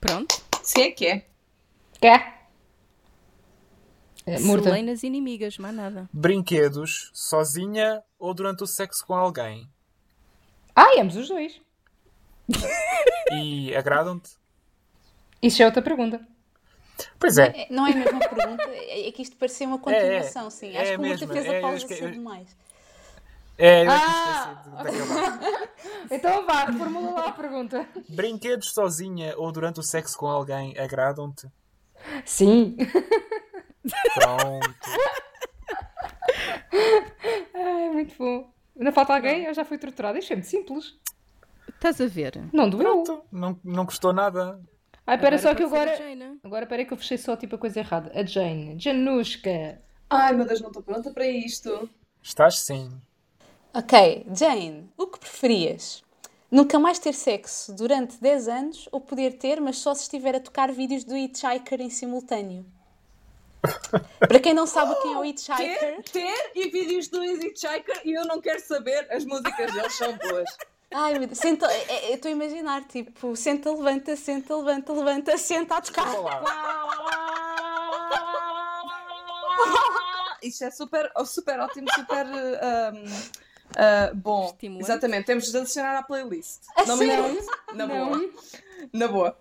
pronto. Se é que é. Quer? É, Murta. Selenas inimigas, mais nada. Brinquedos, sozinha ou durante o sexo com alguém? Ah, ambos os dois. E agradam-te? Isso é outra pergunta. Pois é. É, Não é a mesma pergunta, é é que isto parecia uma continuação, sim. É Acho que o Murta mesmo, fez é, a pausa que- cedo demais. É, eu Ah, tinha esquecido de acabar. Então vá, reformula lá a pergunta. Brinquedos sozinha ou durante o sexo com alguém agradam-te? Sim. Pronto. Ai, muito bom. Ainda falta alguém? Eu já fui torturada. Isto é muito simples. Estás a ver? Não doeu. Pronto. Não, não custou nada. Ai, espera Agora só que agora... a Jaina. Agora espera que eu fechei só tipo a coisa errada. A Jane. Janushka. Ai, meu Deus, não estou pronta para isto. Estás sim. Ok, Jane, o que preferias? Nunca mais ter sexo durante 10 anos ou poder ter, mas só se estiver a tocar vídeos do Hitchhiker em simultâneo? Para quem não sabe quem é o Hitchhiker, Ter, ter e vídeos do Hitchhiker e eu não quero saber, as músicas deles são boas. Ai, meu Deus, senta, é- é- eu estou a imaginar, tipo, senta, levanta, senta, levanta, levanta, senta a tocar. Isto é super, oh, super ótimo, super um, uh, bom. Estimulante. Exatamente, temos de adicionar à playlist. A não me sério? engano. Na Não. boa. Na boa.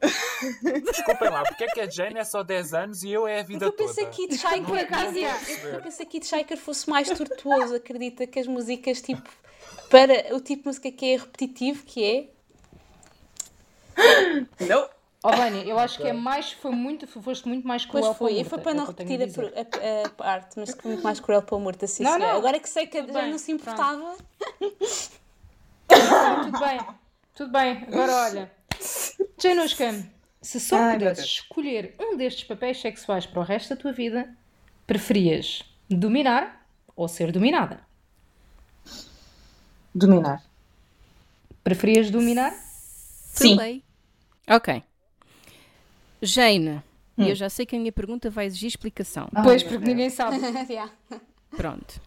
Desculpem lá, porque é que a Jane é só 10 anos e eu é a vida Eu toda? pensei que Hitchhiker, Por acaso, eu, eu- eu pensei que Hitchhiker fosse mais tortuoso, acredita que as músicas, tipo, para o tipo de música que é repetitivo, que é. Não. Oh, Vânia, eu acho que é mais... Foi muito... Foste muito mais cruel Pois foi, a e foi para é não repetir a a, a- a parte, mas que foi muito mais cruel para o Murta, sim, Não, senhora. não. Agora que sei que a Tudo já bem, não se importava, Tudo bem. Tudo bem, agora olha. Janushka, se só Ai, meu pudesses escolher um destes papéis sexuais para o resto da tua vida, preferias dominar ou ser dominada? Dominar. Preferias dominar? Sim. Ok. Jane, Hum. eu já sei que a minha pergunta vai exigir explicação. Ai, pois, porque ninguém sabe. Yeah. Pronto.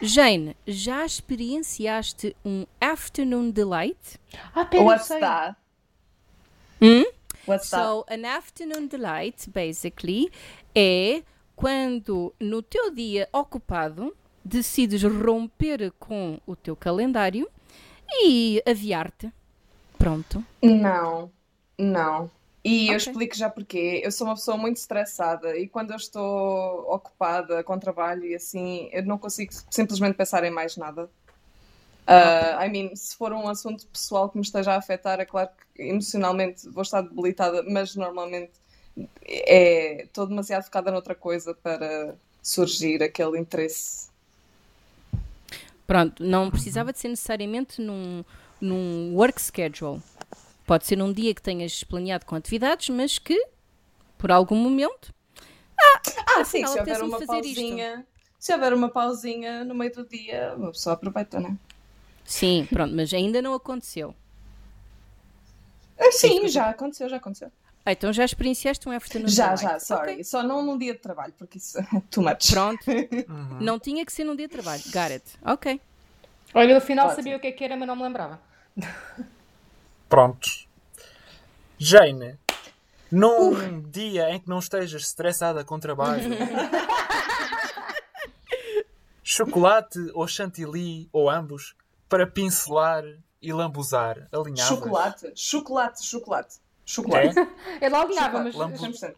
Jane, já experienciaste um Afternoon Delight? Ah, pera, What's sei. that? Hum? What's that? So, an afternoon delight, basically, é quando no teu dia ocupado decides romper com o teu calendário e aviar-te. Pronto. Não, não. E eu Ok. explico já porquê. Eu sou uma pessoa muito estressada e quando eu estou ocupada com trabalho e assim, eu não consigo simplesmente pensar em mais nada. Uh, I mean, se for um assunto pessoal que me esteja a afetar, é claro que emocionalmente vou estar debilitada, mas normalmente é, estou demasiado focada noutra coisa para surgir aquele interesse. Pronto, não precisava de ser necessariamente num, num work schedule. Pode ser num dia que tenhas planeado com atividades, mas que, por algum momento, Ah, sim, Afinal, se houver uma fazer isto. pausinha, se houver uma pausinha no meio do dia, uma pessoa aproveita, não é? sim, pronto, mas ainda não aconteceu. Ah, Sim, já aconteceu, já aconteceu. Ah, então já experienciaste um afternoon Já, delight? já, sorry. Ok, Só não num dia de trabalho, porque isso é too much. Pronto, Uhum. não tinha que ser num dia de trabalho. Got it. Ok. Olha, eu afinal Ótimo. sabia o que é que era, mas não me lembrava. Prontos. Jane, num dia em que não estejas estressada com trabalho, chocolate ou chantilly, ou ambos, para pincelar e lambuzar, alinhavas? Chocolate, chocolate, chocolate. Chocolate. É? Eu lá alinhava, mas. 100%.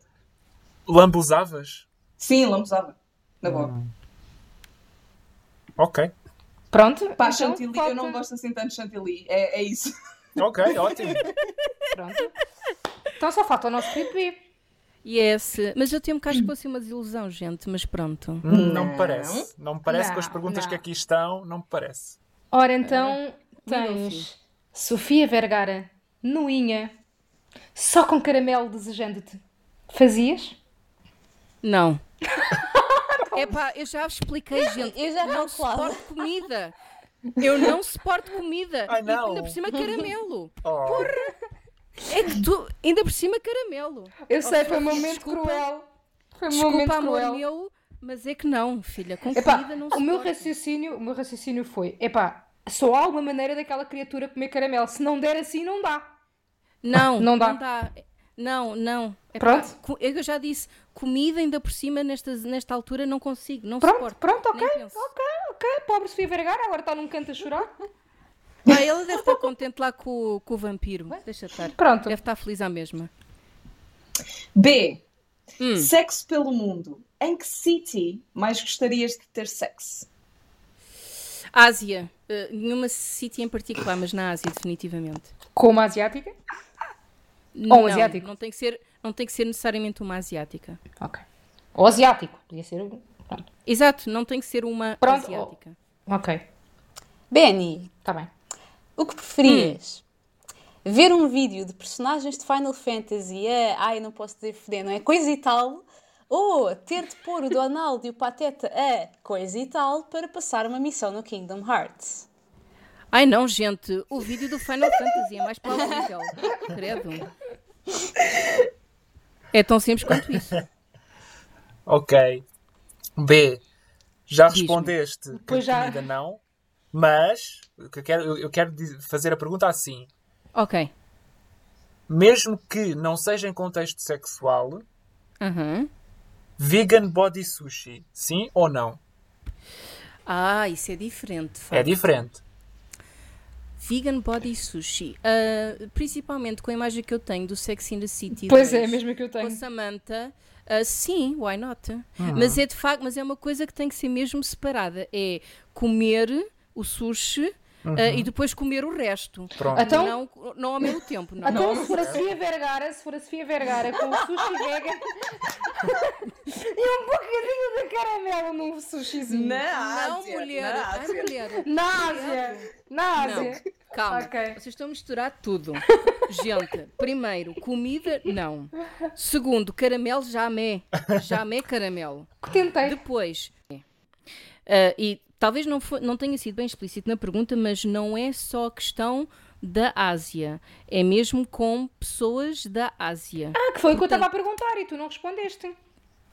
Lambuzavas? Sim, lambuzava. Na boa. Hum. Ok. Pronto. Pá, então, chantilly, eu falta- não gosto assim tanto de chantilly. É, é isso. Ok, ótimo. Pronto. Então só falta o nosso pipi. Yes. Mas eu tenho um bocado que fosse uma desilusão, gente, mas pronto. Hum, Não me Não. parece. Não me parece com as Não, perguntas não. que aqui estão, não me parece. Ora, então Nível tens Sofia Vergara, Nuinha, só com caramelo desejando-te. Fazias? Não. Epá, eu já vos expliquei, gente. Eu já não suporto comida. Eu não suporto comida. Ai, E não. ainda por cima caramelo. Oh, É que tu, ainda por cima caramelo. Eu sei, Oh, foi um momento desculpa. cruel. Foi um momento Desculpa, amor cruel. meu, mas é que não, filha. Com Epá, comida não o meu raciocínio, o meu raciocínio foi, epá, só há uma maneira daquela criatura comer caramelo. Se não der assim, não dá. Não, Não não dá. dá. Não, não. Epá, Pronto. co- Eu já disse, comida ainda por cima nesta, nesta altura não consigo, não Pronto, suporto. pronto, ok, ok, ok. Pobre Sofia Vergara, agora está num canto a chorar. Ah, ela deve estar contente lá com, o- com o vampiro. Deixa estar. Pronto. Deve estar feliz à mesma. B. Hum. Sexo pelo mundo. Em que city mais gostarias de ter sexo? Ásia. Uh, nenhuma city em particular, mas na Ásia, definitivamente. Com uma asiática? Não, um asiático? Não tem, que ser, não tem que ser necessariamente uma asiática. Ok. Ou asiático, podia ser. um- Pronto. Exato, não tem que ser uma Pronto, asiática. Ok, Benny, está bem. o que preferias? Ver um vídeo de personagens de Final Fantasy a, ai, não posso dizer foder, não é? Coisa e tal. Ou ter de pôr o Donald e o Pateta a coisa e tal para passar uma missão no Kingdom Hearts. Ai não, gente, o vídeo do Final Fantasy é mais plausível. Credo. É tão simples quanto isso. ok. B. Já respondeste que Pois já. comida não, mas eu quero, eu quero fazer a pergunta assim. Ok. Mesmo que não seja em contexto sexual, Aham. vegan body sushi, sim ou não? Ah, isso é diferente. É diferente. Vegan Body Sushi. Ah, principalmente com a imagem que eu tenho do Sex in the City. Pois 2, é, mesmo que eu Com a tenho. Samantha. ah, sim, why not? Mas é de facto, mas é uma coisa que tem que ser mesmo separada. É comer o sushi ah, e depois comer o resto. Pronto. Então- Não, não ao mesmo tempo, não. Então, se for a Sofia Vergara, se for a Sofia Vergara com o sushi vegan e um bocadinho de caramelo num sushizinho. Não, mulher. na Ai, Ásia. mulher. Na Ásia. Na Ásia. calma. Ok. Vocês estão a misturar tudo. Gente, primeiro, comida, não. Segundo, caramelo, jamé. Jamé caramelo. Tentei. Depois, ah, e talvez não, não tenha sido bem explícito na pergunta, mas não é só questão da Ásia. É mesmo com pessoas da Ásia. Ah, que foi o que eu estava a perguntar e tu não respondeste.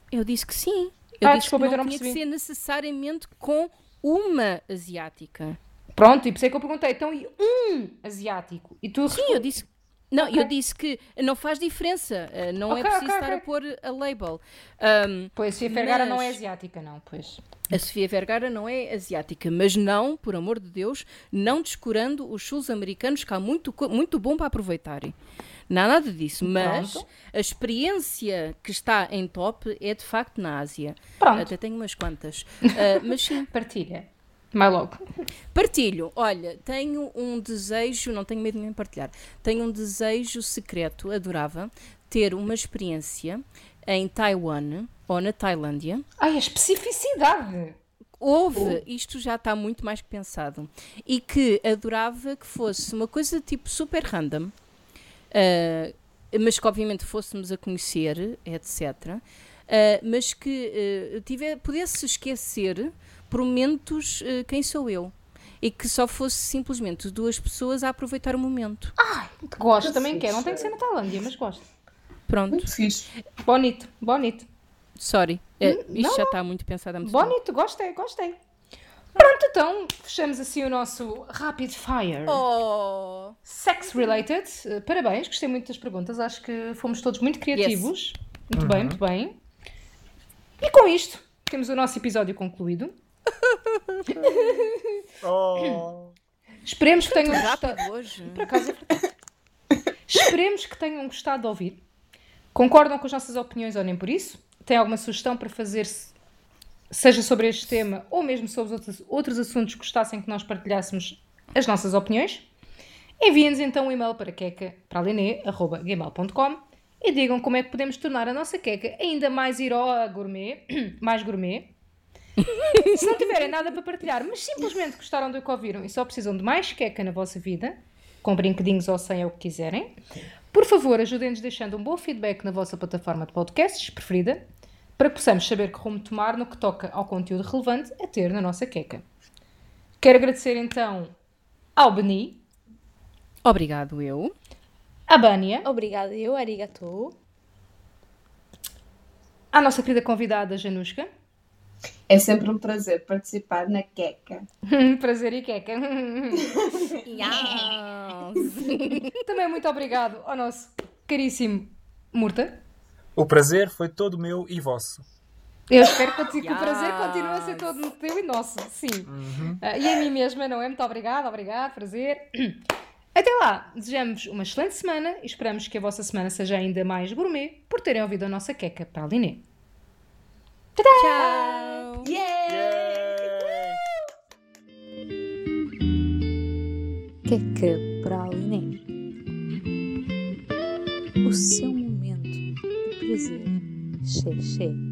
Eu disse que sim. Eu Ah, disse desculpa, que não não tinha que percebi. ser necessariamente com uma asiática. Pronto, e por isso é que eu perguntei. Então, e um asiático? E tu Sim, eu disse. Não, eu disse que não faz diferença. ah, Não é Ok, preciso ok, estar a pôr a label. Ahm, Pois, Sofia Vergara não é Mas- asiática, não, pois. A Sofia Vergara não é asiática, mas não, por amor de Deus, não descurando os chulos americanos, que há muito, muito bom para aproveitarem. Não há nada disso, mas Pronto. a experiência que está em top é de facto na Ásia. Pronto. Até tenho umas quantas. Ah, mas sim, Partilha. Mais logo. partilho. Olha, tenho um desejo, não tenho medo de nem partilhar, tenho um desejo secreto, adorava, ter uma experiência em Taiwan ou na Tailândia. Ai, a especificidade. Houve, isto já está muito mais que pensado, e que adorava que fosse uma coisa tipo super random, ah, mas que obviamente fôssemos a conhecer, etc. ah, mas que ah, tiver, pudesse esquecer por momentos ah, quem sou eu. E que só fosse simplesmente duas pessoas a aproveitar o momento. Gosto, também fixe. quero. Não tem que ser na Tailândia, mas gosto. Pronto, Muito fixe. Bonito, bonito. sorry. Ah, isto não, já está muito pensado há muito tempo. Bonito, gostei, gostei. Pronto, então fechamos assim o nosso Rapid Fire. Oh! Sex related. Uh, parabéns, gostei muito das perguntas. Acho que fomos todos muito criativos. Muito bem, muito bem. E com isto, temos o nosso episódio concluído. Oh. Esperemos que tenham gostado. Hoje. Por acaso é. Esperemos que tenham gostado de ouvir. Concordam com as nossas opiniões ou nem por isso? Têm alguma sugestão para fazer, se- seja sobre este tema ou mesmo sobre os outros, outros assuntos que gostassem que nós partilhássemos as nossas opiniões? Enviem-nos então um e-mail para queca.pralinê.gmail.com e digam como é que podemos tornar a nossa queca ainda mais iroa gourmet, mais gourmet. Se não tiverem nada para partilhar, mas simplesmente gostaram do que ouviram e só precisam de mais queca na vossa vida, com brinquedinhos ou sem é o que quiserem, por favor, ajudem-nos deixando um bom feedback na vossa plataforma de podcasts preferida, para que possamos saber que rumo tomar no que toca ao conteúdo relevante a ter na nossa queca. Quero agradecer então ao Beni, Obrigado, eu. à Bânia, Obrigada, eu, arigatou. à nossa querida convidada Janushka. É sempre um prazer participar na queca. Prazer e queca. Também muito obrigado ao nosso caríssimo Murta. O prazer foi todo meu e vosso. Eu espero que, que o Yes. prazer continue a ser todo teu e nosso, sim. Ah, e a mim mesma, não é? Muito obrigada, obrigado, prazer. Até lá, desejamos uma excelente semana e esperamos que a vossa semana seja ainda mais gourmet por terem ouvido a nossa queca para a Liné. Tchau! Yay! Queca para a Liné. O seu momento de prazer. Xê, xê.